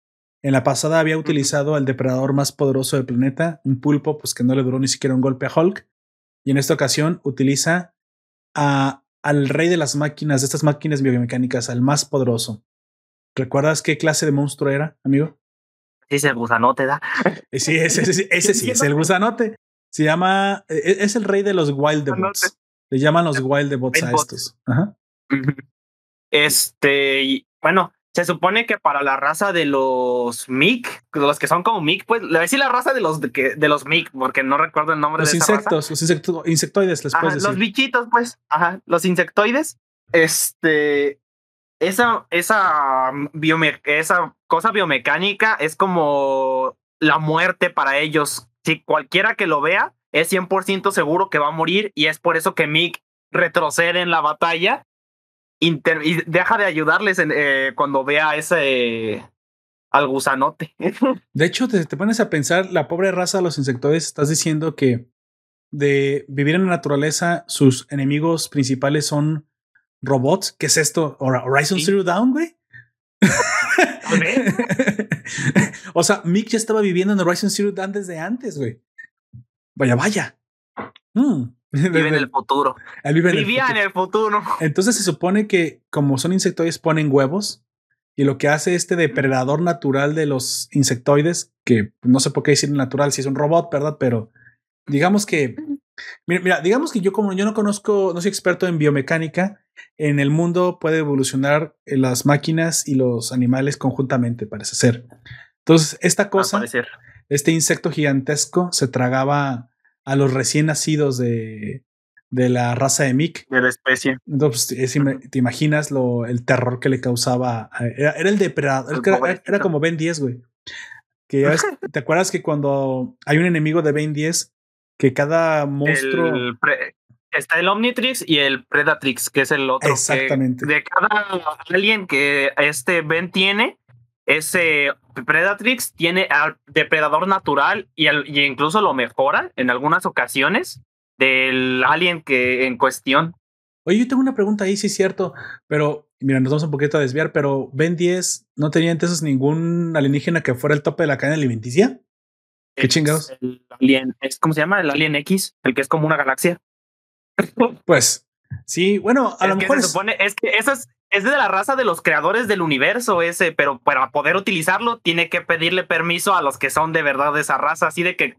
En la pasada había utilizado al depredador más poderoso del planeta, un pulpo, pues que no le duró ni siquiera un golpe a Hulk. Y en esta ocasión utiliza a, al rey de las máquinas, de estas máquinas biomecánicas, al más poderoso. ¿Recuerdas qué clase de monstruo era, amigo? Sí, el gusanote, ¿da? Eh, Sí, ese, ese, [LAUGHS] ese sí es el gusanote. Se llama, eh, es el rey de los Wildebots. Le llaman los Wildebots a estos. Ajá. Este, bueno, se supone que para la raza de los Mic, los que son como Mic, pues le voy a decir la raza de los de, que, de los Mic, porque no recuerdo el nombre los de insectos, esa los insecto, insectoides, les Ajá, puedes decir. Los bichitos, pues, ajá, los insectoides. Este, esa, esa, biome esa cosa biomecánica es como la muerte para ellos. Si cualquiera que lo vea es 100% seguro que va a morir y es por eso que Mick retrocede en la batalla Inter y deja de ayudarles en, eh, cuando vea ese al gusanote. [LAUGHS] De hecho, te, te, pones a pensar, la pobre raza de los insectoides, estás diciendo que de vivir en la naturaleza, sus enemigos principales son robots. ¿Qué es esto? Horizon Sí. Zero Dawn, güey. [LAUGHS] o sea, Mick ya estaba viviendo en Horizon Zero Dawn desde antes, güey. Vaya, vaya. Mm. [LAUGHS] Vive en el futuro. Él vive en el Vivía futuro. en el futuro. Entonces se supone que como son insectoides ponen huevos Y lo que hace este depredador natural de los insectoides, que no sé por qué decir natural si es un robot, ¿verdad? Pero digamos que, mira, mira, digamos que yo como yo no conozco, no soy experto en biomecánica, en el mundo puede evolucionar eh, las máquinas y los animales conjuntamente, parece ser. Entonces, esta cosa, este insecto gigantesco se tragaba a los recién nacidos de, de la raza de Mick. De la especie. Entonces, te imaginas lo, el terror que le causaba. Era, el depredador. Era, como Ben 10, güey. Que [LAUGHS] ¿Te acuerdas que cuando hay un enemigo de Ben 10, que cada monstruo. está el Omnitrix y el Predatrix, que es el otro. Exactamente. de cada alien que este Ben tiene, ese Predatrix tiene al depredador natural y, y incluso lo mejora en algunas ocasiones del alien que en cuestión. Oye, yo tengo una pregunta ahí, sí es cierto, pero mira, nos vamos un poquito a desviar, pero Ben 10 no tenía entonces ningún alienígena que fuera el tope de la cadena alimenticia. ¿Qué chingados? El alien, ¿Cómo se llama? El Alien X, el que es como una galaxia. Pues sí, bueno, a lo mejor. Se supone, es que eso es, es de la raza de los creadores del universo ese, pero para poder utilizarlo tiene que pedirle permiso a los que son de verdad de esa raza, así de que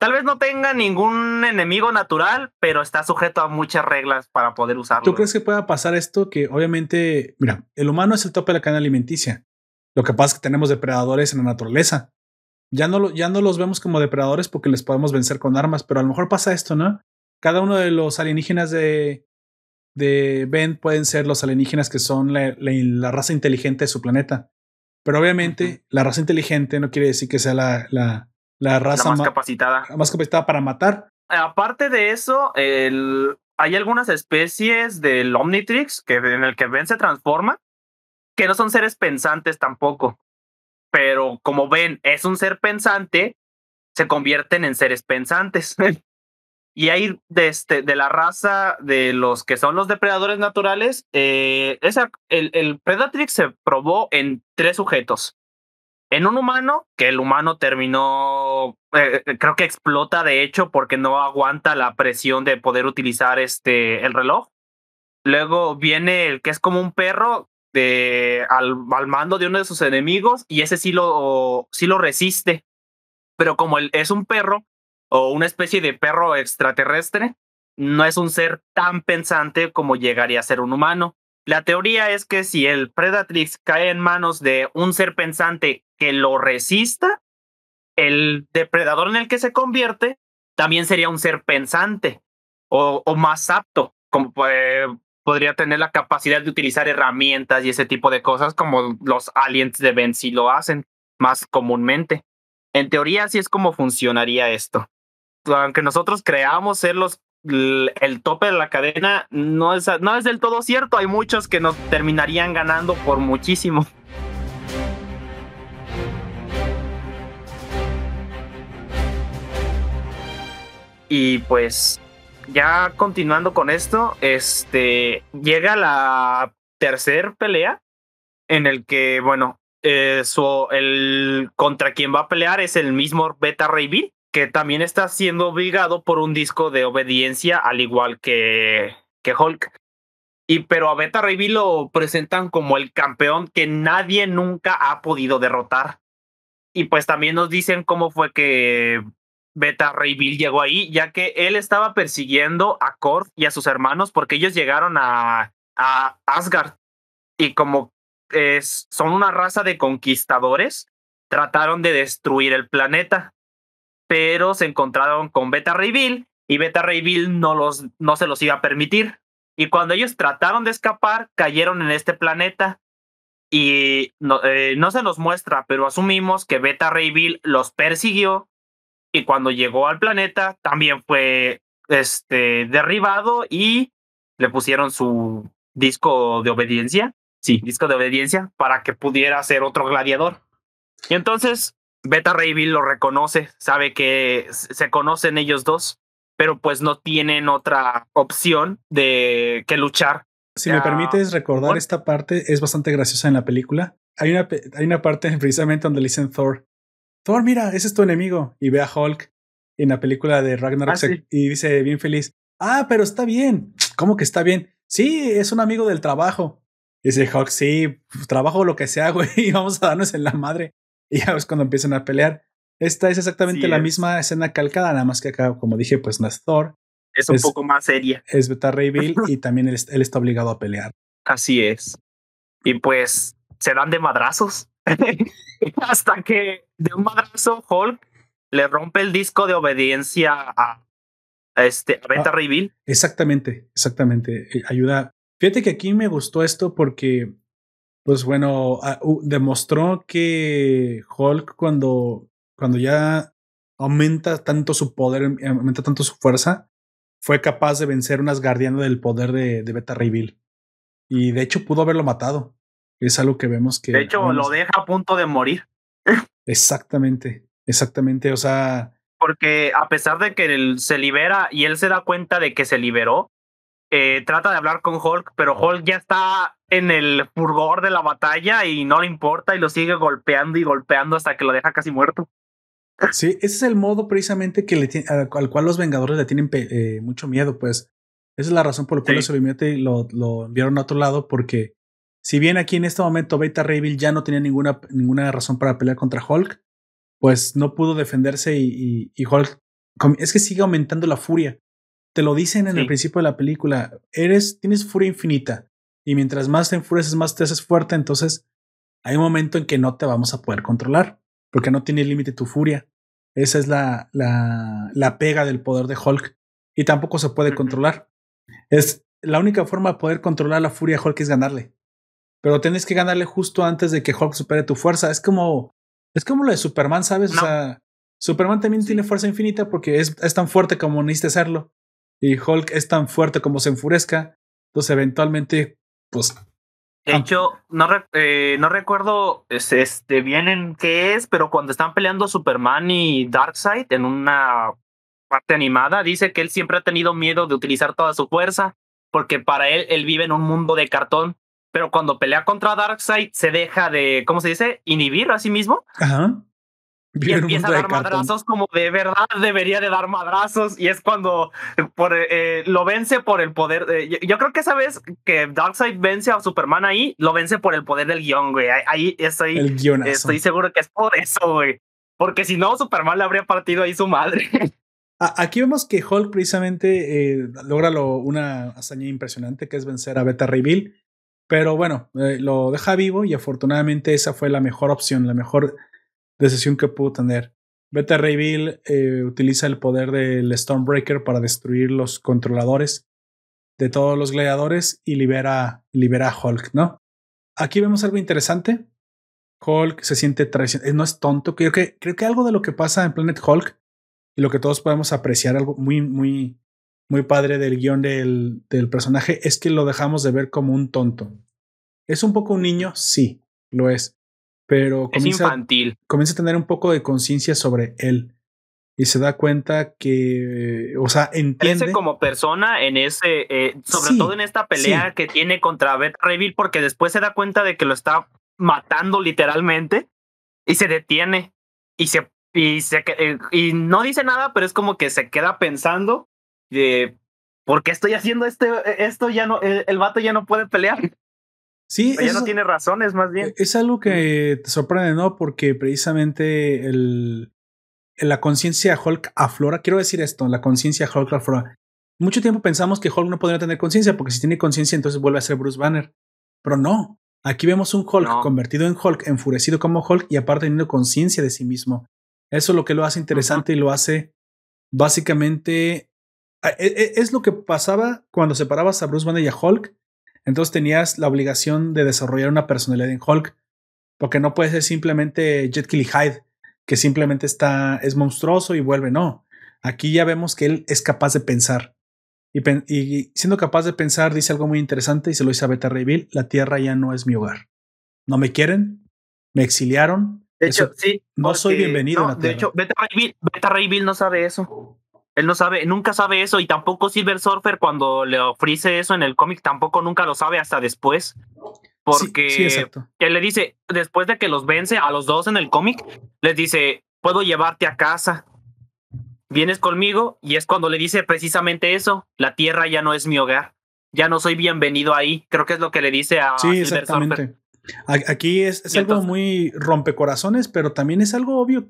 Tal vez no tenga ningún enemigo natural, pero está sujeto a muchas reglas para poder usarlo. ¿Tú crees que pueda pasar esto? Que obviamente, mira, el humano es el tope de la cadena alimenticia. Lo que pasa es que tenemos depredadores en la naturaleza. Ya no, lo, ya no los vemos como depredadores porque les podemos vencer con armas, pero a lo mejor pasa esto, ¿no? Cada uno de los alienígenas de, de Ben pueden ser los alienígenas que son la, la, raza inteligente de su planeta. Pero obviamente la raza inteligente no quiere decir que sea la, la, la raza más capacitada. Más capacitada para matar. Aparte de eso, el, hay algunas especies del Omnitrix que, en el que Ben se transforma, que no son seres pensantes tampoco. Pero como Ben es un ser pensante, se convierten en seres pensantes. [LAUGHS] y hay de, este, de la raza de los que son los depredadores naturales, eh, esa, el, el Predatrix se probó en tres sujetos en un humano, que el humano terminó, eh, eh, creo que explota de hecho porque no aguanta la presión de poder utilizar este, el reloj. Luego viene el que es como un perro de, al, al mando de uno de sus enemigos y ese sí lo, sí lo resiste. Pero como él es un perro o una especie de perro extraterrestre, no es un ser tan pensante como llegaría a ser un humano. La teoría es que si el Predatrix cae en manos de un ser pensante que lo resista, el depredador en el que se convierte también sería un ser pensante o, más apto, como podría tener la capacidad de utilizar herramientas y ese tipo de cosas como los aliens de Ben si lo hacen más comúnmente. En teoría así es como funcionaría esto. Aunque nosotros creamos ser los el tope de la cadena no es, no es del todo cierto. Hay muchos que nos terminarían ganando por muchísimo. Y pues ya continuando con esto, este llega la tercer pelea en el que, bueno, eh, el contra quien va a pelear es el mismo Beta Ray Bill que también está siendo obligado por un disco de obediencia, al igual que, que Hulk. Y pero a Beta Ray Bill lo presentan como el campeón que nadie nunca ha podido derrotar. Y pues también nos dicen cómo fue que Beta Ray Bill llegó ahí, ya que él estaba persiguiendo a Korg y a sus hermanos porque ellos llegaron a, a Asgard. Y como es, son una raza de conquistadores, trataron de destruir el planeta pero se encontraron con Beta Ray Bill y Beta Ray Bill no, los, no se los iba a permitir. Y cuando ellos trataron de escapar, cayeron en este planeta. Y no, eh, no se nos muestra, pero asumimos que Beta Ray Bill los persiguió. Y cuando llegó al planeta, también fue este, derribado y le pusieron su disco de obediencia. Sí, disco de obediencia para que pudiera ser otro gladiador. Y entonces Beta Ray Bill lo reconoce, sabe que se conocen ellos dos, pero pues no tienen otra opción de que luchar. Si me permites recordar esta parte, es bastante graciosa en la película. Hay una, hay una parte [LAUGHS] precisamente donde le dicen Thor, Thor, mira, ese es tu enemigo. Y ve a Hulk en la película de Ragnarok ah, y dice bien feliz, ah, pero está bien. [TSK] ¿Cómo que está bien? Sí, es un amigo del trabajo. dice Hulk, sí, trabajo lo que sea, [LAUGHS] güey, y vamos a darnos en la madre. Y ya ves cuando empiezan a pelear. Esta es exactamente la misma escena calcada, nada más que acá, como dije, pues no es Thor. Es un poco más seria. Es Beta Ray Bill [LAUGHS] y también él, él, está obligado a pelear. Así es. Y pues se dan de madrazos. [LAUGHS] Hasta que de un madrazo Hulk le rompe el disco de obediencia a, este, a Beta ah, Ray Bill. Exactamente, exactamente. Eh, ayuda. Fíjate que aquí me gustó esto porque, pues bueno, ah, demostró que Hulk cuando cuando ya aumenta tanto su poder, em, aumenta tanto su fuerza, fue capaz de vencer unas guardianas del poder de, Beta Ray Bill. Y de hecho pudo haberlo matado. Es algo que vemos que. De hecho, lo deja a punto de morir. [LAUGHS] Exactamente, exactamente. O sea. Porque a pesar de que él se libera y él se da cuenta de que se liberó, eh, trata de hablar con Hulk, pero Hulk ya está en el furgor de la batalla y no le importa y lo sigue golpeando y golpeando hasta que lo deja casi muerto. Sí, ese es el modo precisamente que le al cual los Vengadores le tienen eh, mucho miedo, pues. Esa es la razón por la cual sí. lo, lo enviaron a otro lado, porque si bien aquí en este momento Beta Ray ya no tenía ninguna, ninguna razón para pelear contra Hulk, pues no pudo defenderse y, y, Hulk es que sigue aumentando la furia. Te lo dicen en el principio de la película, eres, tienes furia infinita y mientras más te enfureces, más te haces fuerte, entonces hay un momento en que no te vamos a poder controlar porque no tiene límite tu furia. Esa es la, la, la, pega del poder de Hulk. Y tampoco se puede controlar. Es la única forma de poder controlar la furia de Hulk es ganarle. Pero tienes que ganarle justo antes de que Hulk supere tu fuerza. Es como, es como lo de Superman, ¿sabes? O sea, Superman también tiene fuerza infinita porque es, es tan fuerte como necesita serlo. Y Hulk es tan fuerte como se enfurezca. Entonces, eventualmente, pues de hecho, no, eh, no recuerdo este, bien en qué es, pero cuando están peleando Superman y Darkseid en una parte animada, dice que él siempre ha tenido miedo de utilizar toda su fuerza, porque para él, él vive en un mundo de cartón. Pero cuando pelea contra Darkseid, se deja de, ¿cómo se dice? Inhibir a sí mismo. Ajá y empieza a dar madrazos como de verdad debería de dar madrazos y es cuando eh, por, eh, lo vence por el poder. yo, creo que esa vez que Darkseid vence a Superman ahí, lo vence por el poder del guion, güey. Ahí, estoy, estoy seguro que es por eso, güey. Porque si no, Superman le habría partido ahí su madre. [LAUGHS] Aquí vemos que Hulk precisamente eh, logra lo, una hazaña impresionante que es vencer a Beta Ray Bill. Pero bueno, lo deja vivo y afortunadamente esa fue la mejor opción, la mejor decisión que pudo tener. Beta Ray Bill eh, utiliza el poder del Stormbreaker para destruir los controladores de todos los gladiadores y libera, libera a Hulk, ¿no? Aquí vemos algo interesante. Hulk se siente traicionado, eh, no es tonto. Creo que, creo que algo de lo que pasa en Planet Hulk y lo que todos podemos apreciar, algo muy, muy, muy padre del guion del, del personaje, es que lo dejamos de ver como un tonto. ¿Es un poco un niño? Sí, lo es pero comienza, infantil. comienza a tener un poco de conciencia sobre él y se da cuenta que, o sea, entiende. como persona en ese, eh, sobre todo en esta pelea que tiene contra Beth Reveal, porque después se da cuenta de que lo está matando literalmente y se detiene y se y se eh, y no dice nada, pero es como que se queda pensando de ¿por qué estoy haciendo este, esto? Ya no, el, el vato ya no puede pelear. Sí, ella no tiene razones, más bien. Es algo que te sorprende, ¿no? Porque precisamente el, la conciencia Hulk aflora. Quiero decir esto: la conciencia Hulk aflora. Mucho tiempo pensamos que Hulk no podría tener conciencia, porque si tiene conciencia, entonces vuelve a ser Bruce Banner. Pero no. Aquí vemos un Hulk convertido en Hulk, enfurecido como Hulk y aparte teniendo conciencia de sí mismo. Eso es lo que lo hace interesante y lo hace básicamente. E, e, es lo que pasaba cuando separabas a Bruce Banner y a Hulk entonces tenías la obligación de desarrollar una personalidad en Hulk, porque no puede ser simplemente Jet y Hyde, que simplemente está, es monstruoso y vuelve, no. Aquí ya vemos que él es capaz de pensar. Y, siendo capaz de pensar, dice algo muy interesante y se lo dice a Beta Ray Bill, la Tierra ya no es mi hogar. No me quieren, me exiliaron. De hecho, sí. No soy bienvenido a la Tierra. De hecho, Beta Ray Bill no sabe eso. Él no sabe, nunca sabe eso y tampoco Silver Surfer cuando le ofrece eso en el cómic tampoco nunca lo sabe hasta después. Porque él le dice, después de que los vence a los dos en el cómic, les dice, puedo llevarte a casa. Vienes conmigo y es cuando le dice precisamente eso, la tierra ya no es mi hogar. ya no soy bienvenido ahí. Creo que es lo que le dice a Sí, exactamente. Aquí es, es algo muy rompecorazones, pero también es algo obvio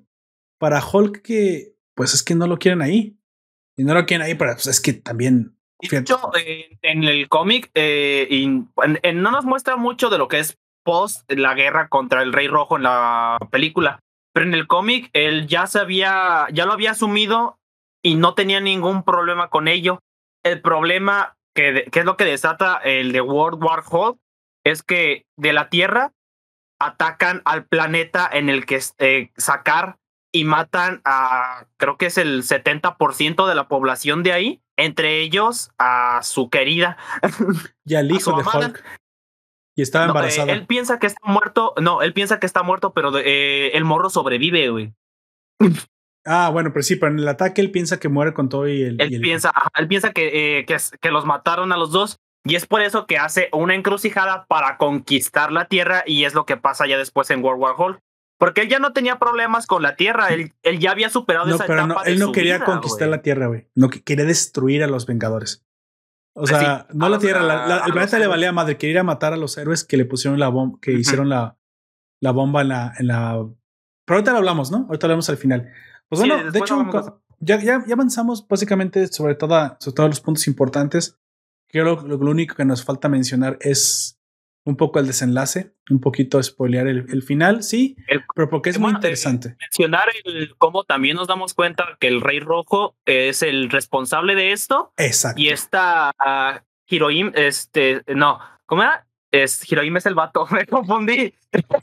para Hulk que, pues es que no lo quieren ahí. Y no lo quieren ahí, pero pues es que también. De hecho, en el cómic eh, no nos muestra mucho de lo que es post la guerra contra el Rey Rojo en la película. Pero en el cómic él ya sabía, ya lo había asumido y no tenía ningún problema con ello. El problema que, que es lo que desata el de World War Hulk es que de la Tierra atacan al planeta en el que eh, sacar y matan a, creo que es el 70% de la población de ahí, entre ellos a su querida. Y al hijo de Hulk. Y estaba eh, embarazada. él piensa que está muerto, no, él piensa que está muerto, pero eh, el morro sobrevive, güey. Ah, bueno, pero sí, pero en el ataque él piensa que muere con todo y el. Él piensa, él piensa que, que, que los mataron a los dos y es por eso que hace una encrucijada para conquistar la Tierra y es lo que pasa ya después en World War Hulk. Porque él ya no tenía problemas con la Tierra, él, él ya había superado esa pero etapa no, él no quería conquistar la Tierra, güey. No quería destruir a los Vengadores. O sea, no la Tierra, el planeta le valía madre, quería matar a los héroes que le pusieron la bomba, que hicieron la, la bomba en la, en la. Pero ahorita lo hablamos, ¿no? Ahorita lo hablamos al final. Pues bueno, de hecho, ya, ya, ya, avanzamos básicamente sobre, toda, sobre todos los puntos importantes. Creo que lo, único que nos falta mencionar es un poco el desenlace, un poquito spoilear el, final, sí, pero porque es muy interesante. Mencionar cómo también nos damos cuenta que el Rey Rojo es el responsable de esto. Exacto. Y esta uh, Hiroim, este, no, ¿cómo era? Es, Hiroim es el vato, [LAUGHS] me confundí.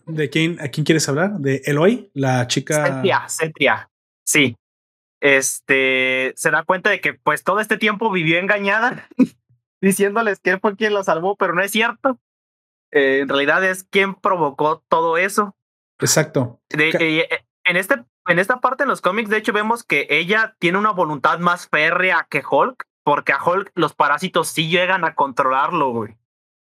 ¿De quién, a quién quieres hablar? ¿De Eloy, la chica? Cetria, Cetria, sí. Este, se da cuenta de que pues todo este tiempo vivió engañada [LAUGHS] diciéndoles que fue quien lo salvó, pero no es cierto. Eh, en realidad es quien provocó todo eso. Exacto. Eh, en, este, en esta parte en los cómics, de hecho, vemos que ella tiene una voluntad más férrea que Hulk, porque a Hulk los parásitos sí llegan a controlarlo, güey.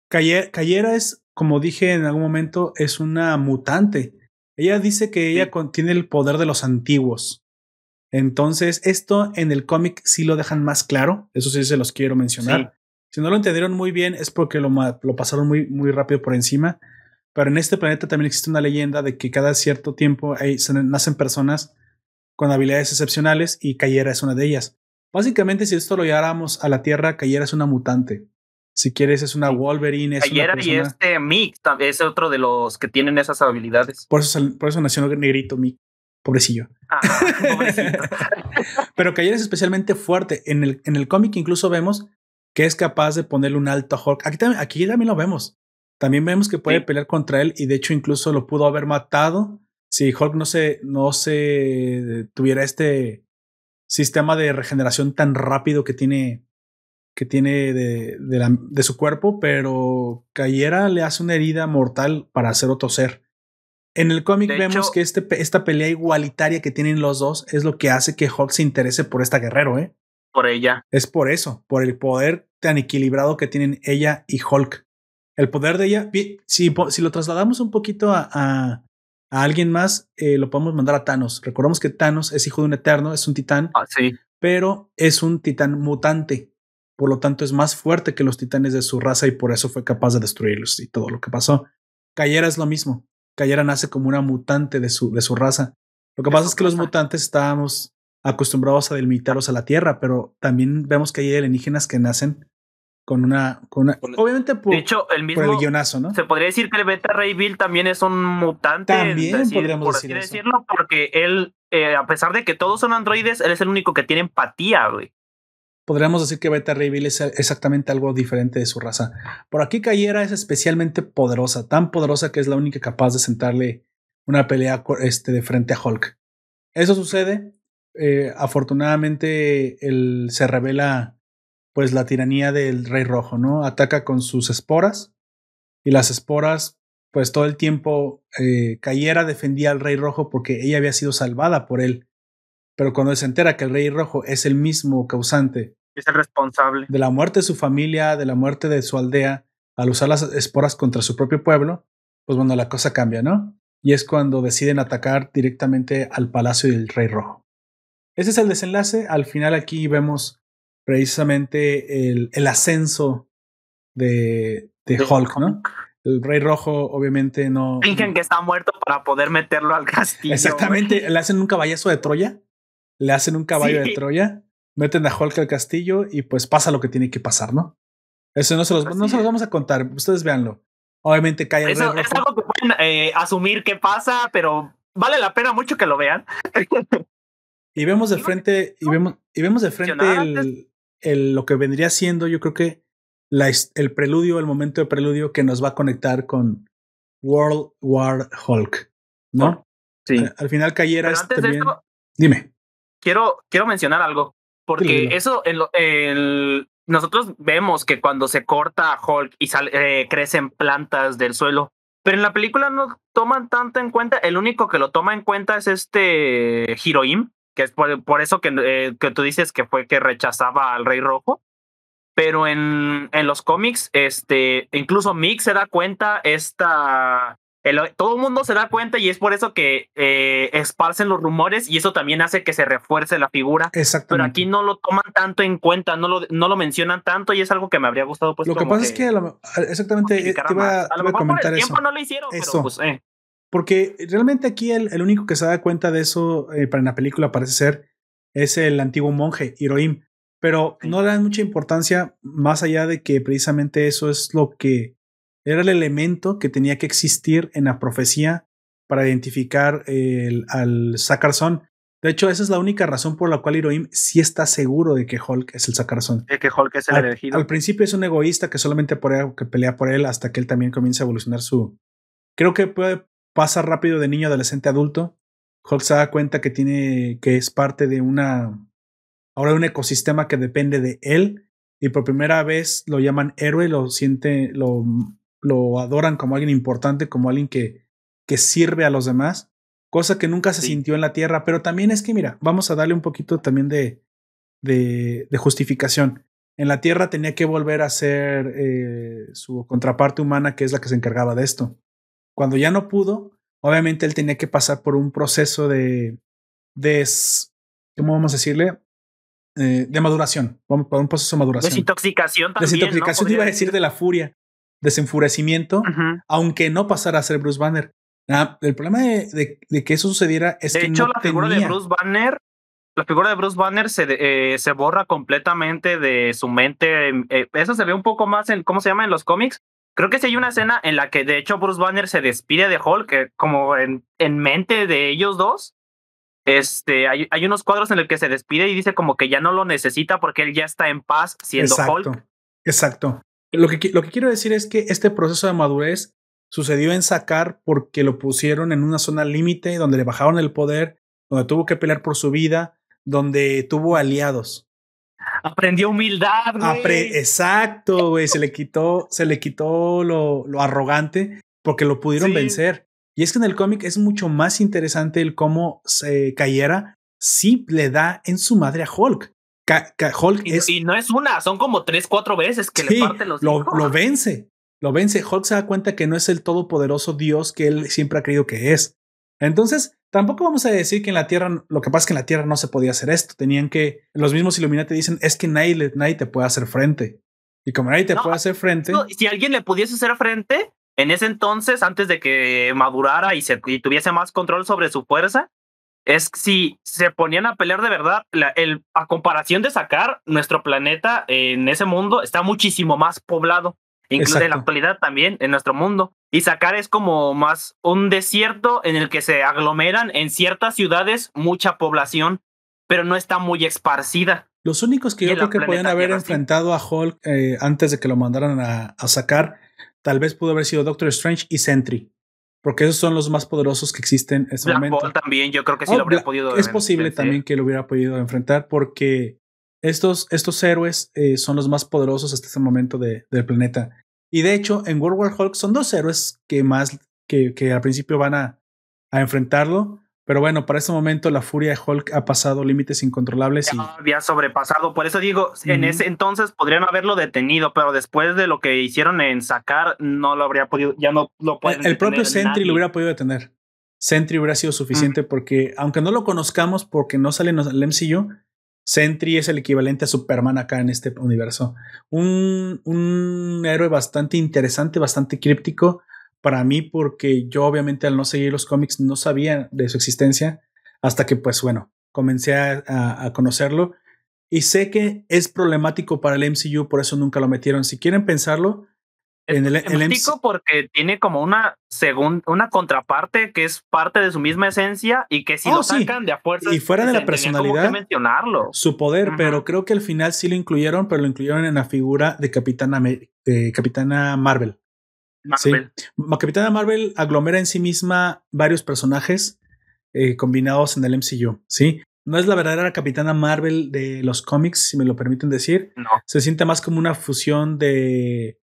Cayera es, como dije en algún momento, es una mutante. Ella dice que ella contiene el poder de los antiguos. Entonces, esto en el cómic sí lo dejan más claro. Eso sí se los quiero mencionar. Si no lo entendieron muy bien es porque lo, lo pasaron muy, muy rápido por encima. Pero en este planeta también existe una leyenda de que cada cierto tiempo hay, nacen personas con habilidades excepcionales y Cayera es una de ellas. Básicamente, si esto lo lleváramos a la Tierra, Cayera es una mutante. Si quieres, es una Wolverine. Es Cayera y este Mick es otro de los que tienen esas habilidades. Por eso, por eso nació negrito Mick. Pobrecillo. Ah, [LAUGHS] Pero Cayera es especialmente fuerte. En el, en el cómic incluso vemos que es capaz de ponerle un alto a Hulk. Aquí también, aquí también lo vemos. También vemos que puede pelear contra él y de hecho incluso lo pudo haber matado si Hulk no se, no se tuviera este sistema de regeneración tan rápido que tiene que tiene de, de, la, de su cuerpo, pero Cayera le hace una herida mortal para hacer otro ser. En el cómic vemos que este, esta pelea igualitaria que tienen los dos es lo que hace que Hulk se interese por esta guerrero, ¿eh? Por ella. Es por eso, por el poder tan equilibrado que tienen ella y Hulk. El poder de ella, si, si lo trasladamos un poquito a, a, alguien más, eh, lo podemos mandar a Thanos. Recordamos que Thanos es hijo de un eterno, es un titán, ah, sí. pero es un titán mutante. Por lo tanto, es más fuerte que los titanes de su raza y por eso fue capaz de destruirlos y todo lo que pasó. Cayera es lo mismo. Cayera nace como una mutante de su, de su raza. Lo que pasa es que los mutantes estábamos acostumbrados a delimitarlos a la Tierra, pero también vemos que hay alienígenas que nacen con una, con obviamente por, de hecho, el mismo, el guionazo, ¿no? Se podría decir que el Beta Ray Bill también es un mutante. También podríamos decir decirlo, porque él, eh, a pesar de que todos son androides, él es el único que tiene empatía, güey. Podríamos decir que Beta Ray Bill es exactamente algo diferente de su raza. Por aquí Cayera es especialmente poderosa, tan poderosa que es la única capaz de sentarle una pelea este, de frente a Hulk. Eso sucede eh, afortunadamente él se revela pues la tiranía del rey rojo, ¿no? Ataca con sus esporas y las esporas pues todo el tiempo eh, Cayera defendía al rey rojo porque ella había sido salvada por él. Pero cuando se entera que el rey rojo es el mismo causante, es el responsable de la muerte de su familia, de la muerte de su aldea, al usar las esporas contra su propio pueblo, pues bueno, la cosa cambia, ¿no? Y es cuando deciden atacar directamente al palacio del rey rojo. Ese es el desenlace. Al final aquí vemos precisamente el, el ascenso de, de Hulk, ¿no? El Rey Rojo, obviamente, no. Fingen que está muerto para poder meterlo al castillo. Exactamente. Le hacen un caballazo de Troya. Le hacen un caballo de Troya. Meten a Hulk al castillo y pues pasa lo que tiene que pasar, ¿no? Eso no se los, no se los vamos a contar. Ustedes véanlo. Obviamente cae el Eso, Rey Es algo que pueden eh, asumir que pasa, pero vale la pena mucho que lo vean. [LAUGHS] Y vemos de frente, y vemos, y vemos de frente el, el- lo que vendría siendo, yo creo que la, el preludio, el momento de preludio que nos va a conectar con World War Hulk, ¿no? Sí. Al, al final cayera Pero es antes de esto, Dime. quiero, quiero mencionar algo. Porque eso, en lo- el- nosotros vemos que cuando se corta a Hulk y sale, eh, crecen plantas del suelo, pero en la película no toman tanto en cuenta. El único que lo toma en cuenta es este Hiroim, que es por, por eso que, eh, que tú dices que fue que rechazaba al Rey Rojo. Pero en, en los cómics, este, incluso Mick se da cuenta, esta, el- todo el mundo se da cuenta y es por eso que eh, esparcen los rumores y eso también hace que se refuerce la figura. Pero aquí no lo toman tanto en cuenta, no lo, no lo mencionan tanto y es algo que me habría gustado. Pues, lo que pasa es que a lo- exactamente eh, te iba, te a lo a mejor por el eso. tiempo no lo hicieron, Eso. pero pues, eh. Porque realmente aquí el, el único que se da cuenta de eso eh, para en la película parece ser es el antiguo monje, Hiroim. Pero no le dan mucha importancia más allá de que precisamente eso es lo que era el elemento que tenía que existir en la profecía para identificar el, al Sakarzón. De hecho, esa es la única razón por la cual Hiroim sí está seguro de que Hulk es el Sakarzón. Es que Hulk es el Al, elegido. al principio es un egoísta que solamente por él- que pelea por él hasta que él también comienza a evolucionar su. Creo que puede pasar rápido de niño a adolescente a adulto. Hulk se da cuenta que tiene que es parte de una ahora un ecosistema que depende de él y por primera vez lo llaman héroe, lo siente, lo, lo adoran como alguien importante, como alguien que, que sirve a los demás, cosa que nunca se Sí. sintió en la Tierra, pero también es que mira, vamos a darle un poquito también de, de, de justificación. En la Tierra tenía que volver a ser eh, su contraparte humana, que es la que se encargaba de esto. Cuando ya no pudo, obviamente él tenía que pasar por un proceso de, de ¿cómo vamos a decirle? Eh, de maduración. Vamos por un proceso de maduración. Desintoxicación también. Desintoxicación ¿no? iba a decir de la furia, desenfurecimiento, aunque no pasara a ser Bruce Banner. Ah, el problema de, de- de que eso sucediera es De que hecho, no la figura de Bruce Banner, la figura de Bruce Banner se, de- eh, se borra completamente de su mente. eh, eso se ve un poco más en, ¿cómo se llama? En los cómics. Creo que sí hay una escena en la que de hecho Bruce Banner se despide de Hulk, eh, como en, en mente de ellos dos. Este, hay, hay unos cuadros en los que se despide y dice como que ya no lo necesita porque él ya está en paz siendo Exacto. Hulk. Exacto. Lo que, lo que quiero decir es que este proceso de madurez sucedió en sacar porque lo pusieron en una zona límite donde le bajaron el poder, donde tuvo que pelear por su vida, donde tuvo aliados. Aprendió humildad, güey. Apre- Exacto, güey. Se le quitó, se le quitó lo, lo arrogante porque lo pudieron Sí. vencer. Y es que en el cómic es mucho más interesante el cómo se cayera sí le da en su madre a Hulk. Ca- ca- Hulk Y, es y no es una, son como tres, cuatro veces que Sí, le parte los lo, lo vence. Lo vence. Hulk se da cuenta que no es el todopoderoso Dios que él siempre ha creído que es. Entonces, tampoco vamos a decir que en la Tierra, lo que pasa es que en la Tierra no se podía hacer esto. Tenían que, los mismos Illuminati dicen, es que nadie, nadie te puede hacer frente. Y como nadie te No, puede hacer frente, No, si alguien le pudiese hacer frente, en ese entonces, antes de que madurara y, se, y tuviese más control sobre su fuerza, es si se ponían a pelear de verdad, la- el, a comparación de sacar, nuestro planeta en ese mundo está muchísimo más poblado. Incluso en la actualidad también, en nuestro mundo. Y sacar es como más un desierto en el que se aglomeran en ciertas ciudades mucha población, pero no está muy esparcida. los únicos que yo creo que podían haber enfrentado a Hulk eh, antes de que lo mandaran a, a sacar, tal vez pudo haber sido Doctor Strange y Sentry. Porque esos son los más poderosos que existen en Black momento. También, yo creo que sí Oh, lo habría Bla- podido. Es posible vencer. también que lo hubiera podido enfrentar porque estos, estos héroes eh, son los más poderosos hasta este momento de- del planeta. Y de hecho, en World War Hulk son dos héroes que más que, que al principio van a, a enfrentarlo. Pero bueno, para este momento la furia de Hulk ha pasado límites incontrolables y había sobrepasado. Por eso digo, en ese entonces podrían haberlo detenido, pero después de lo que hicieron en sacar, no lo habría podido, ya no lo pueden el, el propio Sentry nadie. lo hubiera podido detener. Sentry hubiera sido suficiente porque, aunque no lo conozcamos porque no sale en el MCU, Sentry es el equivalente a Superman acá en este universo. Un, un héroe bastante interesante, bastante críptico para mí, porque yo obviamente al no seguir los cómics no sabía de su existencia hasta que, pues bueno, comencé a, a conocerlo. Y sé que es problemático para el MCU, por eso nunca lo metieron. Si quieren pensarlo, en el, el porque tiene como una segunda, una contraparte que es parte de su misma esencia y que si oh, lo sacan de a fuerza. Y fuera de la personalidad, mencionarlo. su poder, pero creo que al final sí lo incluyeron, pero lo incluyeron en la figura de Capitana, de Capitana Marvel. Marvel. Sí. Capitana Marvel aglomera en sí misma varios personajes eh, combinados en el MCU, ¿sí? No es la verdadera Capitana Marvel de los cómics, si me lo permiten decir. No. Se siente más como una fusión de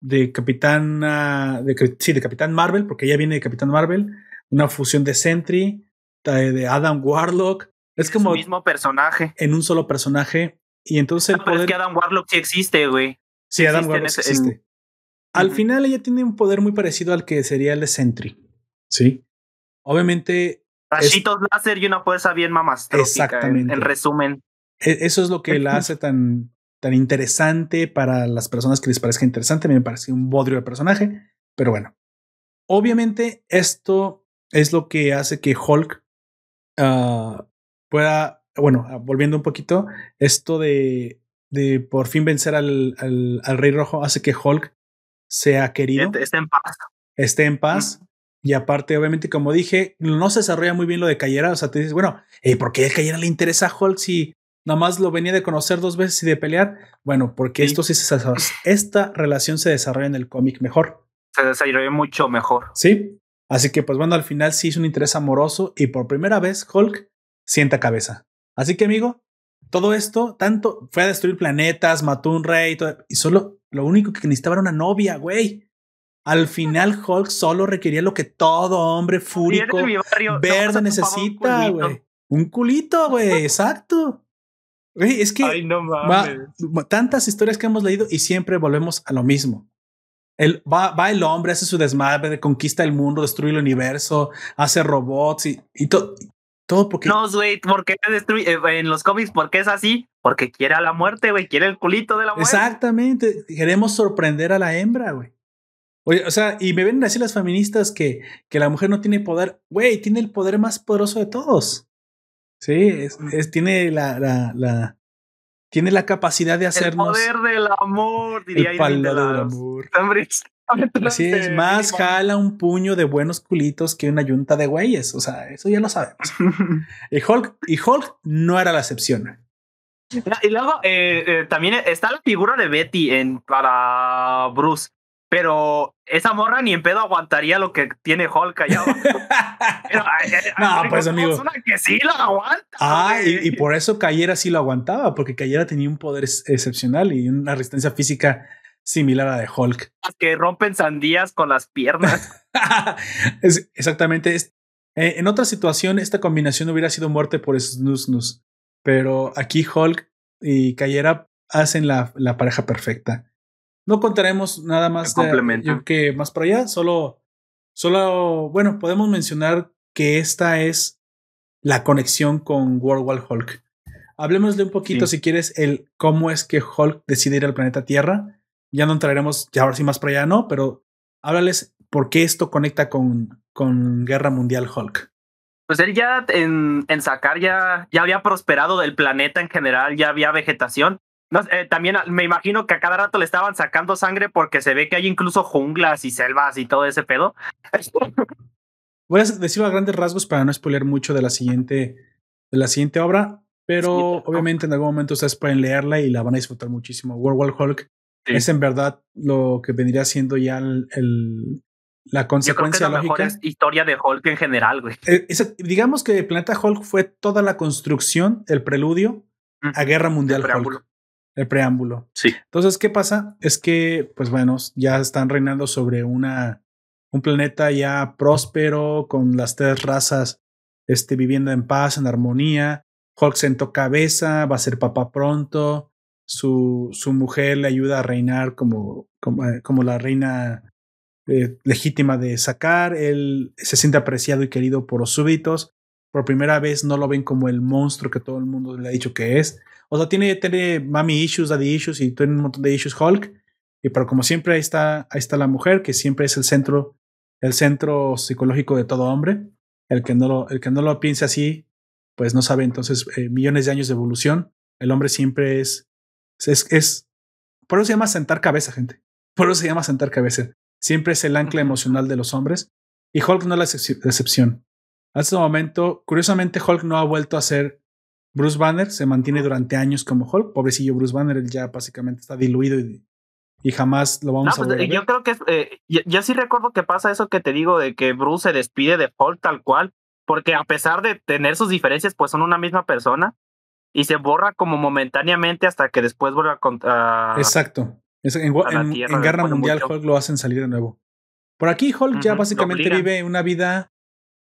de Capitán, de, sí, de Capitán Marvel, porque ella viene de Capitán Marvel, una fusión de Sentry, de, Adam Warlock. Es como. el mismo personaje. En un solo personaje. Y entonces el ah, poder. es que Adam Warlock sí existe, güey. Sí, Adam Warlock existe. Al final ella tiene un poder muy parecido al que sería el de Sentry. Sí. Obviamente. Rayitos láser y una fuerza bien mamastrófica. Exactamente. En, resumen. E, eso es lo que la [LAUGHS] hace tan tan interesante para las personas que les parezca interesante. A mí me parece un bodrio de personaje, pero bueno. Obviamente, esto es lo que hace que Hulk uh, pueda, bueno, ah, volviendo un poquito, esto de, de por fin vencer al, al, al, Rey Rojo hace que Hulk sea querido. Esté en paz. Esté en paz. Y aparte, obviamente, como dije, no se desarrolla muy bien lo de Cayera. O sea, te dices, bueno, ¿por qué a Cayera le interesa a Hulk si nada más lo venía de conocer dos veces y de pelear. Bueno, porque esto sí se esta relación se desarrolla en el cómic mejor. Se desarrolla mucho mejor. Sí. Así que, pues bueno, al final sí es un interés amoroso y por primera vez Hulk sienta cabeza. Así que, amigo, todo esto, tanto fue a destruir planetas, mató un rey y solo lo único que necesitaba era una novia, güey. Al final, Hulk solo requería lo que todo hombre fúrico verde necesita, güey. Un culito, güey, exacto es que tantas historias que hemos leído y siempre volvemos a lo mismo. El, va, va, el hombre, hace su desmadre, conquista el mundo, destruye el universo, hace robots y, y todo. Todo porque. No, güey, ¿por qué destruye eh, en los cómics? ¿Por qué es así? Porque quiere a la muerte, güey, quiere el culito de la muerte. Exactamente. Queremos sorprender a la hembra, güey. Oye, o sea, y me ven decir las feministas que, que la mujer no tiene poder. Güey, tiene el poder más poderoso de todos. Sí, es, es tiene la, la, la, tiene la capacidad de hacernos. El poder del amor, diría el poder del amor. Así es, [LAUGHS] más jala un puño de buenos culitos que una yunta de güeyes. O sea, eso ya lo sabemos. [LAUGHS] y Hulk, y Hulk no era la excepción. Y luego eh, eh, también está la figura de Betty en, para Bruce. Pero esa morra ni en pedo aguantaría lo que tiene Hulk allá [LAUGHS] no, pues amigo. que sí lo aguanta. Ah, y, por eso Cayera sí lo aguantaba, porque Cayera tenía un poder excepcional y una resistencia física similar a la de Hulk. Que rompen sandías con las piernas. [LAUGHS] exactamente. Eh, en otra situación, esta combinación hubiera sido muerte por snus Pero aquí Hulk y Cayera hacen la, la pareja perfecta. No contaremos nada más de que más por allá, solo, solo, bueno, podemos mencionar que esta es la conexión con World War Hulk. Hablemosle un poquito, si quieres, el cómo es que Hulk decide ir al planeta Tierra. Ya no entraremos, ya ahora sí más por allá, no, pero háblales por qué esto conecta con, con Guerra Mundial Hulk. Pues él ya en, en sacar ya, ya había prosperado del planeta en general, ya había vegetación no, eh, también me imagino que a cada rato le estaban sacando sangre porque se ve que hay incluso junglas y selvas y todo ese pedo. [LAUGHS] Voy a decirlo a grandes rasgos para no spoiler mucho de la siguiente, de la siguiente obra, pero obviamente en algún momento ustedes pueden leerla y la van a disfrutar muchísimo. World War Hulk es en verdad lo que vendría siendo ya el, la consecuencia Yo creo que lógica. La mejor historia de Hulk en general, güey. Eh, digamos que Planeta Hulk fue toda la construcción, el preludio a Guerra Mundial Hulk el preámbulo. Sí. Entonces, ¿qué pasa? Es que, pues bueno, ya están reinando sobre una, un planeta ya próspero, con las tres razas este, viviendo en paz, en armonía. Hulk sentó cabeza, va a ser papá pronto. Su, su mujer le ayuda a reinar como, como, eh, como la reina eh, legítima de sacar. Él se siente apreciado y querido por los súbitos. por primera vez no lo ven como el monstruo que todo el mundo le ha dicho que es. O sea, tiene, tiene mami issues, daddy issues y tiene un montón de issues Hulk. Y pero como siempre ahí está, ahí está la mujer, que siempre es el centro, el centro psicológico de todo hombre. El que no lo, el que no lo piense así, pues no sabe. Entonces, eh, millones de años de evolución. El hombre siempre es, es, es, por eso se llama sentar cabeza, gente. Por eso se llama sentar cabeza. Siempre es el ancla emocional de los hombres. Y Hulk no es la excepción. Hasta este momento, curiosamente, Hulk no ha vuelto a ser Bruce Banner, se mantiene durante años como Hulk. Pobrecillo Bruce Banner, él ya básicamente está diluido y, y jamás lo vamos a pues, ver. Yo creo que eh, yo, sí recuerdo que pasa eso que te digo de que Bruce se despide de Hulk tal cual, porque a pesar de tener sus diferencias, pues son una misma persona y se borra como momentáneamente hasta que después vuelve a. Exacto. en, Guerra Mundial Hulk lo hacen salir de nuevo. Por aquí Hulk ya básicamente vive una vida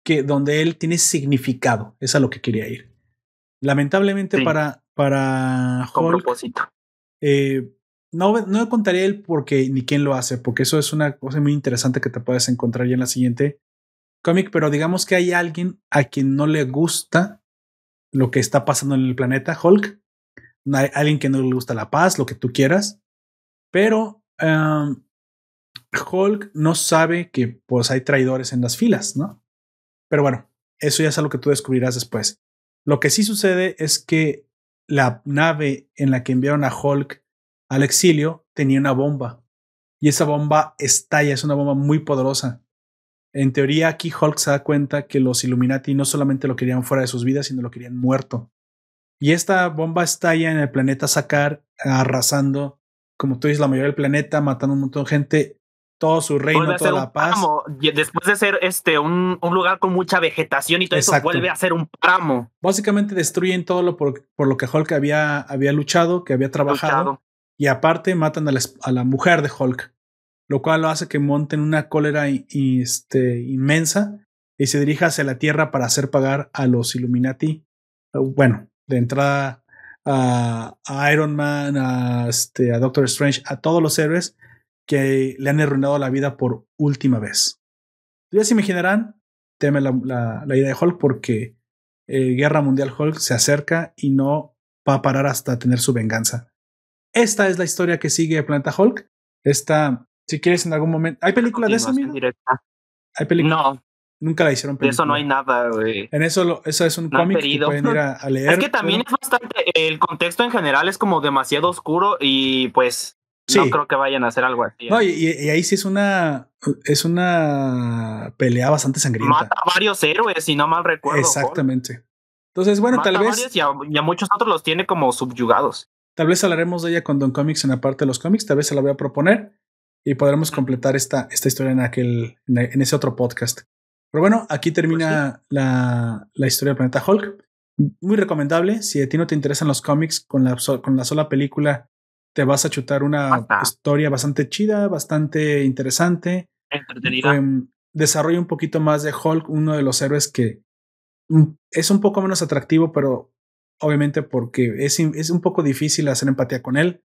que donde él tiene significado. Es a lo que quería ir. Lamentablemente para, para Con propósito. Eh, no, no contaré él porque ni quién lo hace, porque eso es una cosa muy interesante que te puedes encontrar ya en la siguiente cómic, pero digamos que hay alguien a quien no le gusta lo que está pasando en el planeta Hulk, hay alguien que no le gusta la paz, lo que tú quieras, pero Hulk no sabe que pues hay traidores en las filas, ¿no? Pero bueno, eso ya es algo que tú descubrirás después. Lo que sí sucede es que la nave en la que enviaron a Hulk al exilio tenía una bomba. Y esa bomba estalla, es una bomba muy poderosa. En teoría, aquí Hulk se da cuenta que los Illuminati no solamente lo querían fuera de sus vidas, sino lo querían muerto. Y esta bomba estalla en el planeta Sakar, arrasando, como tú dices, la mayoría del planeta, matando un montón de gente todo su reino, toda la paz. Después de ser este un, un, lugar con mucha vegetación y todo eso vuelve a ser un páramo. Básicamente destruyen todo lo por, por lo que Hulk había, había luchado, que había trabajado. Y aparte matan a la, a la, mujer de Hulk, lo cual lo hace que monten una cólera este, inmensa y se dirija hacia la Tierra para hacer pagar a los Illuminati. Bueno, de entrada a, a Iron Man, a, este, a Doctor Strange, a todos los héroes que le han arruinado la vida por última vez. Ya se imaginarán, teme la, la, idea de Hulk porque eh, Guerra Mundial Hulk se acerca y no va a parar hasta tener su venganza. Esta es la historia que sigue Planeta Hulk. Esta, si quieres en algún momento. ¿Hay película de eso, ¿Hay película? No. Nunca la hicieron película. De eso no hay nada, güey. En eso, eso es un cómic que pueden ir a, [LAUGHS] leer. Es que también es bastante. El contexto en general es como demasiado oscuro y pues no creo que vayan a hacer algo así. No, ¿eh? y, ahí sí es una es una pelea bastante sangrienta. Mata a varios héroes, si no mal recuerdo. Exactamente. Entonces, bueno, tal vez. Y a, muchos otros los tiene como subyugados. Tal vez hablaremos de ella con Don Comics en la parte de los cómics. Tal vez se la voy a proponer y podremos completar esta, esta historia en aquel en ese otro podcast. Pero bueno, aquí termina pues la, la, historia del planeta Hulk. Muy recomendable. Si a ti no te interesan los cómics, con la, con la sola película te vas a chutar una historia bastante chida, bastante interesante. Entretenida. Em, desarrolla un poquito más de Hulk, uno de los héroes que mm, es un poco menos atractivo, pero obviamente porque es, es un poco difícil hacer empatía con él.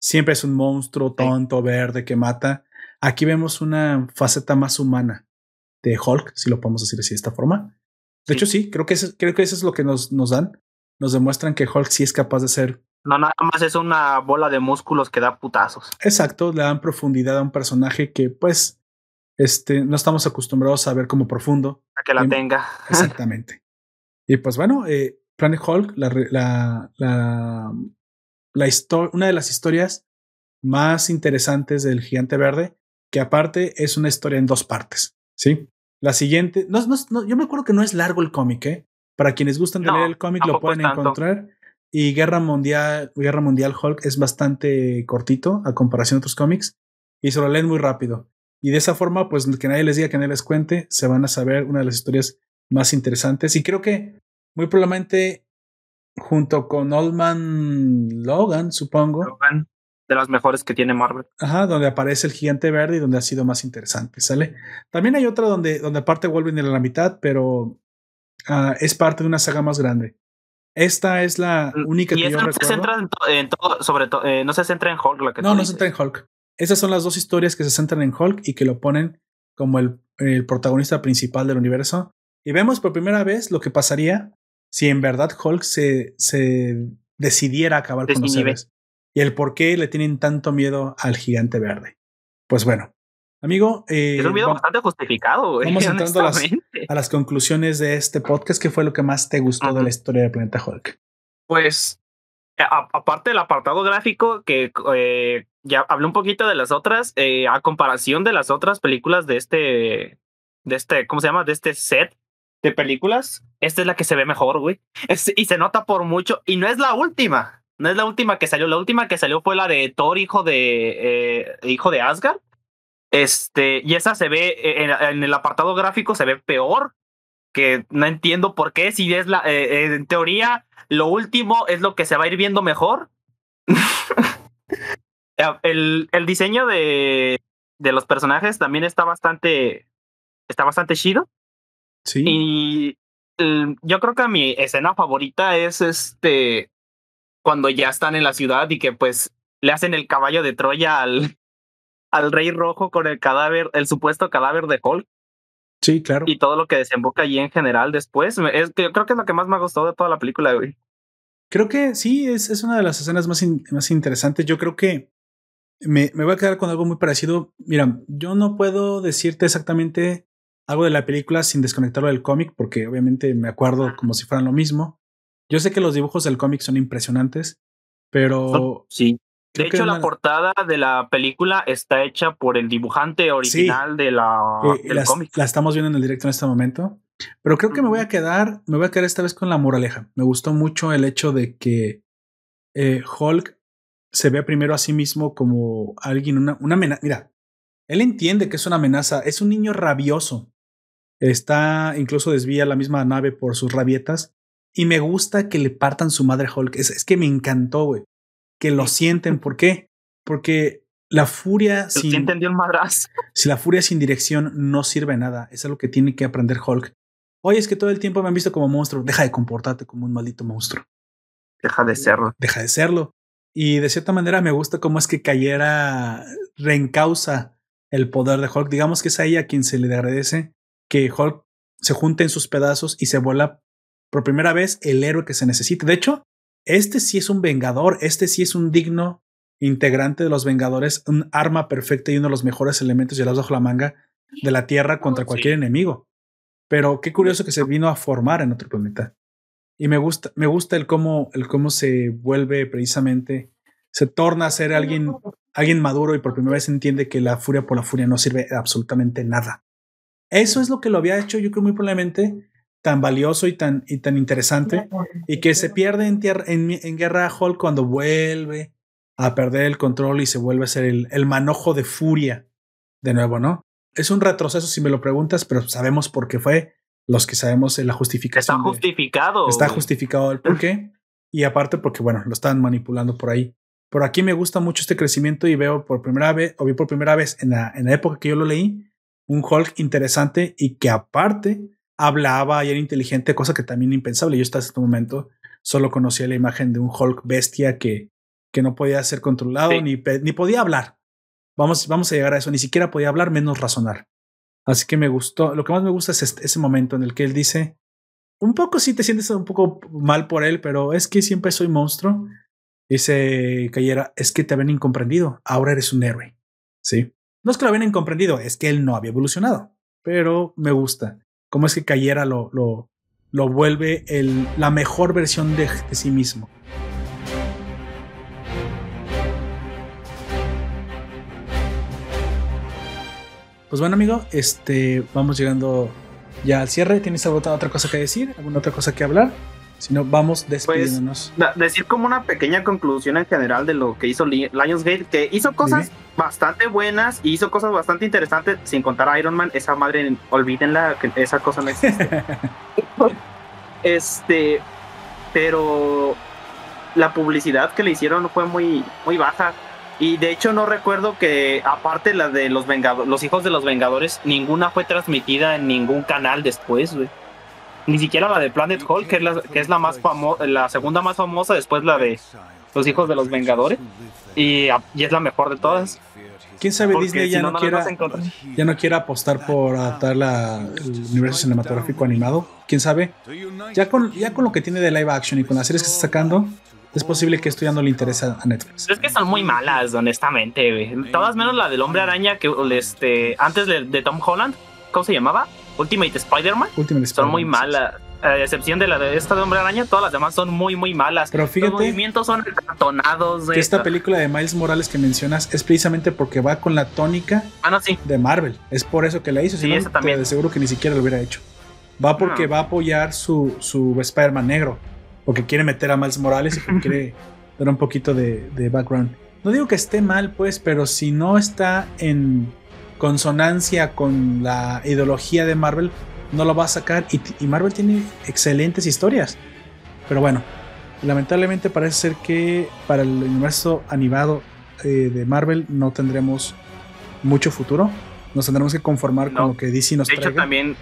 Siempre es un monstruo tonto, verde, que mata. Aquí vemos una faceta más humana de Hulk, si lo podemos decir así de esta forma. De hecho, sí, creo que, eso, creo que eso es lo que nos, nos dan. Nos demuestran que Hulk sí es capaz de ser no, nada más es una bola de músculos que da putazos. Exacto, le dan profundidad a un personaje que, pues, este, no estamos acostumbrados a ver como profundo. A que la tenga. [LAUGHS] Exactamente. y pues bueno, eh, Planet Hulk, la, la, la, la una de las historias más interesantes del Gigante Verde, que aparte es una historia en dos partes, ¿sí? La siguiente, no, no, yo me acuerdo que no es largo el cómic, ¿eh? Para quienes gustan de leer el cómic lo pueden encontrar. Y Guerra Mundial, Guerra Mundial Hulk es bastante cortito a comparación de otros cómics y se lo leen muy rápido. Y de esa forma, pues que nadie les diga, que nadie les cuente, se van a saber una de las historias más interesantes. Y creo que muy probablemente junto con Old Man Logan, supongo. Logan, de las mejores que tiene Marvel. Ajá, donde aparece el gigante verde y donde ha sido más interesante, ¿sale? También hay otra donde, donde parte Wolverine a la mitad, pero uh, es parte de una saga más grande. Esta es la mm, única que yo no Se centra en, todo, sobre todo, eh, no se centra en Hulk. La que no, no se centra en Hulk. Esas son las dos historias que se centran en Hulk y que lo ponen como el, el protagonista principal del universo. Y vemos por primera vez lo que pasaría si en verdad Hulk se, se decidiera acabar con los héroes. Y el por qué le tienen tanto miedo al gigante verde. Pues bueno, amigo. Eh, es un miedo bastante justificado, güey. Vamos entrando a las, a las, conclusiones de este podcast. ¿Qué fue lo que más te gustó de la historia del planeta Hulk? Pues, aparte del apartado gráfico, que eh, ya hablé un poquito de las otras, eh, a comparación de las otras películas de este, de este, ¿cómo se llama? De este set de películas, esta es la que se ve mejor, güey. [LAUGHS] y se nota por mucho. Y no es la última. No es la última que salió. La última que salió fue la de Thor, hijo de, eh, hijo de Asgard. Este, y esa se ve eh, en, el apartado gráfico, se ve peor. Que no entiendo por qué. Si es la, en teoría, lo último es lo que se va a ir viendo mejor. [LAUGHS] el, el diseño de, de los personajes también está bastante, está bastante chido. Sí. Y yo creo que mi escena favorita es este cuando ya están en la ciudad y que pues le hacen el caballo de Troya al, al rey rojo con el cadáver, el supuesto cadáver de Hulk. Sí, claro. Y todo lo que desemboca allí en general después. Es, creo que es lo que más me ha gustado de toda la película, güey. Creo que sí, es, es una de las escenas más, más interesantes. Yo creo que me, me voy a quedar con algo muy parecido. Mira, yo no puedo decirte exactamente algo de la película sin desconectarlo del cómic, porque obviamente me acuerdo como si fueran lo mismo. Yo sé que los dibujos del cómic son impresionantes, pero... Sí. De hecho, la portada de la película está hecha por el dibujante original de la, eh, del cómic. La estamos viendo en el directo en este momento. Pero creo que me voy a quedar, me voy a quedar esta vez con la moraleja. Me gustó mucho el hecho de que eh, Hulk se vea primero a sí mismo como alguien, una, una amenaza. Mira, él entiende que es una amenaza, es un niño rabioso. Está, incluso desvía la misma nave por sus rabietas. Y me gusta que le partan su madre Hulk. Es, es que me encantó, güey. Que lo sienten. ¿Por qué? Porque la furia sin. entendió el. Si la furia sin dirección no sirve de nada. Es algo que tiene que aprender Hulk. Oye, es que todo el tiempo me han visto como monstruo. Deja de comportarte como un maldito monstruo. Deja de serlo. Deja de serlo. Y de cierta manera me gusta cómo es que cayera, reencausa el poder de Hulk. Digamos que es a ella quien se le agradece que Hulk se junte en sus pedazos y se vuela por primera vez el héroe que se necesita. De hecho, este sí es un vengador, este sí es un digno integrante de los Vengadores, un arma perfecta y uno de los mejores elementos las bajo la manga de la Tierra contra cualquier enemigo. Pero qué curioso que se vino a formar en otro planeta. Y me gusta, me gusta el cómo, el cómo se vuelve precisamente, se torna a ser alguien, alguien maduro y por primera vez entiende que la furia por la furia no sirve absolutamente nada. Eso es lo que lo había hecho, yo creo, muy probablemente tan valioso y tan, y tan interesante y que se pierde en, tierra, en, en Guerra Hulk cuando vuelve a perder el control y se vuelve a ser el, el manojo de furia de nuevo, ¿no? Es un retroceso si me lo preguntas, pero sabemos por qué fue. Los que sabemos la justificación. Está justificado. está justificado el por qué. Y aparte porque, bueno, lo están manipulando por ahí. Por aquí me gusta mucho este crecimiento y veo por primera vez, o vi por primera vez en la, en la época que yo lo leí, un Hulk interesante y que aparte hablaba y era inteligente, cosa que también impensable. Yo hasta este momento solo conocía la imagen de un Hulk bestia que, que no podía ser controlado ni, ni podía hablar. Vamos, vamos a llegar a eso. Ni siquiera podía hablar, menos razonar. Así que me gustó. Lo que más me gusta es este, ese momento en el que él dice, un poco sí te sientes un poco mal por él, pero es que siempre soy monstruo. Dice Cayera, es que te habían incomprendido. Ahora eres un héroe. Sí. No es que lo habían incomprendido, es que él no había evolucionado. Pero me gusta. Cómo es que Cayera lo, lo, lo vuelve el, la mejor versión de, de sí mismo. Pues bueno, amigo, este, vamos llegando ya al cierre. ¿Tienes alguna otra cosa que decir? ¿Alguna otra cosa que hablar? Si no, vamos pues, despidiéndonos. decir como una pequeña conclusión en general de lo que hizo Lionsgate, que hizo cosas bastante buenas y hizo cosas bastante interesantes, sin contar a Iron Man, esa madre, olvídenla, que esa cosa no existe. [LAUGHS] este, pero la publicidad que le hicieron fue muy, muy baja. Y de hecho no recuerdo que, aparte la de los los hijos de los Vengadores, ninguna fue transmitida en ningún canal después, güey ni siquiera la de Planet Hulk, que es la, que es la más famosa, la segunda más famosa, después la de Los Hijos de los Vengadores, y, y es la mejor de todas. quién sabe Disney ya no, quiera ya no quiera apostar por adaptar la, el universo cinematográfico animado. Quién sabe. Ya con ya con lo que tiene de live action y con las series que está sacando, es posible que esto ya no le interesa a Netflix. Es que son muy malas, honestamente. Todas menos la del Hombre Araña que este antes de, Tom Holland, ¿cómo se llamaba? Ultimate Spider-Man. Ultimate Spider son muy malas a excepción de la de esta de Hombre Araña, todas las demás son muy, muy malas. Pero fíjate. Los movimientos son cartonados. Que esta película de Miles Morales que mencionas es precisamente porque va con la tónica ah, de Marvel. Es por eso que la hizo. Sí, si también. de seguro que ni siquiera lo hubiera hecho. Va porque va a apoyar su, su Spider-Man negro. Porque quiere meter a Miles Morales y porque [LAUGHS] quiere dar un poquito de, de background. No digo que esté mal, pues, pero si no está en consonancia con la ideología de Marvel, no lo va a sacar. Y, Marvel tiene excelentes historias. Pero bueno, lamentablemente parece ser que para el universo animado eh, de Marvel no tendremos mucho futuro. Nos tendremos que conformar con lo que DC nos De hecho, también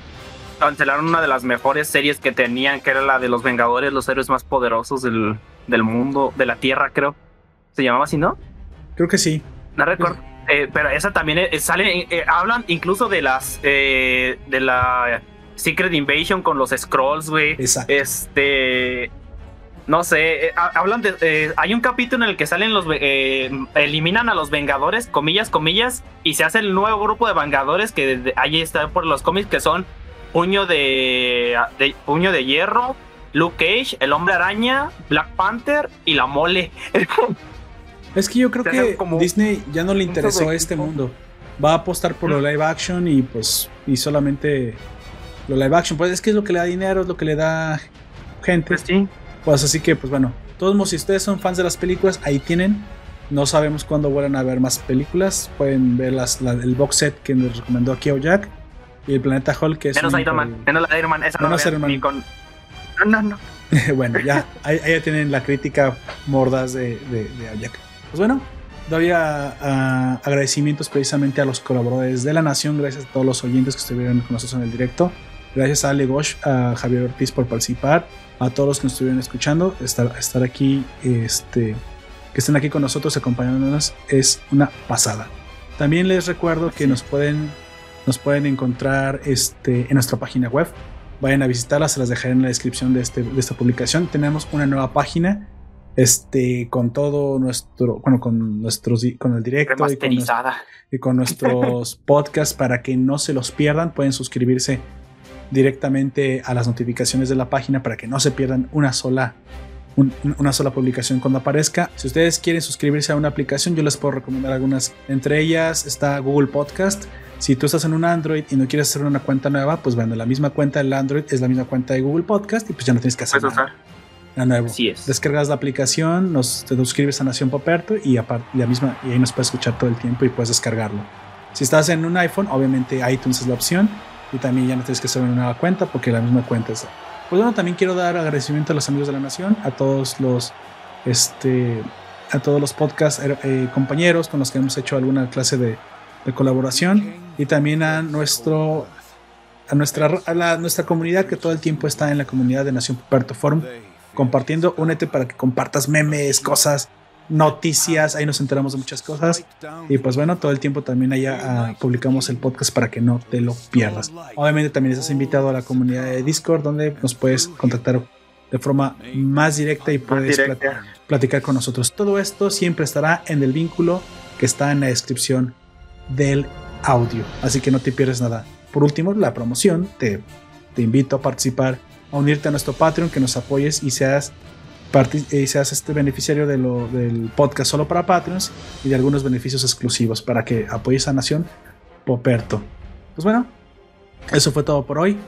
cancelaron una de las mejores series que tenían, que era la de los Vengadores, los héroes más poderosos del, del mundo, de la Tierra, creo. ¿Se llamaba así, no? Creo que sí. No recuerdo. Eh, pero esa también eh, sale, hablan incluso de las de la Secret Invasion con los Scrolls, güey. Exacto. Este. No sé, eh, hablan de. Eh, hay un capítulo en el que salen los. Eh, eliminan a los Vengadores, comillas, comillas, y se hace el nuevo grupo de Vengadores que ahí está por los cómics que son Puño de, Puño de Hierro, Luke Cage, El Hombre Araña, Black Panther y la Mole. [LAUGHS] [LAUGHS] Es que yo creo que Disney ya no le interesó este mundo. Va a apostar por lo live action y pues. Y solamente lo live action, pues es que es lo que le da dinero, es lo que le da gente. Pues sí. Pues así que, pues bueno, todos modos, si ustedes son fans de las películas, ahí tienen. No sabemos cuándo vuelvan a ver más películas. Pueden ver las, el box set que nos recomendó aquí Jack y el Planeta Hulk, que es. Menos Iron Man, menos la Iron Man, esa no, Iron Man. con. No, no, no. [LAUGHS] bueno, ya, ahí, ya tienen la crítica mordaz de, de, de Jack. Pues bueno, doy agradecimientos precisamente a los colaboradores de La Nación, gracias a todos los oyentes que estuvieron con nosotros en el directo. Gracias a Ale Gosh, a Javier Ortiz por participar, a todos los que nos estuvieron escuchando, estar, estar aquí, este, que estén aquí con nosotros acompañándonos es una pasada. También les recuerdo que nos pueden, nos pueden encontrar este, en nuestra página web. Vayan a visitarla, se las dejaré en la descripción de, este, de esta publicación. Tenemos una nueva página este con todo nuestro bueno con nuestros con el directo y con, y con, nuestros [LAUGHS] podcasts para que no se los pierdan pueden suscribirse directamente a las notificaciones de la página para que no se pierdan una sola, una sola publicación cuando aparezca. Si ustedes quieren suscribirse a una aplicación, yo les puedo recomendar algunas. Entre ellas está Google Podcast. Si tú estás en un Android y no quieres hacer una cuenta nueva, pues bueno, la misma cuenta del Android es la misma cuenta de Google Podcast y pues ya no tienes que hacer nada. Nuevo. Descargas la aplicación, nos, te suscribes a Nación Poperto y, la misma, y ahí nos puedes escuchar todo el tiempo y puedes descargarlo. Si estás en un iPhone, obviamente iTunes es la opción y también ya no tienes que hacer una nueva cuenta porque la misma cuenta es. Pues bueno, también quiero dar agradecimiento a los amigos de la nación, a todos los este a todos los podcast eh, eh, compañeros con los que hemos hecho alguna clase de, colaboración y también a nuestro a nuestra a la, nuestra comunidad que todo el tiempo está en la comunidad de Nación Puerto Forum compartiendo, únete para que compartas memes, cosas, noticias, ahí nos enteramos de muchas cosas. Y pues bueno, todo el tiempo también allá ah, publicamos el podcast para que no te lo pierdas. Obviamente también estás invitado a la comunidad de Discord donde nos puedes contactar de forma más directa y puedes platicar con nosotros. Todo esto siempre estará en el vínculo que está en la descripción del audio, así que no te pierdes nada. Por último, la promoción, te, te invito a participar, a unirte a nuestro Patreon, que nos apoyes y seas y seas este beneficiario de lo, del podcast solo para Patreons y de algunos beneficios exclusivos para que apoyes a Nación Poperto. Pues bueno, eso fue todo por hoy.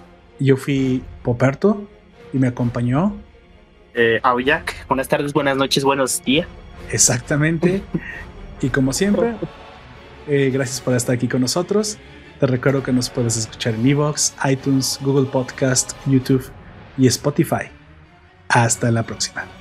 Yo fui Poperto y me acompañó. Eh, buenas tardes, buenas noches, buenos días. Exactamente. [LAUGHS] y como siempre, eh, gracias por estar aquí con nosotros. Te recuerdo que nos puedes escuchar en Evox, iTunes, Google Podcast, YouTube y Spotify. Hasta la próxima.